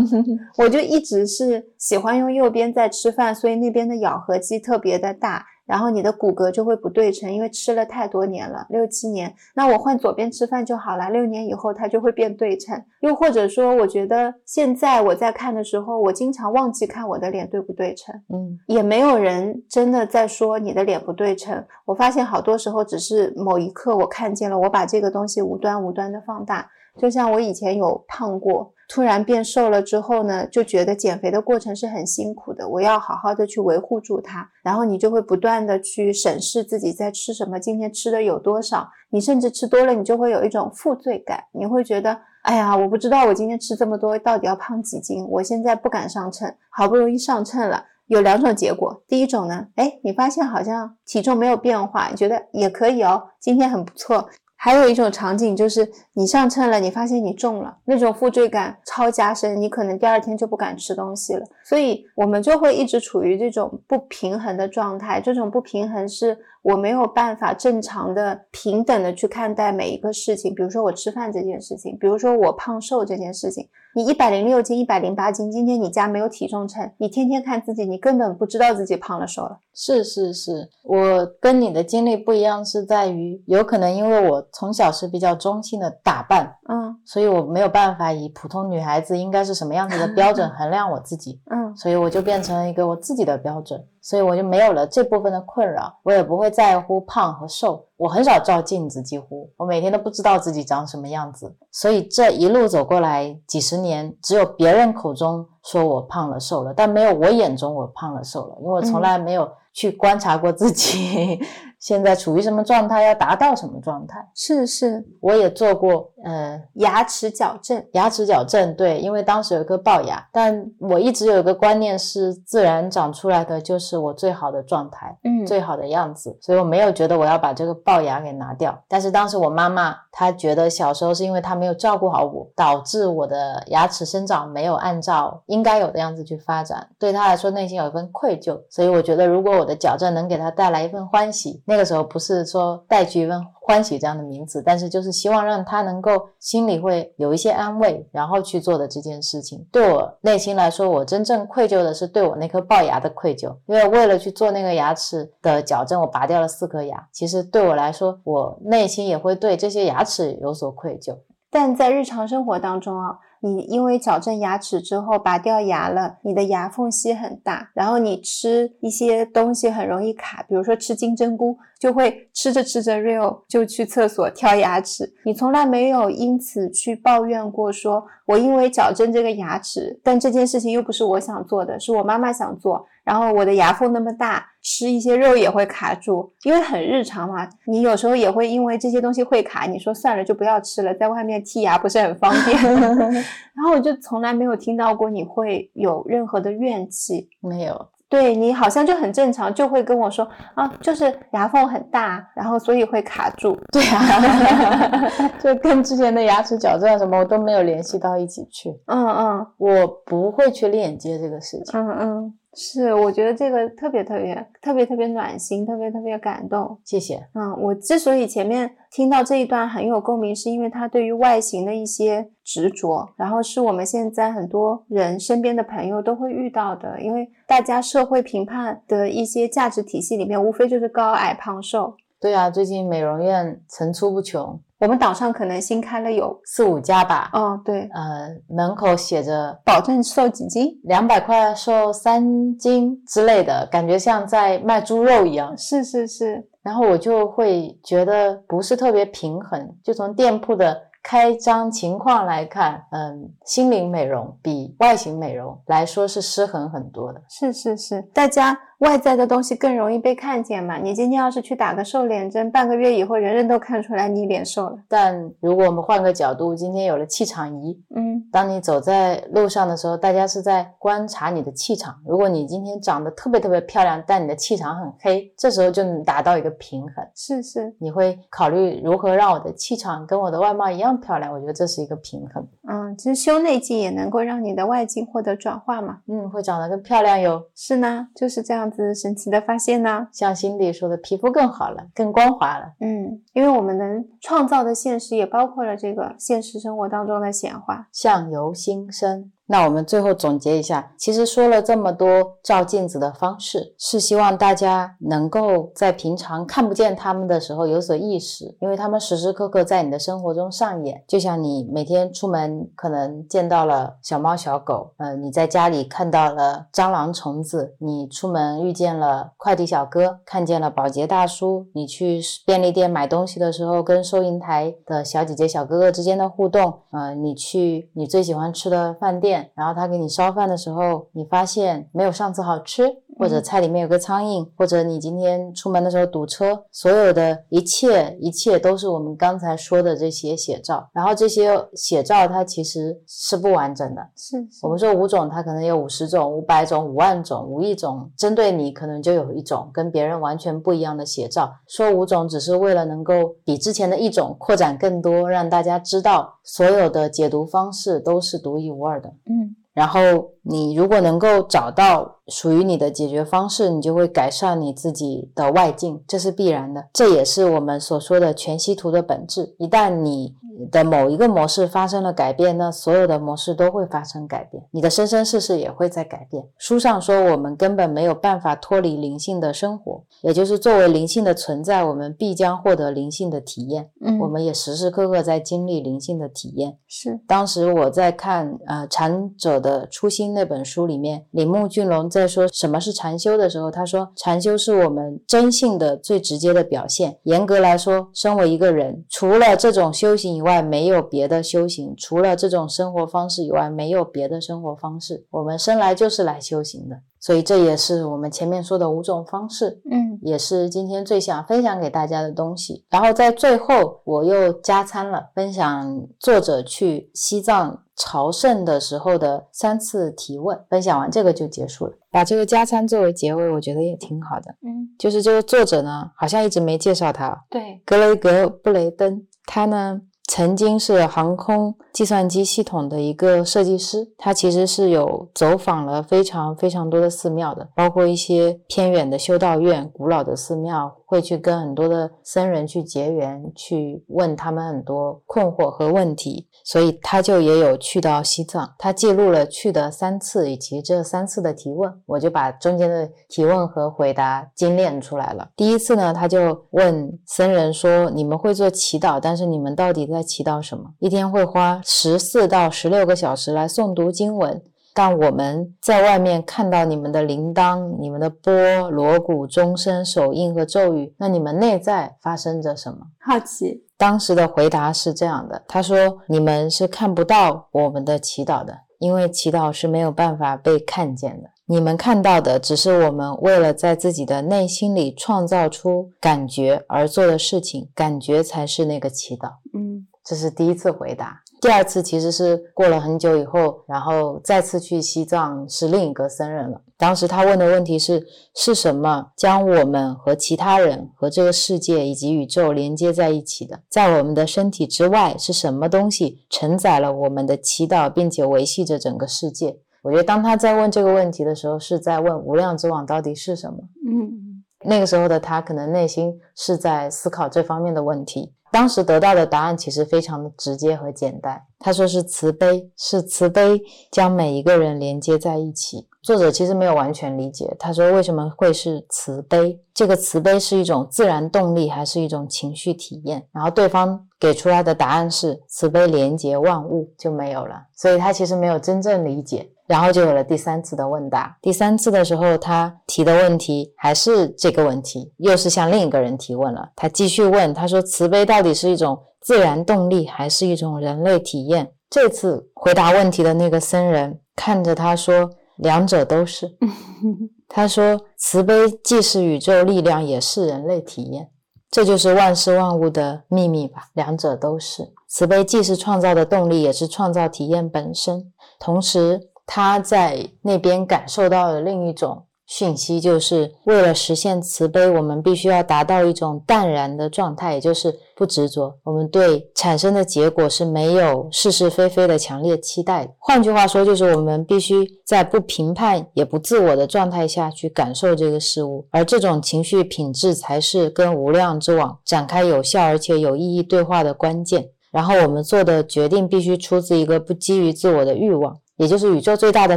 (laughs) 我就一直是喜欢用右边在吃饭，所以那边的咬合肌特别的大。然后你的骨骼就会不对称，因为吃了太多年了，六七年。那我换左边吃饭就好了，六年以后它就会变对称。又或者说，我觉得现在我在看的时候，我经常忘记看我的脸对不对称。嗯，也没有人真的在说你的脸不对称。我发现好多时候只是某一刻我看见了，我把这个东西无端无端的放大。就像我以前有胖过。突然变瘦了之后呢，就觉得减肥的过程是很辛苦的，我要好好的去维护住它。然后你就会不断的去审视自己在吃什么，今天吃的有多少。你甚至吃多了，你就会有一种负罪感，你会觉得，哎呀，我不知道我今天吃这么多到底要胖几斤，我现在不敢上秤，好不容易上秤了，有两种结果。第一种呢，哎，你发现好像体重没有变化，你觉得也可以哦，今天很不错。还有一种场景就是你上秤了，你发现你重了，那种负罪感超加深，你可能第二天就不敢吃东西了。所以我们就会一直处于这种不平衡的状态，这种不平衡是。我没有办法正常的、平等的去看待每一个事情，比如说我吃饭这件事情，比如说我胖瘦这件事情。你一百零六斤、一百零八斤，今天你家没有体重秤，你天天看自己，你根本不知道自己胖了瘦了。是是是，我跟你的经历不一样，是在于有可能因为我从小是比较中性的打扮，嗯，所以我没有办法以普通女孩子应该是什么样子的标准 (laughs) 衡量我自己，嗯，所以我就变成了一个我自己的标准。所以我就没有了这部分的困扰，我也不会在乎胖和瘦，我很少照镜子，几乎我每天都不知道自己长什么样子。所以这一路走过来几十年，只有别人口中说我胖了瘦了，但没有我眼中我胖了瘦了，因为我从来没有去观察过自己。现在处于什么状态？要达到什么状态？是是，我也做过，呃，牙齿矫正，牙齿矫正，对，因为当时有一颗龅牙，但我一直有一个观念是，自然长出来的就是我最好的状态，嗯，最好的样子，所以我没有觉得我要把这个龅牙给拿掉。但是当时我妈妈她觉得小时候是因为她没有照顾好我，导致我的牙齿生长没有按照应该有的样子去发展，对她来说内心有一份愧疚，所以我觉得如果我的矫正能给她带来一份欢喜，那那个时候不是说带去一份欢喜这样的名字，但是就是希望让他能够心里会有一些安慰，然后去做的这件事情。对我内心来说，我真正愧疚的是对我那颗龅牙的愧疚，因为为了去做那个牙齿的矫正，我拔掉了四颗牙。其实对我来说，我内心也会对这些牙齿有所愧疚。但在日常生活当中啊。你因为矫正牙齿之后拔掉牙了，你的牙缝隙很大，然后你吃一些东西很容易卡，比如说吃金针菇，就会吃着吃着 real 就去厕所挑牙齿。你从来没有因此去抱怨过，说我因为矫正这个牙齿，但这件事情又不是我想做的，是我妈妈想做。然后我的牙缝那么大，吃一些肉也会卡住，因为很日常嘛。你有时候也会因为这些东西会卡，你说算了就不要吃了，在外面剔牙不是很方便。(laughs) 然后我就从来没有听到过你会有任何的怨气，没有。对你好像就很正常，就会跟我说啊，就是牙缝很大，然后所以会卡住。对啊，(laughs) 就跟之前的牙齿矫正什么我都没有联系到一起去。嗯嗯，我不会去链接这个事情。嗯嗯。是，我觉得这个特别特别特别特别暖心，特别特别感动。谢谢。嗯，我之所以前面听到这一段很有共鸣，是因为他对于外形的一些执着，然后是我们现在很多人身边的朋友都会遇到的，因为大家社会评判的一些价值体系里面，无非就是高矮胖瘦。对啊，最近美容院层出不穷，我们岛上可能新开了有四五家吧。哦，对，呃，门口写着保证瘦几斤，两百块瘦三斤之类的，感觉像在卖猪肉一样。是是是，然后我就会觉得不是特别平衡，就从店铺的开张情况来看，嗯，心灵美容比外形美容来说是失衡很多的。是是是，大家。外在的东西更容易被看见嘛？你今天要是去打个瘦脸针，半个月以后人人都看出来你脸瘦了。但如果我们换个角度，今天有了气场仪，嗯，当你走在路上的时候，大家是在观察你的气场。如果你今天长得特别特别漂亮，但你的气场很黑，这时候就能达到一个平衡。是是，你会考虑如何让我的气场跟我的外貌一样漂亮？我觉得这是一个平衡。嗯，其实修内镜也能够让你的外境获得转化嘛。嗯，会长得更漂亮哟。是呢，就是这样。子神奇的发现呢，像辛迪说的，皮肤更好了，更光滑了。嗯，因为我们能创造的现实也包括了这个现实生活当中的显化，相由心生。那我们最后总结一下，其实说了这么多照镜子的方式，是希望大家能够在平常看不见他们的时候有所意识，因为他们时时刻刻在你的生活中上演。就像你每天出门可能见到了小猫小狗，呃，你在家里看到了蟑螂虫子，你出门遇见了快递小哥，看见了保洁大叔，你去便利店买东西的时候跟收银台的小姐姐小哥哥之间的互动，呃，你去你最喜欢吃的饭店。然后他给你烧饭的时候，你发现没有上次好吃。或者菜里面有个苍蝇，或者你今天出门的时候堵车，所有的一切一切都是我们刚才说的这些写照。然后这些写照它其实是不完整的，是我们说五种，它可能有五十种、五百种、五万种、五亿种，针对你可能就有一种跟别人完全不一样的写照。说五种只是为了能够比之前的一种扩展更多，让大家知道所有的解读方式都是独一无二的。嗯。然后你如果能够找到属于你的解决方式，你就会改善你自己的外境，这是必然的。这也是我们所说的全息图的本质。一旦你的某一个模式发生了改变，那所有的模式都会发生改变，你的生生世世也会在改变。书上说，我们根本没有办法脱离灵性的生活，也就是作为灵性的存在，我们必将获得灵性的体验。嗯，我们也时时刻刻在经历灵性的体验。是，当时我在看呃禅者的初心那本书里面，铃木俊龙在说什么是禅修的时候，他说禅修是我们真性的最直接的表现。严格来说，身为一个人，除了这种修行以外没有别的修行，除了这种生活方式以外没有别的生活方式。我们生来就是来修行的，所以这也是我们前面说的五种方式，嗯，也是今天最想分享给大家的东西。然后在最后，我又加餐了，分享作者去西藏朝圣的时候的三次提问。分享完这个就结束了，把这个加餐作为结尾，我觉得也挺好的。嗯，就是这个作者呢，好像一直没介绍他，对，格雷格布雷登，他呢。曾经是航空计算机系统的一个设计师，他其实是有走访了非常非常多的寺庙的，包括一些偏远的修道院、古老的寺庙，会去跟很多的僧人去结缘，去问他们很多困惑和问题。所以他就也有去到西藏，他记录了去的三次以及这三次的提问，我就把中间的提问和回答精炼出来了。第一次呢，他就问僧人说：“你们会做祈祷，但是你们到底在祈祷什么？一天会花十四到十六个小时来诵读经文，但我们在外面看到你们的铃铛、你们的钵、锣鼓、钟声、手印和咒语，那你们内在发生着什么？”好奇。当时的回答是这样的：“他说，你们是看不到我们的祈祷的，因为祈祷是没有办法被看见的。你们看到的只是我们为了在自己的内心里创造出感觉而做的事情，感觉才是那个祈祷。”嗯，这是第一次回答。第二次其实是过了很久以后，然后再次去西藏，是另一个僧人了。当时他问的问题是：是什么将我们和其他人、和这个世界以及宇宙连接在一起的？在我们的身体之外，是什么东西承载了我们的祈祷，并且维系着整个世界？我觉得当他在问这个问题的时候，是在问无量之网到底是什么。嗯那个时候的他可能内心是在思考这方面的问题。当时得到的答案其实非常的直接和简单。他说是慈悲，是慈悲将每一个人连接在一起。作者其实没有完全理解，他说为什么会是慈悲？这个慈悲是一种自然动力，还是一种情绪体验？然后对方给出来的答案是慈悲连接万物就没有了，所以他其实没有真正理解。然后就有了第三次的问答。第三次的时候，他提的问题还是这个问题，又是向另一个人提问了。他继续问，他说：“慈悲到底是一种自然动力，还是一种人类体验？”这次回答问题的那个僧人看着他说：“两者都是。(laughs) ”他说：“慈悲既是宇宙力量，也是人类体验。这就是万事万物的秘密吧？两者都是。慈悲既是创造的动力，也是创造体验本身。同时，他在那边感受到了另一种讯息，就是为了实现慈悲，我们必须要达到一种淡然的状态，也就是不执着。我们对产生的结果是没有是是非非的强烈期待。换句话说，就是我们必须在不评判也不自我的状态下去感受这个事物，而这种情绪品质才是跟无量之网展开有效而且有意义对话的关键。然后我们做的决定必须出自一个不基于自我的欲望。也就是宇宙最大的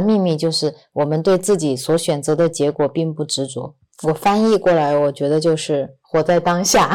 秘密，就是我们对自己所选择的结果并不执着。我翻译过来，我觉得就是活在当下。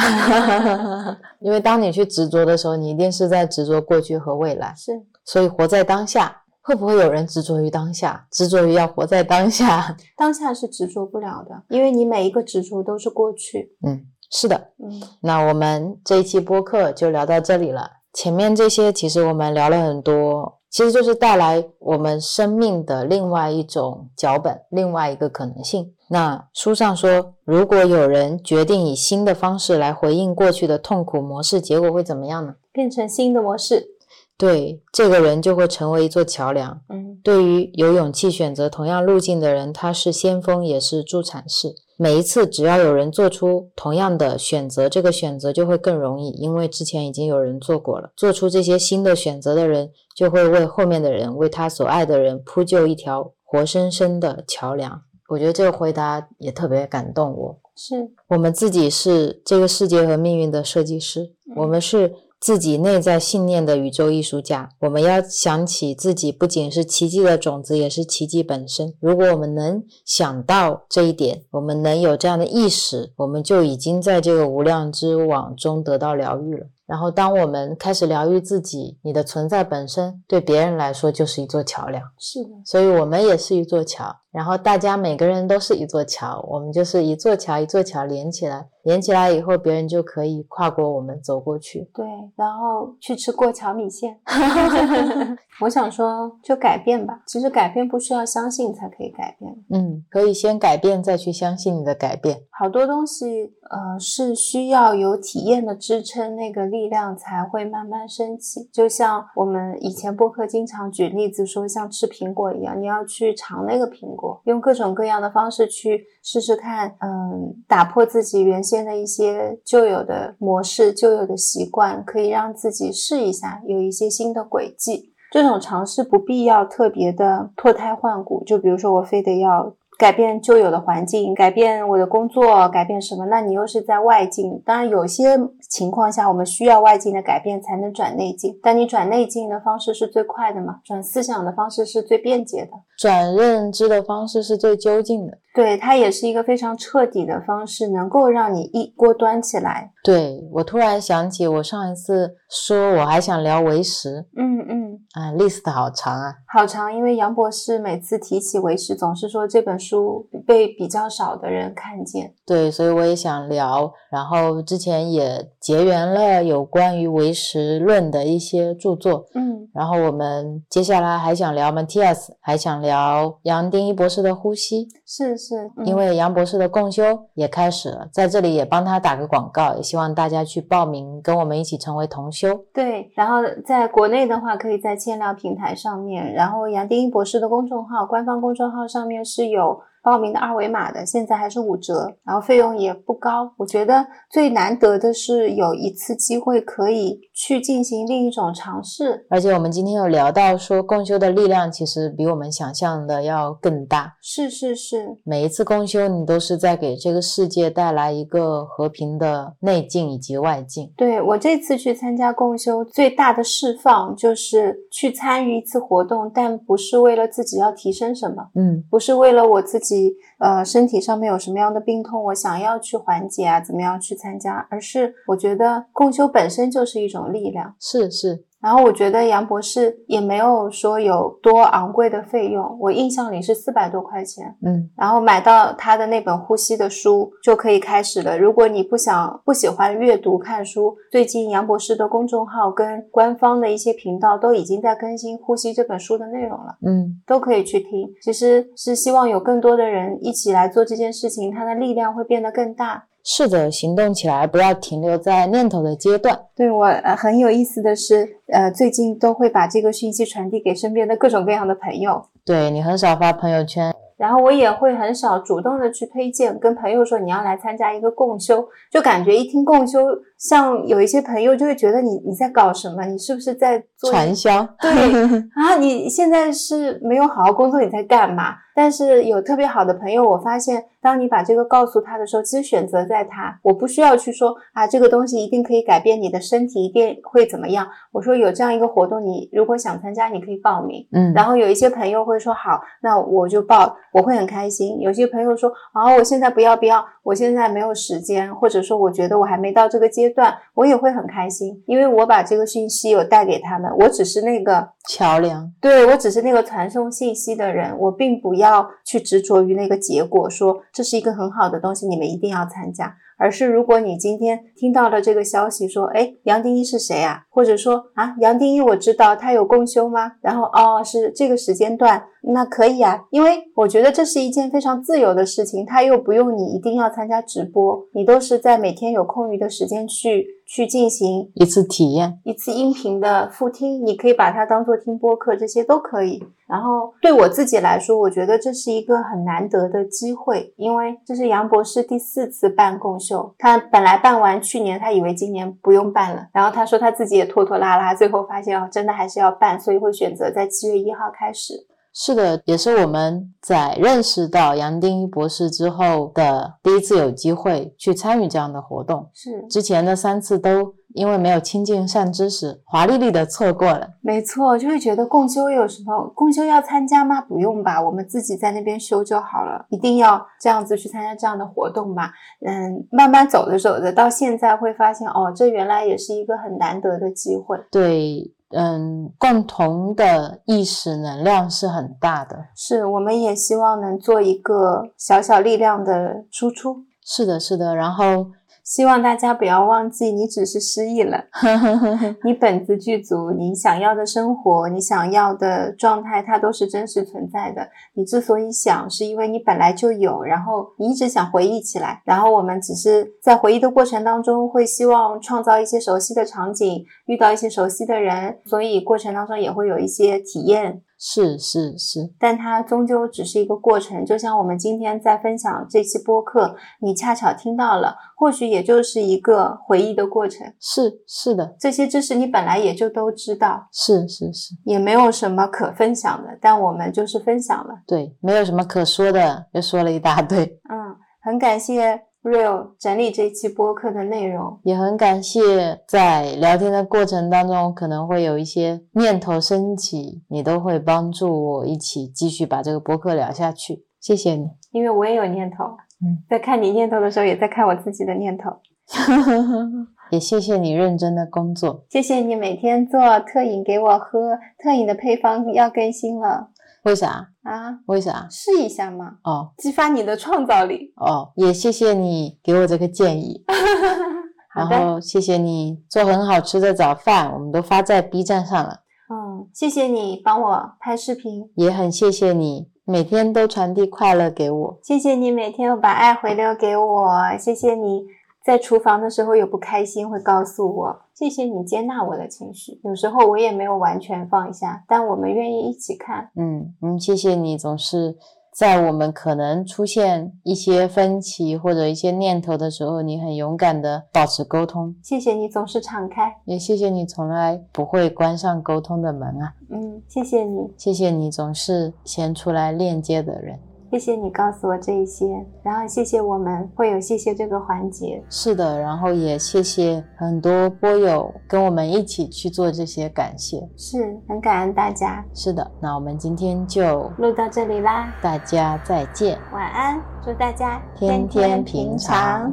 (laughs) 因为当你去执着的时候，你一定是在执着过去和未来。是，所以活在当下，会不会有人执着于当下，执着于要活在当下？当下是执着不了的，因为你每一个执着都是过去。嗯，是的。嗯，那我们这一期播客就聊到这里了。前面这些其实我们聊了很多。其实就是带来我们生命的另外一种脚本，另外一个可能性。那书上说，如果有人决定以新的方式来回应过去的痛苦模式，结果会怎么样呢？变成新的模式。对，这个人就会成为一座桥梁。嗯，对于有勇气选择同样路径的人，他是先锋，也是助产士。每一次，只要有人做出同样的选择，这个选择就会更容易，因为之前已经有人做过了。做出这些新的选择的人，就会为后面的人，为他所爱的人铺就一条活生生的桥梁。我觉得这个回答也特别感动我。是我们自己是这个世界和命运的设计师，我们是。自己内在信念的宇宙艺术家，我们要想起自己不仅是奇迹的种子，也是奇迹本身。如果我们能想到这一点，我们能有这样的意识，我们就已经在这个无量之网中得到疗愈了。然后，当我们开始疗愈自己，你的存在本身对别人来说就是一座桥梁。是的，所以我们也是一座桥。然后，大家每个人都是一座桥，我们就是一座桥，一座桥连起来。连起来以后，别人就可以跨过我们走过去。对，然后去吃过桥米线。(laughs) 我想说，就改变吧。其实改变不需要相信才可以改变。嗯，可以先改变，再去相信你的改变。好多东西，呃，是需要有体验的支撑，那个力量才会慢慢升起。就像我们以前播客经常举例子说，像吃苹果一样，你要去尝那个苹果，用各种各样的方式去试试看，嗯，打破自己原先的一些旧有的模式、旧有的习惯，可以让自己试一下，有一些新的轨迹。这种尝试不必要特别的脱胎换骨，就比如说我非得要改变旧有的环境，改变我的工作，改变什么？那你又是在外境。当然，有些情况下我们需要外境的改变才能转内境，但你转内境的方式是最快的嘛？转思想的方式是最便捷的，转认知的方式是最究竟的。对，它也是一个非常彻底的方式，能够让你一锅端起来。对我突然想起，我上一次说我还想聊唯识，嗯嗯，啊，list 好长啊，好长，因为杨博士每次提起唯识，总是说这本书被比较少的人看见。对，所以我也想聊，然后之前也结缘了有关于唯识论的一些著作，嗯，然后我们接下来还想聊 Matias，还想聊杨定一博士的呼吸，是是，嗯。因为杨博士的共修也开始了，在这里也帮他打个广告，也希望大家去报名，跟我们一起成为同修。对，然后在国内的话，可以在千聊平台上面，然后杨定一博士的公众号、官方公众号上面是有报名的二维码的，现在还是五折，然后费用也不高。我觉得最难得的是有一次机会可以去进行另一种尝试，而且我们今天有聊到说，共修的力量其实比我们想象的要更大。是是是，每一次共修，你都是在给这个世界带来一个和平的内境以及外境。对我这次去参加共修，最大的释放就是去参与一次活动，但不是为了自己要提升什么，嗯，不是为了我自己呃身体上面有什么样的病痛，我想要去缓解啊，怎么样去参加，而是我觉得共修本身就是一种力量。是是，然后我觉得杨博士也没有说有多昂贵的费用，我印象里是四百多块钱，嗯然后买到他的那本呼吸的书就可以开始了。如果你不想不喜欢阅读看书，最近杨博士的公众号跟官方的一些频道都已经在更新《呼吸》这本书的内容了，嗯，都可以去听。其实是希望有更多的人一起来做这件事情，它的力量会变得更大。试着行动起来，不要停留在念头的阶段。对我呃很有意思的是，呃，最近都会把这个讯息传递给身边的各种各样的朋友，对你很少发朋友圈，然后我也会很少主动的去推荐，跟朋友说你要来参加一个共修，就感觉一听共修，像有一些朋友就会觉得你你在搞什么，你是不是在做传销。对 (laughs) 啊，你现在是没有好好工作，你在干嘛？但是有特别好的朋友，我发现，当你把这个告诉他的时候，其实选择在他，我不需要去说啊，这个东西一定可以改变你的身体，一定会怎么样。我说有这样一个活动，你如果想参加，你可以报名。嗯，然后有一些朋友会说好，那我就报，我会很开心。有些朋友说啊，我现在不要不要，我现在没有时间，或者说我觉得我还没到这个阶段，我也会很开心，因为我把这个信息有带给他们，我只是那个桥梁。对我只是那个传送信息的人，我并不要要去执着于那个结果，说这是一个很好的东西，你们一定要参加。而是如果你今天听到了这个消息，说，哎，杨定一是谁啊？或者说啊，杨定一我知道他有共修吗？然后哦，是这个时间段，那可以啊，因为我觉得这是一件非常自由的事情，他又不用你一定要参加直播，你都是在每天有空余的时间去去进行一次体验，一次音频的复听，你可以把它当做听播客，这些都可以。然后对我自己来说，我觉得这是一个很难得的机会，因为这是杨博士第四次办共修。他本来办完去年，他以为今年不用办了，然后他说他自己也拖拖拉拉，最后发现哦，真的还是要办，所以会选择在七月一号开始。是的，也是我们在认识到杨定一博士之后的第一次有机会去参与这样的活动。是，之前的三次都因为没有亲近善知识，华丽丽的错过了。没错，就会觉得共修有什么？共修要参加吗？不用吧，我们自己在那边修就好了。一定要这样子去参加这样的活动吗？嗯，慢慢走着走着，到现在会发现，哦，这原来也是一个很难得的机会。对，嗯，共同的意识能量是很大的。是，我们也希望能做一个小小力量的输出。是的，是的。然后，希望大家不要忘记，你只是失忆了，(laughs) 你本自具足，你想要的生活，你想要的状态，它都是真实存在的。你之所以想，是因为你本来就有，然后你一直想回忆起来，然后我们只是在回忆的过程当中，会希望创造一些熟悉的场景，遇到一些熟悉的人，所以过程当中也会有一些体验。是是是，但它终究只是一个过程，就像我们今天在分享这期播客，你恰巧听到了，或许也就是一个回忆的过程。是是的，这些知识你本来也就都知道，是是是，也没有什么可分享的，但我们就是分享了。对，没有什么可说的，又说了一大堆。嗯，很感谢 Real 整理这期播客的内容，也很感谢在聊天的过程当中，可能会有一些念头升起，你都会帮助我一起继续把这个播客聊下去。谢谢你，因为我也有念头。嗯，在看你念头的时候，也在看我自己的念头。(laughs) 也谢谢你认真的工作。谢谢你每天做特饮给我喝，特饮的配方要更新了为啥？啊，为啥？试一下嘛，哦激发你的创造力。哦，也谢谢你给我这个建议，(laughs) 然后谢谢你做很好吃的早饭，我们都发在 B 站上了。嗯，谢谢你帮我拍视频，也很谢谢你每天都传递快乐给我。谢谢你每天把爱回流给我，谢谢你在厨房的时候有不开心会告诉我，谢谢你接纳我的情绪，有时候我也没有完全放下，但我们愿意一起看。嗯嗯，谢谢你总是在我们可能出现一些分歧或者一些念头的时候，你很勇敢的保持沟通。谢谢你总是敞开，也谢谢你从来不会关上沟通的门啊。嗯，谢谢你，谢谢你总是先出来链接的人。谢谢你告诉我这一些，然后谢谢我们会有谢谢这个环节。是的，然后也谢谢很多波友跟我们一起去做这些感谢，是很感恩大家。是的，那我们今天就录到这里啦，大家再见，晚安，祝大家天天平常。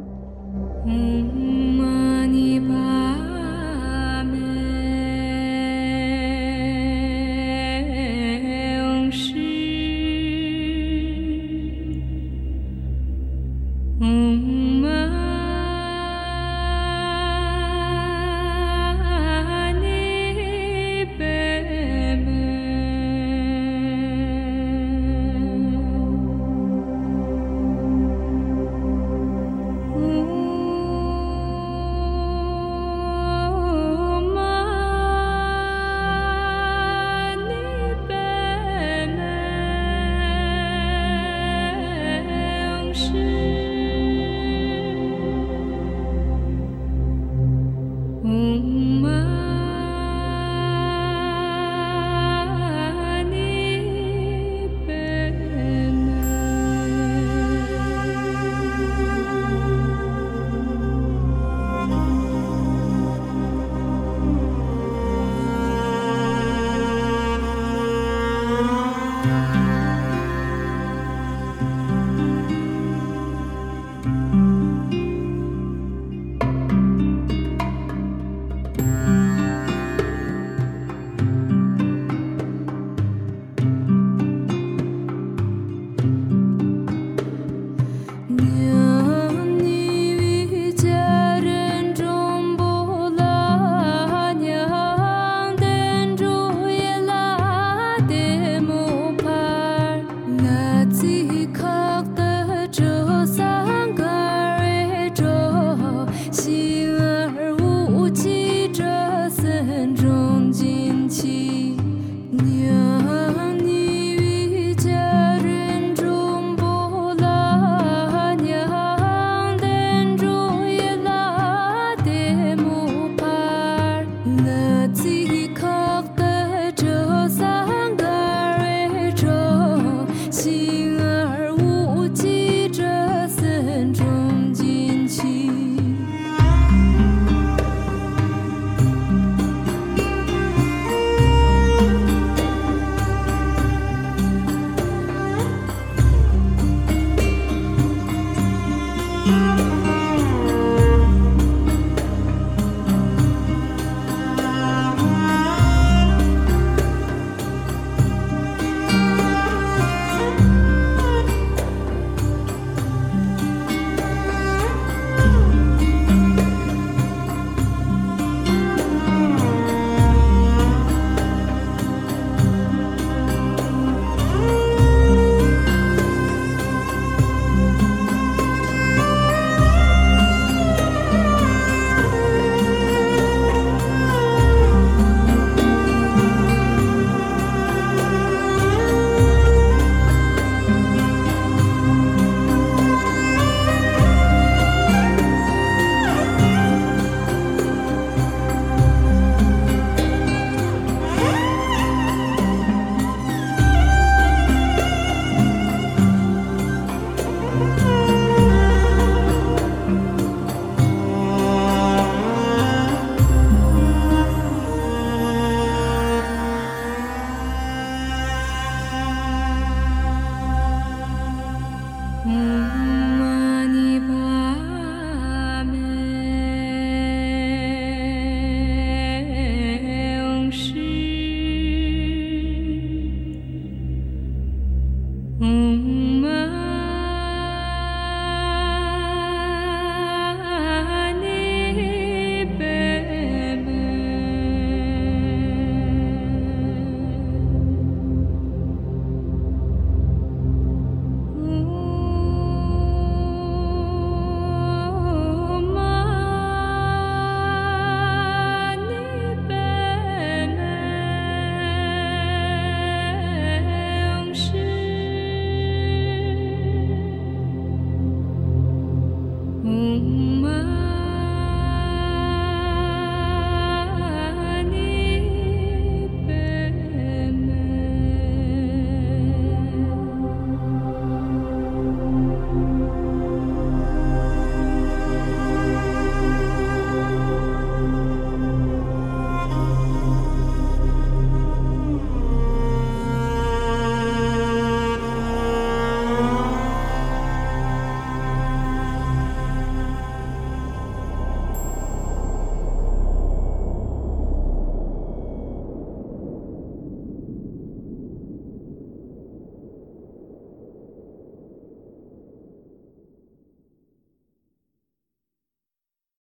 Mm-hmm.